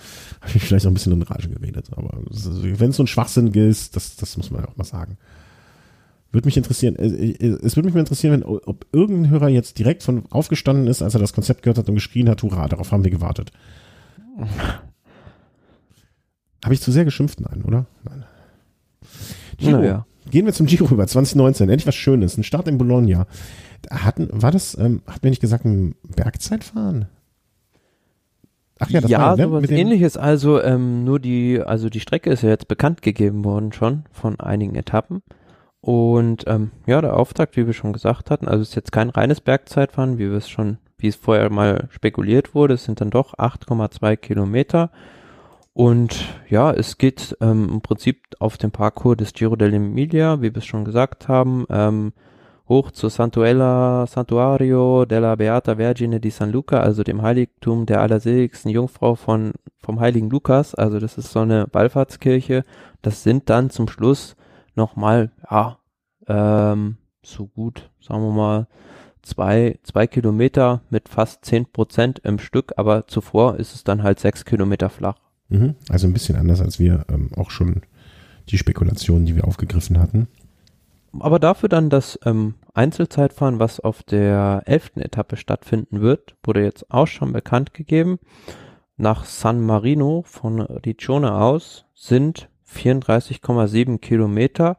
Habe ich vielleicht auch ein bisschen in Rage geredet. Aber wenn es so ein Schwachsinn ist, das, das muss man ja auch mal sagen. Würde mich interessieren, äh, äh, es würde mich mal interessieren, wenn, ob irgendein Hörer jetzt direkt von aufgestanden ist, als er das Konzept gehört hat und geschrien hat, hurra, darauf haben wir gewartet. Habe ich zu sehr geschimpft? Nein, oder? Nein. Giro. Naja. Gehen wir zum Giro rüber, 2019, endlich was Schönes, ein Start in Bologna. Hatten, war das, ähm, hat mir nicht gesagt, ein Bergzeitfahren? Ach ja, das ja, war, ne? sowas ähnliches. Also ähm, nur die, also die Strecke ist ja jetzt bekannt gegeben worden schon von einigen Etappen. Und ähm, ja, der Auftakt, wie wir schon gesagt hatten, also ist jetzt kein reines Bergzeitfahren, wie wir es schon, wie es vorher mal spekuliert wurde, es sind dann doch 8,2 Kilometer. Und ja, es geht ähm, im Prinzip auf dem Parcours des Giro dell'Emilia, wie wir es schon gesagt haben, ähm, hoch zu Santuella, Santuario della Beata Vergine di San Luca, also dem Heiligtum der allerseligsten Jungfrau von, vom heiligen Lukas. Also das ist so eine Wallfahrtskirche. Das sind dann zum Schluss nochmal, ja, ähm, so gut, sagen wir mal, zwei, zwei Kilometer mit fast zehn Prozent im Stück, aber zuvor ist es dann halt sechs Kilometer flach. Mhm. Also ein bisschen anders als wir ähm, auch schon die Spekulationen, die wir aufgegriffen hatten. Aber dafür dann das ähm, Einzelzeitfahren, was auf der elften Etappe stattfinden wird, wurde jetzt auch schon bekannt gegeben. Nach San Marino von Riccione aus sind 34,7 Kilometer,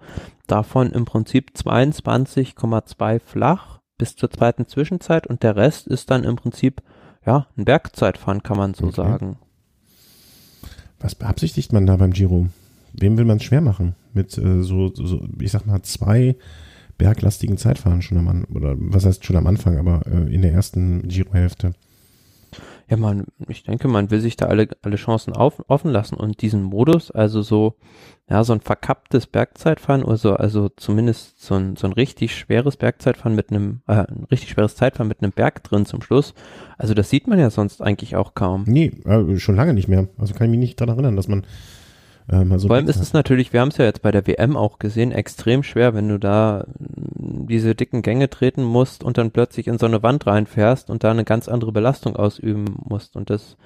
davon im Prinzip 22,2 flach bis zur zweiten Zwischenzeit und der Rest ist dann im Prinzip ja ein Bergzeitfahren, kann man so Okay. sagen. Was beabsichtigt man da beim Giro? Wem will man es schwer machen? Mit äh, so, so, ich sag mal, zwei berglastigen Zeitfahren schon am Anfang, oder was heißt schon am Anfang, aber äh, in der ersten Giro-Hälfte. Ja, man, ich denke, man will sich da alle, alle Chancen auf, offen lassen und diesen Modus, also so, ja, so ein verkapptes Bergzeitfahren oder so, also zumindest so ein, so ein richtig schweres Bergzeitfahren mit einem, äh, ein richtig schweres Zeitfahren mit einem Berg drin zum Schluss. Also das sieht man ja sonst eigentlich auch kaum. Nee, äh, schon lange nicht mehr. Also kann ich mich nicht daran erinnern, dass man äh, mal so. Vor allem ist es natürlich, wir haben es ja jetzt bei der WM auch gesehen, extrem schwer, wenn du da mm, diese dicken Gänge treten musst und dann plötzlich in so eine Wand reinfährst und da eine ganz andere Belastung ausüben musst. Und das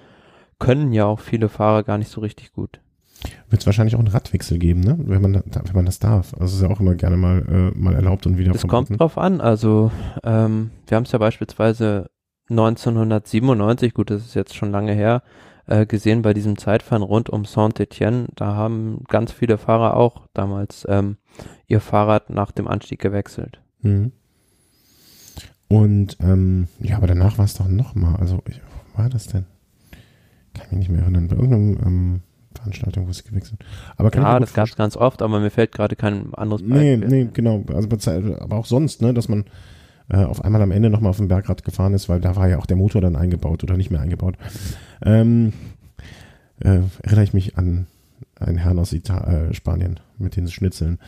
können ja auch viele Fahrer gar nicht so richtig gut. Wird es wahrscheinlich auch einen Radwechsel geben, ne? Wenn man, wenn man das darf. Also es ist ja auch immer gerne mal, äh, mal erlaubt und wieder Es kommt drauf an. Also ähm, wir haben es ja beispielsweise 1997, gut, das ist jetzt schon lange her, äh, gesehen bei diesem Zeitfahren rund um Saint-Etienne. Da haben ganz viele Fahrer auch damals ähm, ihr Fahrrad nach dem Anstieg gewechselt. Mhm. Und ähm, ja, aber danach war es doch nochmal. Also, ich, wo war das denn? Kann mich nicht mehr erinnern. Bei irgendeiner ähm, Veranstaltung, wo es gewechselt Aber kann ich Ja, das gab es ganz oft, aber mir fällt gerade kein anderes Nee, Beispiel. nee, genau. Also, aber auch sonst, ne, dass man äh, auf einmal am Ende nochmal auf dem Bergrad gefahren ist, weil da war ja auch der Motor dann eingebaut oder nicht mehr eingebaut. Ähm, äh, erinnere ich mich an einen Herrn aus Ita äh, Spanien mit den Schnitzeln.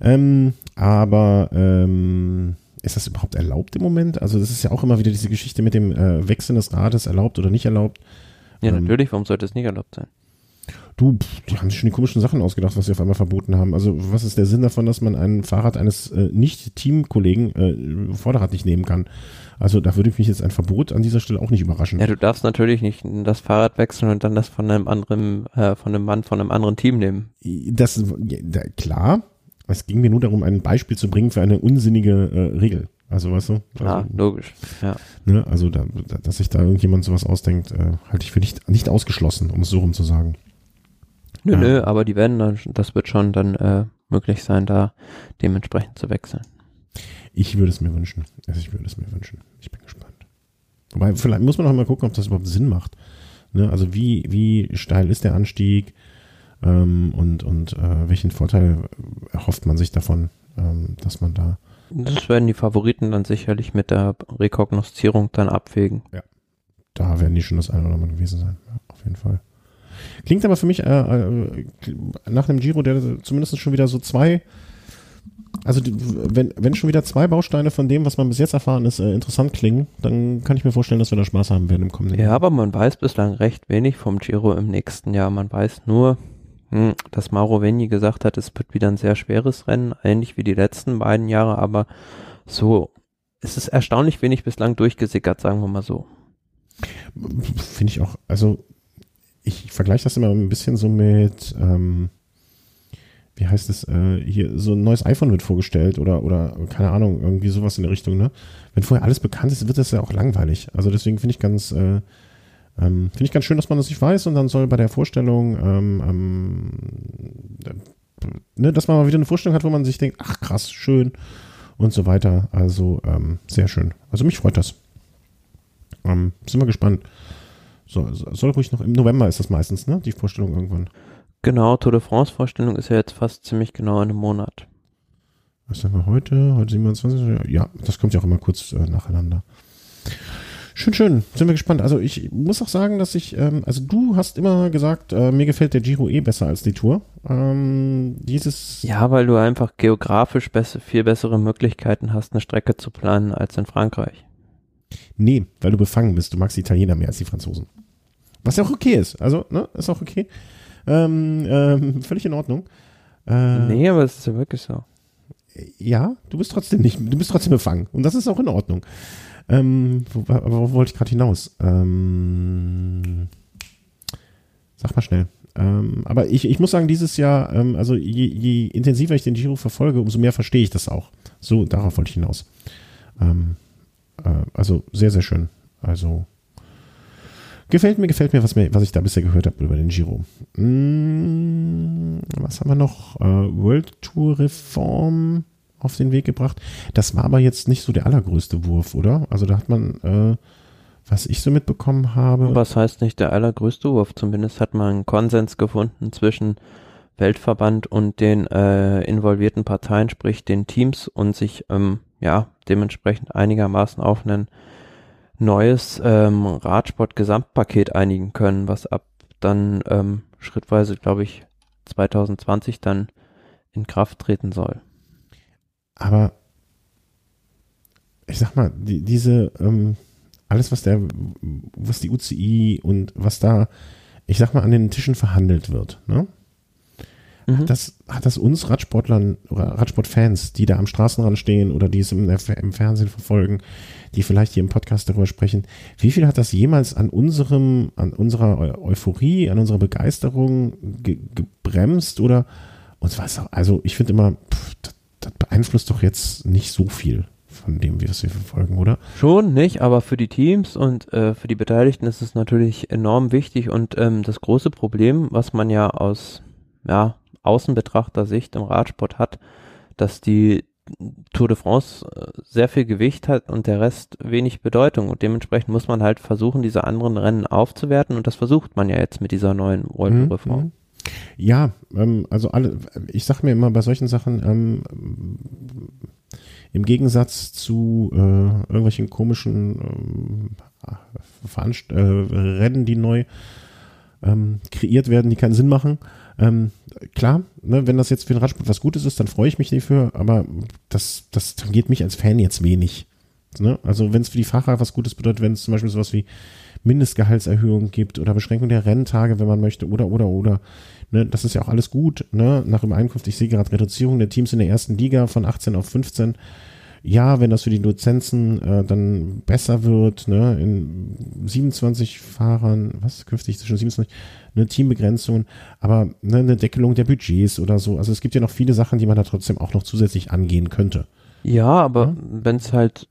Ähm, aber ähm, ist das überhaupt erlaubt im Moment? Also das ist ja auch immer wieder diese Geschichte mit dem äh, Wechseln des Rades, erlaubt oder nicht erlaubt. Ja, Ähm, natürlich, warum sollte es nicht erlaubt sein? Du, pff, die haben sich schon die komischen Sachen ausgedacht, was sie auf einmal verboten haben. Also was ist der Sinn davon, dass man ein Fahrrad eines äh, Nicht-Teamkollegen äh, Vorderrad nicht nehmen kann? Also da würde mich jetzt ein Verbot an dieser Stelle auch nicht überraschen. Ja, du darfst natürlich nicht das Fahrrad wechseln und dann das von einem anderen, äh, von einem Mann von einem anderen Team nehmen. Das ja, klar. Es ging mir nur darum, ein Beispiel zu bringen für eine unsinnige äh, Regel. Also weißt du? Also, Ja, logisch. Ja. ne, also da, da, dass sich da irgendjemand sowas ausdenkt, äh, halte ich für nicht, nicht ausgeschlossen, um es so rum zu sagen. Nö, Ja. nö, aber die werden dann, das wird schon dann äh, möglich sein, da dementsprechend zu wechseln. Ich würde es mir wünschen. Also ich würde es mir wünschen. Ich bin gespannt. Wobei, vielleicht muss man auch mal gucken, ob das überhaupt Sinn macht. Ne? Also wie, wie steil ist der Anstieg ähm, und, und äh, welchen Vorteil erhofft man sich davon, ähm, dass man da Das werden die Favoriten dann sicherlich mit der Rekognoszierung dann abwägen. da werden die schon das eine oder andere gewesen sein. Ja, auf jeden Fall. Klingt aber für mich äh, äh, nach einem Giro, der zumindest schon wieder so zwei, also die, wenn, wenn schon wieder zwei Bausteine von dem, was man bis jetzt erfahren ist, äh, interessant klingen, dann kann ich mir vorstellen, dass wir da Spaß haben werden im kommenden Ja, Jahr. aber man weiß bislang recht wenig vom Giro im nächsten Jahr. Man weiß nur, hm, dass Mauro Veni gesagt hat, es wird wieder ein sehr schweres Rennen, ähnlich wie die letzten beiden Jahre, aber so, es ist erstaunlich wenig bislang durchgesickert, sagen wir mal so. Finde ich auch, also ich vergleiche das immer ein bisschen so mit, ähm, wie heißt es, äh, hier, so ein neues iPhone wird vorgestellt oder, oder, keine Ahnung, irgendwie sowas in der Richtung, ne? Wenn vorher alles bekannt ist, wird das ja auch langweilig. Also deswegen finde ich ganz, äh, ähm, finde ich ganz schön, dass man das nicht weiß und dann soll bei der Vorstellung, ähm, ähm, äh, ne, dass man mal wieder eine Vorstellung hat, wo man sich denkt, ach krass, schön und so weiter. Also ähm, sehr schön. Also mich freut das. Ähm, sind wir gespannt. So, so- soll ruhig noch im November ist das meistens, ne? Die Vorstellung irgendwann. Genau, Tour de France Vorstellung ist ja jetzt fast ziemlich genau in einem Monat. Was haben wir heute? Heute 27. Ja, das kommt ja auch immer kurz äh, nacheinander. Schön, schön. Sind wir gespannt. Also ich muss auch sagen, dass ich, ähm, also du hast immer gesagt, äh, mir gefällt der Giro eh besser als die Tour. Ähm, dieses, Ja, weil du einfach geografisch besser, viel bessere Möglichkeiten hast, eine Strecke zu planen als in Frankreich. nee, weil du befangen bist. Du magst die Italiener mehr als die Franzosen. Was ja auch okay ist. Also, ne, ist auch okay. Ähm, ähm, völlig in Ordnung. Äh, nee, aber es ist ja wirklich so. Ja, du bist trotzdem nicht, du bist trotzdem befangen. Und das ist auch in Ordnung. Ähm, wo, aber wo wollte ich gerade hinaus? Ähm, sag mal schnell. Ähm, aber ich, ich muss sagen, dieses Jahr, ähm, also je, je intensiver ich den Giro verfolge, umso mehr verstehe ich das auch. So, darauf wollte ich hinaus. Ähm, äh, also sehr, sehr schön. Also gefällt mir, gefällt mir, was, mir, was ich da bisher gehört habe über den Giro. Mm, was haben wir noch? Äh, World Tour Reform auf den Weg gebracht. Das war aber jetzt nicht so der allergrößte Wurf, oder? Also da hat man, äh, was ich so mitbekommen habe. Was heißt nicht der allergrößte Wurf? Zumindest hat man einen Konsens gefunden zwischen Weltverband und den äh, involvierten Parteien, sprich den Teams und sich ähm, ja dementsprechend einigermaßen auf ein neues ähm, Radsport-Gesamtpaket einigen können, was ab dann ähm, schrittweise, glaube ich, 2020 dann in Kraft treten soll. Aber ich sag mal, die, diese, ähm, alles, was der, was die UCI und was da, ich sag mal, an den Tischen verhandelt wird, ne? Mhm. Das hat das uns Radsportlern oder Radsportfans, die da am Straßenrand stehen oder die es im, im Fernsehen verfolgen, die vielleicht hier im Podcast darüber sprechen, wie viel hat das jemals an unserem, an unserer Eu Euphorie, an unserer Begeisterung ge gebremst oder uns was also ich finde immer, pff, das, das beeinflusst doch jetzt nicht so viel von dem, wie wir verfolgen, oder? Schon nicht, aber für die Teams und äh, für die Beteiligten ist es natürlich enorm wichtig und ähm, das große Problem, was man ja aus ja, Außenbetrachtersicht im Radsport hat, dass die Tour de France äh, sehr viel Gewicht hat und der Rest wenig Bedeutung und dementsprechend muss man halt versuchen, diese anderen Rennen aufzuwerten und das versucht man ja jetzt mit dieser neuen World Tour Mhm, Reform. mhm. Ja, ähm, also alle, ich sag mir immer bei solchen Sachen, ähm, im Gegensatz zu äh, irgendwelchen komischen Veranst äh, Rennen, die neu ähm, kreiert werden, die keinen Sinn machen. Ähm, klar, ne, wenn das jetzt für den Radsport was Gutes ist, dann freue ich mich dafür, aber das, das tangiert mich als Fan jetzt wenig. Ne? Also wenn es für die Fahrer was Gutes bedeutet, wenn es zum Beispiel sowas wie Mindestgehaltserhöhung gibt oder Beschränkung der Renntage, wenn man möchte, oder, oder, oder. Ne, das ist ja auch alles gut, ne? Nach Übereinkunft, ich sehe gerade Reduzierung der Teams in der ersten Liga von 18 auf 15. Ja, wenn das für die Lizenzen äh, dann besser wird, ne, in 27 Fahrern, was künftig zwischen 27, eine Teambegrenzung, aber ne, eine Deckelung der Budgets oder so. Also es gibt ja noch viele Sachen, die man da trotzdem auch noch zusätzlich angehen könnte. Ja, aber ja? wenn es halt,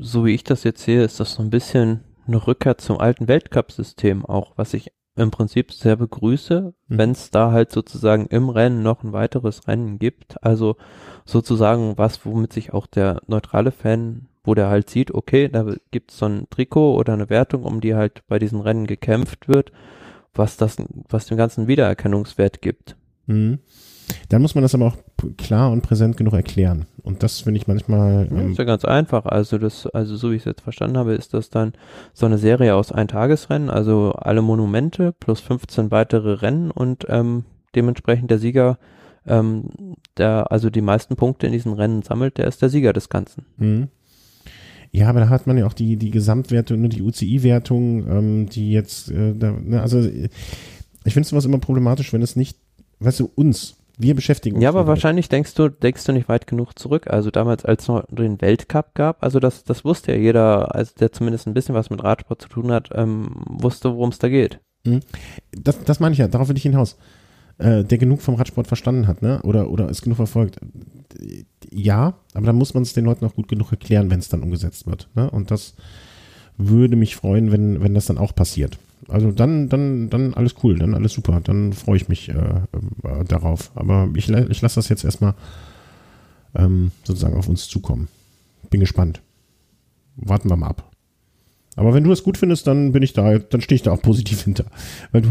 so wie ich das jetzt sehe, ist das so ein bisschen eine Rückkehr zum alten Weltcup-System auch, was ich im Prinzip sehr begrüße, mhm. wenn es da halt sozusagen im Rennen noch ein weiteres Rennen gibt. Also sozusagen was, womit sich auch der neutrale Fan, wo der halt sieht, okay, da gibt es so ein Trikot oder eine Wertung, um die halt bei diesen Rennen gekämpft wird, was das, was dem ganzen Wiedererkennungswert gibt. Mhm. Dann muss man das aber auch klar und präsent genug erklären. Und das finde ich manchmal. Ähm, ist ja ganz einfach. Also das, also so wie ich es jetzt verstanden habe, ist das dann so eine Serie aus Eintagesrennen, also alle Monumente plus 15 weitere Rennen und ähm, dementsprechend der Sieger, ähm, der also die meisten Punkte in diesen Rennen sammelt, der ist der Sieger des Ganzen. Mhm. Ja, aber da hat man ja auch die, die Gesamtwertung, nur die UCI-Wertung, ähm, die jetzt, äh, da, ne, also ich finde sowas immer problematisch, wenn es nicht, weißt du, uns wir beschäftigen uns. Ja, aber wahrscheinlich denkst du, denkst du nicht weit genug zurück. Also damals, als es noch den Weltcup gab, also das, das wusste ja jeder, also der zumindest ein bisschen was mit Radsport zu tun hat, ähm, wusste, worum es da geht. Mhm. Das, das meine ich ja, darauf will ich hinaus. Äh, der genug vom Radsport verstanden hat, ne? Oder, oder es genug verfolgt. Ja, aber dann muss man es den Leuten auch gut genug erklären, wenn es dann umgesetzt wird. Ne? Und das würde mich freuen, wenn, wenn das dann auch passiert. Also dann, dann, dann alles cool, dann alles super, dann freue ich mich äh, äh, darauf. Aber ich, ich lasse das jetzt erstmal ähm, sozusagen auf uns zukommen. Bin gespannt. Warten wir mal ab. Aber wenn du das gut findest, dann bin ich da, dann stehe ich da auch positiv hinter.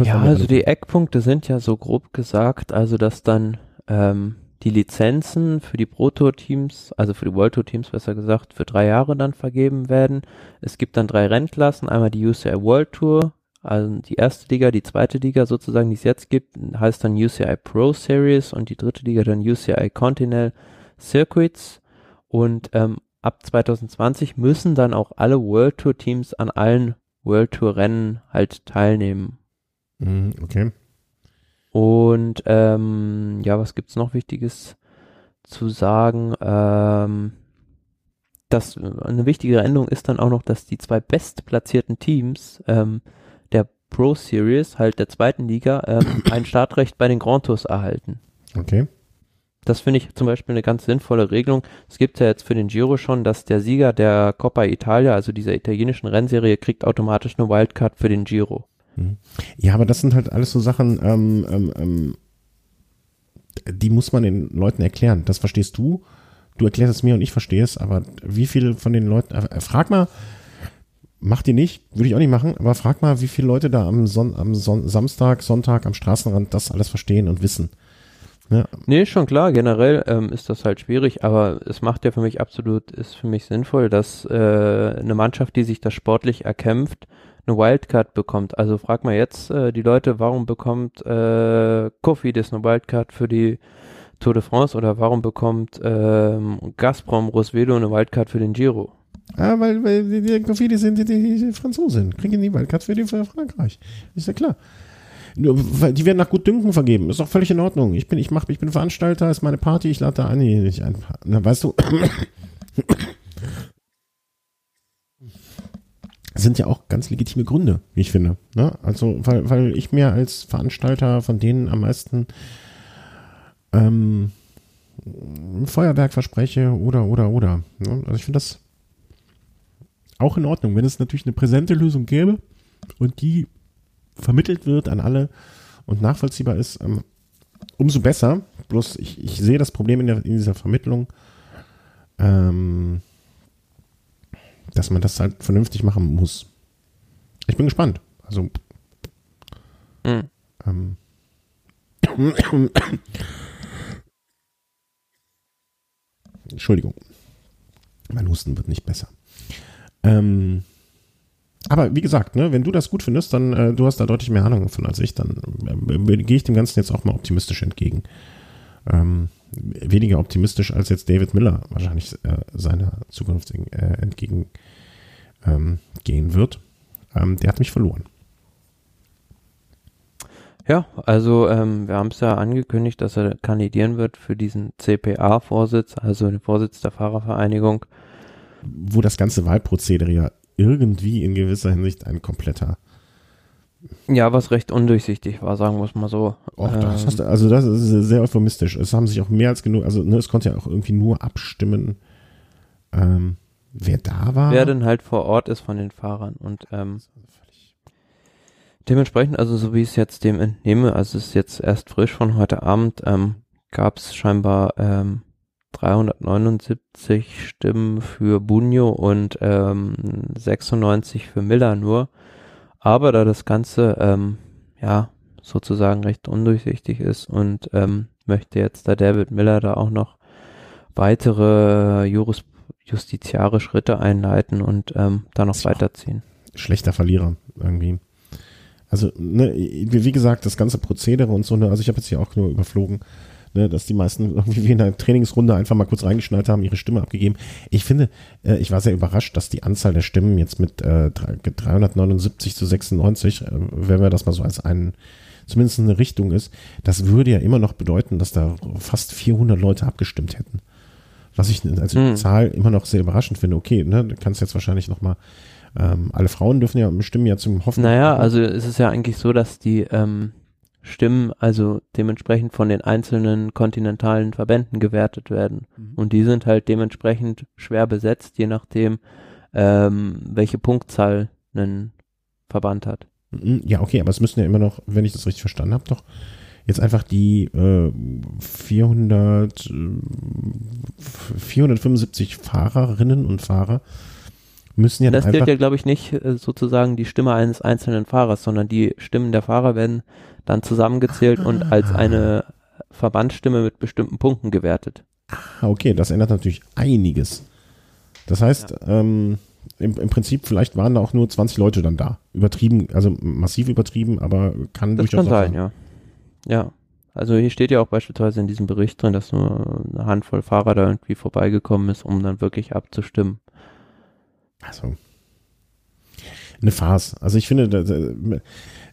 ja, also die Eckpunkte sind ja so grob gesagt, also dass dann ähm, die Lizenzen für die Pro Tour Teams, also für die World Tour Teams besser gesagt, für drei Jahre dann vergeben werden. Es gibt dann drei Rennklassen, einmal die UCI World Tour, also die erste Liga, die zweite Liga sozusagen, die es jetzt gibt, heißt dann UCI Pro Series und die dritte Liga dann UCI Continental Circuits. Und ähm, ab 2020 müssen dann auch alle World Tour Teams an allen World Tour Rennen halt teilnehmen. Mhm, okay. Und ähm, ja, was gibt's noch Wichtiges zu sagen? Ähm, das, eine wichtige Änderung ist dann auch noch, dass die zwei bestplatzierten Teams ähm, Pro Series, halt der zweiten Liga, ähm, ein Startrecht bei den Grand Tours erhalten. Okay. Das finde ich zum Beispiel eine ganz sinnvolle Regelung. Es gibt ja jetzt für den Giro schon, dass der Sieger der Coppa Italia, also dieser italienischen Rennserie, kriegt automatisch eine Wildcard für den Giro. Mhm. Ja, aber das sind halt alles so Sachen, ähm, ähm, ähm, die muss man den Leuten erklären. Das verstehst du. Du erklärst es mir und ich verstehe es, aber wie viele von den Leuten, äh, frag mal, Macht ihr nicht, würde ich auch nicht machen, aber frag mal, wie viele Leute da am, Son am Son Samstag, Sonntag am Straßenrand das alles verstehen und wissen. Ja. Nee, schon klar, generell ähm, ist das halt schwierig, aber es macht ja für mich absolut, ist für mich sinnvoll, dass äh, eine Mannschaft, die sich das sportlich erkämpft, eine Wildcard bekommt. Also frag mal jetzt äh, die Leute, warum bekommt äh, Kofidis eine Wildcard für die Tour de France oder warum bekommt ähm, Gazprom Rosvelo eine Wildcard für den Giro? Ah, weil, weil die, die, viele sind die, die, Franzosen, kriegen die Wildcard für, die, für Frankreich. Ist ja klar. Die werden nach Gutdünken vergeben. Ist doch völlig in Ordnung. Ich bin, ich mach, ich bin Veranstalter, ist meine Party, ich lade da ein, nicht ein. Na, weißt du, sind ja auch ganz legitime Gründe, wie ich finde. Ne? Also, weil, weil ich mir als Veranstalter von denen am meisten ähm, Feuerwerk verspreche oder, oder, oder. Ne? Also ich finde das auch in Ordnung, wenn es natürlich eine präsente Lösung gäbe und die vermittelt wird an alle und nachvollziehbar ist, ähm, umso besser. Bloß ich, ich sehe das Problem in, der, in dieser Vermittlung, ähm, dass man das halt vernünftig machen muss. Ich bin gespannt. Also. Mhm. Ähm, Entschuldigung. Mein Husten wird nicht besser. Ähm, aber wie gesagt, ne, wenn du das gut findest, dann äh, du hast da deutlich mehr Ahnung von als ich, dann äh, gehe ich dem Ganzen jetzt auch mal optimistisch entgegen. Ähm, weniger optimistisch als jetzt David Miller wahrscheinlich äh, seiner Zukunft äh, entgegen ähm, wird. Ähm, der hat mich verloren. Ja, also ähm, wir haben es ja angekündigt, dass er kandidieren wird für diesen CPA-Vorsitz, also den Vorsitz der Fahrervereinigung wo das ganze Wahlprozedere ja irgendwie in gewisser Hinsicht ein kompletter ja, was recht undurchsichtig war, sagen wir es mal so. Och, das hast du, also das ist sehr euphemistisch. Es haben sich auch mehr als genug, also ne, es konnte ja auch irgendwie nur abstimmen. ähm, wer da war. Wer denn halt vor Ort ist von den Fahrern und ähm, dementsprechend, also so wie ich es jetzt dem entnehme, also es ist jetzt erst frisch von heute Abend, ähm, gab es scheinbar ähm, 379 Stimmen für Bunyo und ähm, 96 für Miller nur. Aber da das Ganze ähm, ja sozusagen recht undurchsichtig ist und ähm, möchte jetzt der David Miller da auch noch weitere Juris, justiziare Schritte einleiten und ähm, da noch weiterziehen. Schlechter Verlierer irgendwie. Also, ne, wie gesagt, das ganze Prozedere und so, ne, also ich habe jetzt hier auch nur überflogen, ne, dass die meisten irgendwie wie in einer Trainingsrunde einfach mal kurz reingeschnallt haben, ihre Stimme abgegeben. Ich finde, äh, ich war sehr überrascht, dass die Anzahl der Stimmen jetzt mit äh, 379 zu 96, äh, wenn wir das mal so als einen zumindest eine Richtung ist, das würde ja immer noch bedeuten, dass da fast 400 Leute abgestimmt hätten. Was ich als hm. Zahl immer noch sehr überraschend finde. Okay, ne, du kannst jetzt wahrscheinlich noch mal ähm, alle Frauen dürfen ja bestimmen ja zum Hoffen. Naja, also es ist ja eigentlich so, dass die ähm, Stimmen also dementsprechend von den einzelnen kontinentalen Verbänden gewertet werden. Mhm. Und die sind halt dementsprechend schwer besetzt, je nachdem, ähm, welche Punktzahl ein Verband hat. Mhm, ja, okay, aber es müssen ja immer noch, wenn ich das richtig verstanden habe, doch jetzt einfach die äh, 400, äh, 475 Fahrerinnen und Fahrer müssen ja Das gilt ja, glaube ich, nicht äh, sozusagen die Stimme eines einzelnen Fahrers, sondern die Stimmen der Fahrer werden dann zusammengezählt ah. und als eine Verbandsstimme mit bestimmten Punkten gewertet. Ah, okay, das ändert natürlich einiges. Das heißt, ja. ähm, im, im, Prinzip vielleicht waren da auch nur 20 Leute dann da. Übertrieben, also massiv übertrieben, aber kann das durchaus kann sein, sein, ja. Ja. Also hier steht ja auch beispielsweise in diesem Bericht drin, dass nur eine Handvoll Fahrer da irgendwie vorbeigekommen ist, um dann wirklich abzustimmen. Also eine Farce. Also ich finde,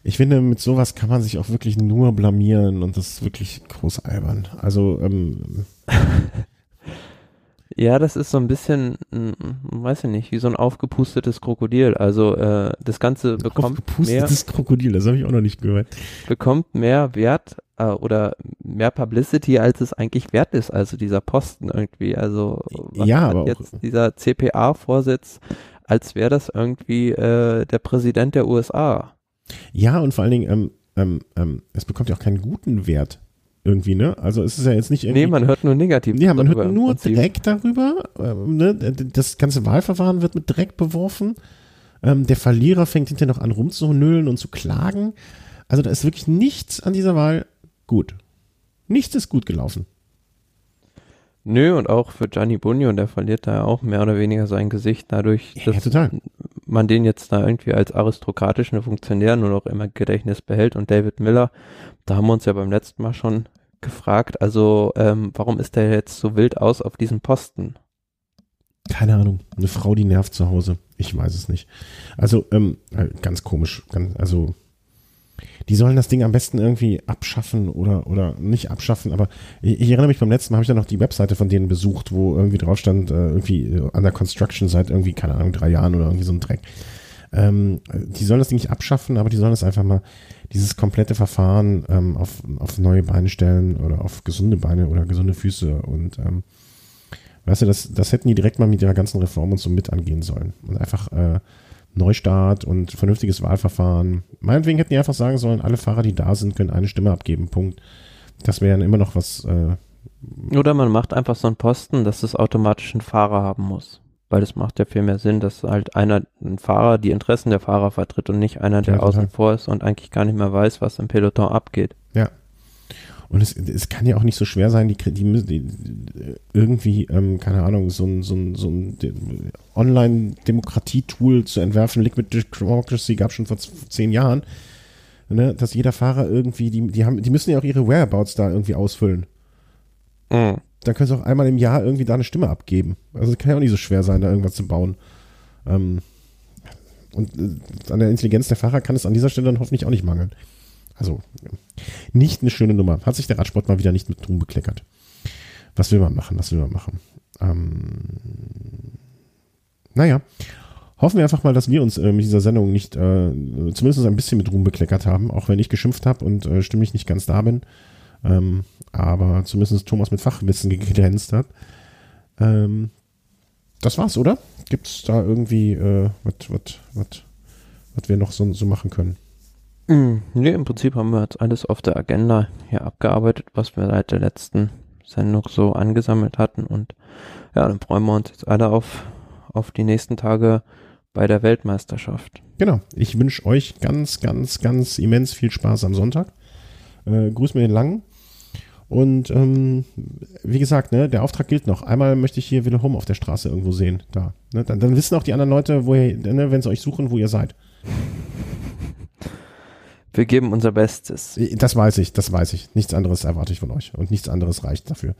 ich finde, mit sowas kann man sich auch wirklich nur blamieren und das ist wirklich groß albern. Also ähm, Ja, das ist so ein bisschen, weiß ich nicht, wie so ein aufgepustetes Krokodil. Also äh, das Ganze bekommt aufgepustetes mehr, Krokodil, das habe ich auch noch nicht gehört. Bekommt mehr Wert äh, oder mehr Publicity, als es eigentlich wert ist. Also dieser Posten irgendwie. Also was ja, aber jetzt dieser CPA-Vorsitz, als wäre das irgendwie äh, der Präsident der USA. Ja, und vor allen Dingen, ähm, ähm, ähm, es bekommt ja auch keinen guten Wert irgendwie, ne? Also es ist ja jetzt nicht irgendwie. Nee, man hört nur negativ. Ja, man hört nur Dreck darüber. Ähm, ne? Das ganze Wahlverfahren wird mit Dreck beworfen. Ähm, der Verlierer fängt hinterher noch an rumzunölen und zu klagen. Also da ist wirklich nichts an dieser Wahl gut. Nichts ist gut gelaufen. Nö, und auch für Gianni Bunyo, der verliert da auch mehr oder weniger sein Gesicht dadurch, dass ja, total man den jetzt da irgendwie als aristokratischen Funktionär nur noch immer Gedächtnis behält und David Miller, da haben wir uns ja beim letzten Mal schon gefragt, also ähm, warum ist der jetzt so wild aus auf diesem Posten? Keine Ahnung, eine Frau, die nervt zu Hause. Ich weiß es nicht. Also ähm, äh, ganz komisch, ganz, also die sollen das Ding am besten irgendwie abschaffen oder, oder nicht abschaffen, aber ich, ich erinnere mich beim letzten Mal, habe ich dann noch die Webseite von denen besucht, wo irgendwie drauf stand, äh, irgendwie äh, under construction seit irgendwie, keine Ahnung, drei Jahren oder irgendwie so ein Dreck. Ähm, die sollen das Ding nicht abschaffen, aber die sollen das einfach mal, dieses komplette Verfahren ähm, auf, auf neue Beine stellen oder auf gesunde Beine oder gesunde Füße und ähm, weißt du, das, das hätten die direkt mal mit ihrer ganzen Reform und so mit angehen sollen und einfach äh, Neustart und vernünftiges Wahlverfahren. Meinetwegen hätten die einfach sagen sollen, alle Fahrer, die da sind, können eine Stimme abgeben. Punkt. Das wäre dann immer noch was. Äh, Oder man macht einfach so einen Posten, dass es automatisch einen Fahrer haben muss. Weil es macht ja viel mehr Sinn, dass halt einer, ein Fahrer, die Interessen der Fahrer vertritt und nicht einer, der ja, außen vor ist und eigentlich gar nicht mehr weiß, was im Peloton abgeht. Und es, es kann ja auch nicht so schwer sein, die, die, die irgendwie, ähm, keine Ahnung, so ein, so ein, so ein Online-Demokratie-Tool zu entwerfen. Liquid Democracy gab schon vor zehn Jahren. Ne, dass jeder Fahrer irgendwie, die, die haben, die müssen ja auch ihre Whereabouts da irgendwie ausfüllen. Mhm. Dann können sie auch einmal im Jahr irgendwie da eine Stimme abgeben. Also es kann ja auch nicht so schwer sein, da irgendwas zu bauen. Ähm, und äh, an der Intelligenz der Fahrer kann es an dieser Stelle dann hoffentlich auch nicht mangeln. Also nicht eine schöne Nummer. Hat sich der Radsport mal wieder nicht mit Ruhm bekleckert. Was will man machen? Was will man machen? Ähm, naja, hoffen wir einfach mal, dass wir uns äh, mit dieser Sendung nicht äh, zumindest ein bisschen mit Ruhm bekleckert haben, auch wenn ich geschimpft habe und äh, stimmlich nicht ganz da bin. Ähm, aber zumindest Thomas mit Fachwissen geglänzt hat. Ähm, das war's, oder? Gibt es da irgendwie äh, was wir noch so, so machen können? Mm, nee, im Prinzip haben wir jetzt alles auf der Agenda hier abgearbeitet, was wir seit der letzten Sendung so angesammelt hatten. Und ja, dann freuen wir uns jetzt alle auf, auf die nächsten Tage bei der Weltmeisterschaft. Genau. Ich wünsche euch ganz, ganz, ganz immens viel Spaß am Sonntag. Äh, grüß mir den Langen. Und ähm, wie gesagt, ne, der Auftrag gilt noch. Einmal möchte ich hier Wilhelm auf der Straße irgendwo sehen. Da. Ne, dann, dann wissen auch die anderen Leute, wo ihr, ne, wenn sie euch suchen, wo ihr seid. Wir geben unser Bestes. Das weiß ich, das weiß ich. Nichts anderes erwarte ich von euch und nichts anderes reicht dafür.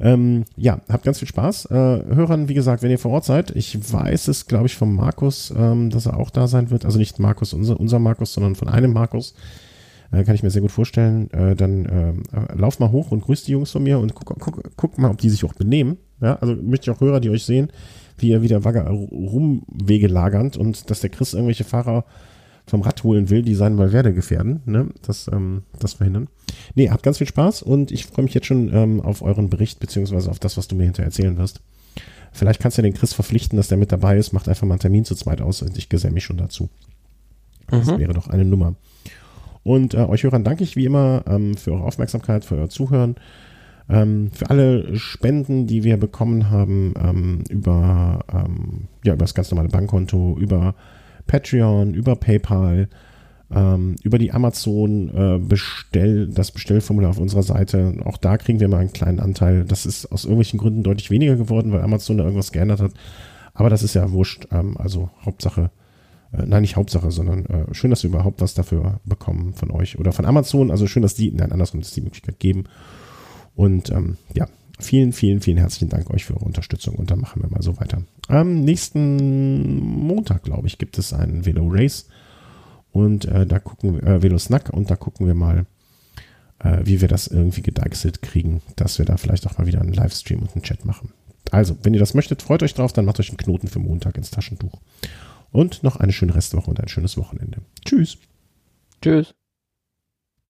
Ähm, ja, habt ganz viel Spaß. Äh, Hörern, wie gesagt, wenn ihr vor Ort seid, ich weiß es, glaube ich, von Markus, ähm, dass er auch da sein wird. Also nicht Markus, unser, unser Markus, sondern von einem Markus. Äh, kann ich mir sehr gut vorstellen. Äh, dann äh, lauf mal hoch und grüßt die Jungs von mir und guck, guck, guck mal, ob die sich auch benehmen. Ja, also möchte ich auch Hörer, die euch sehen, wie ihr wieder rumwege lagernd und dass der Chris irgendwelche Fahrer vom Rad holen will, die seinen Valverde gefährden, ne? das, ähm, das verhindern. Nee, habt ganz viel Spaß und ich freue mich jetzt schon ähm, auf euren Bericht, beziehungsweise auf das, was du mir hinterher erzählen wirst. Vielleicht kannst du den Chris verpflichten, dass der mit dabei ist, macht einfach mal einen Termin zu zweit aus und ich geselle mich schon dazu. Das mhm. wäre doch eine Nummer. Und äh, euch Hörern danke ich wie immer ähm, für eure Aufmerksamkeit, für euer Zuhören, ähm, für alle Spenden, die wir bekommen haben ähm, über, ähm, ja, über das ganz normale Bankkonto, über Patreon, über PayPal, ähm, über die Amazon äh, Bestell, das Bestellformular auf unserer Seite. Auch da kriegen wir mal einen kleinen Anteil. Das ist aus irgendwelchen Gründen deutlich weniger geworden, weil Amazon da irgendwas geändert hat. Aber das ist ja wurscht. Ähm, also Hauptsache, äh, nein, nicht Hauptsache, sondern äh, schön, dass wir überhaupt was dafür bekommen von euch oder von Amazon. Also schön, dass die, nein, andersrum, dass die Möglichkeit geben. Und ähm, ja, vielen, vielen, vielen herzlichen Dank euch für eure Unterstützung und dann machen wir mal so weiter. Am nächsten Montag, glaube ich, gibt es einen Velo Race und äh, da gucken wir, äh, Velo Snack und da gucken wir mal, äh, wie wir das irgendwie gedeichselt kriegen, dass wir da vielleicht auch mal wieder einen Livestream und einen Chat machen. Also, wenn ihr das möchtet, freut euch drauf, dann macht euch einen Knoten für Montag ins Taschentuch. Und noch eine schöne Restwoche und ein schönes Wochenende. Tschüss. Tschüss.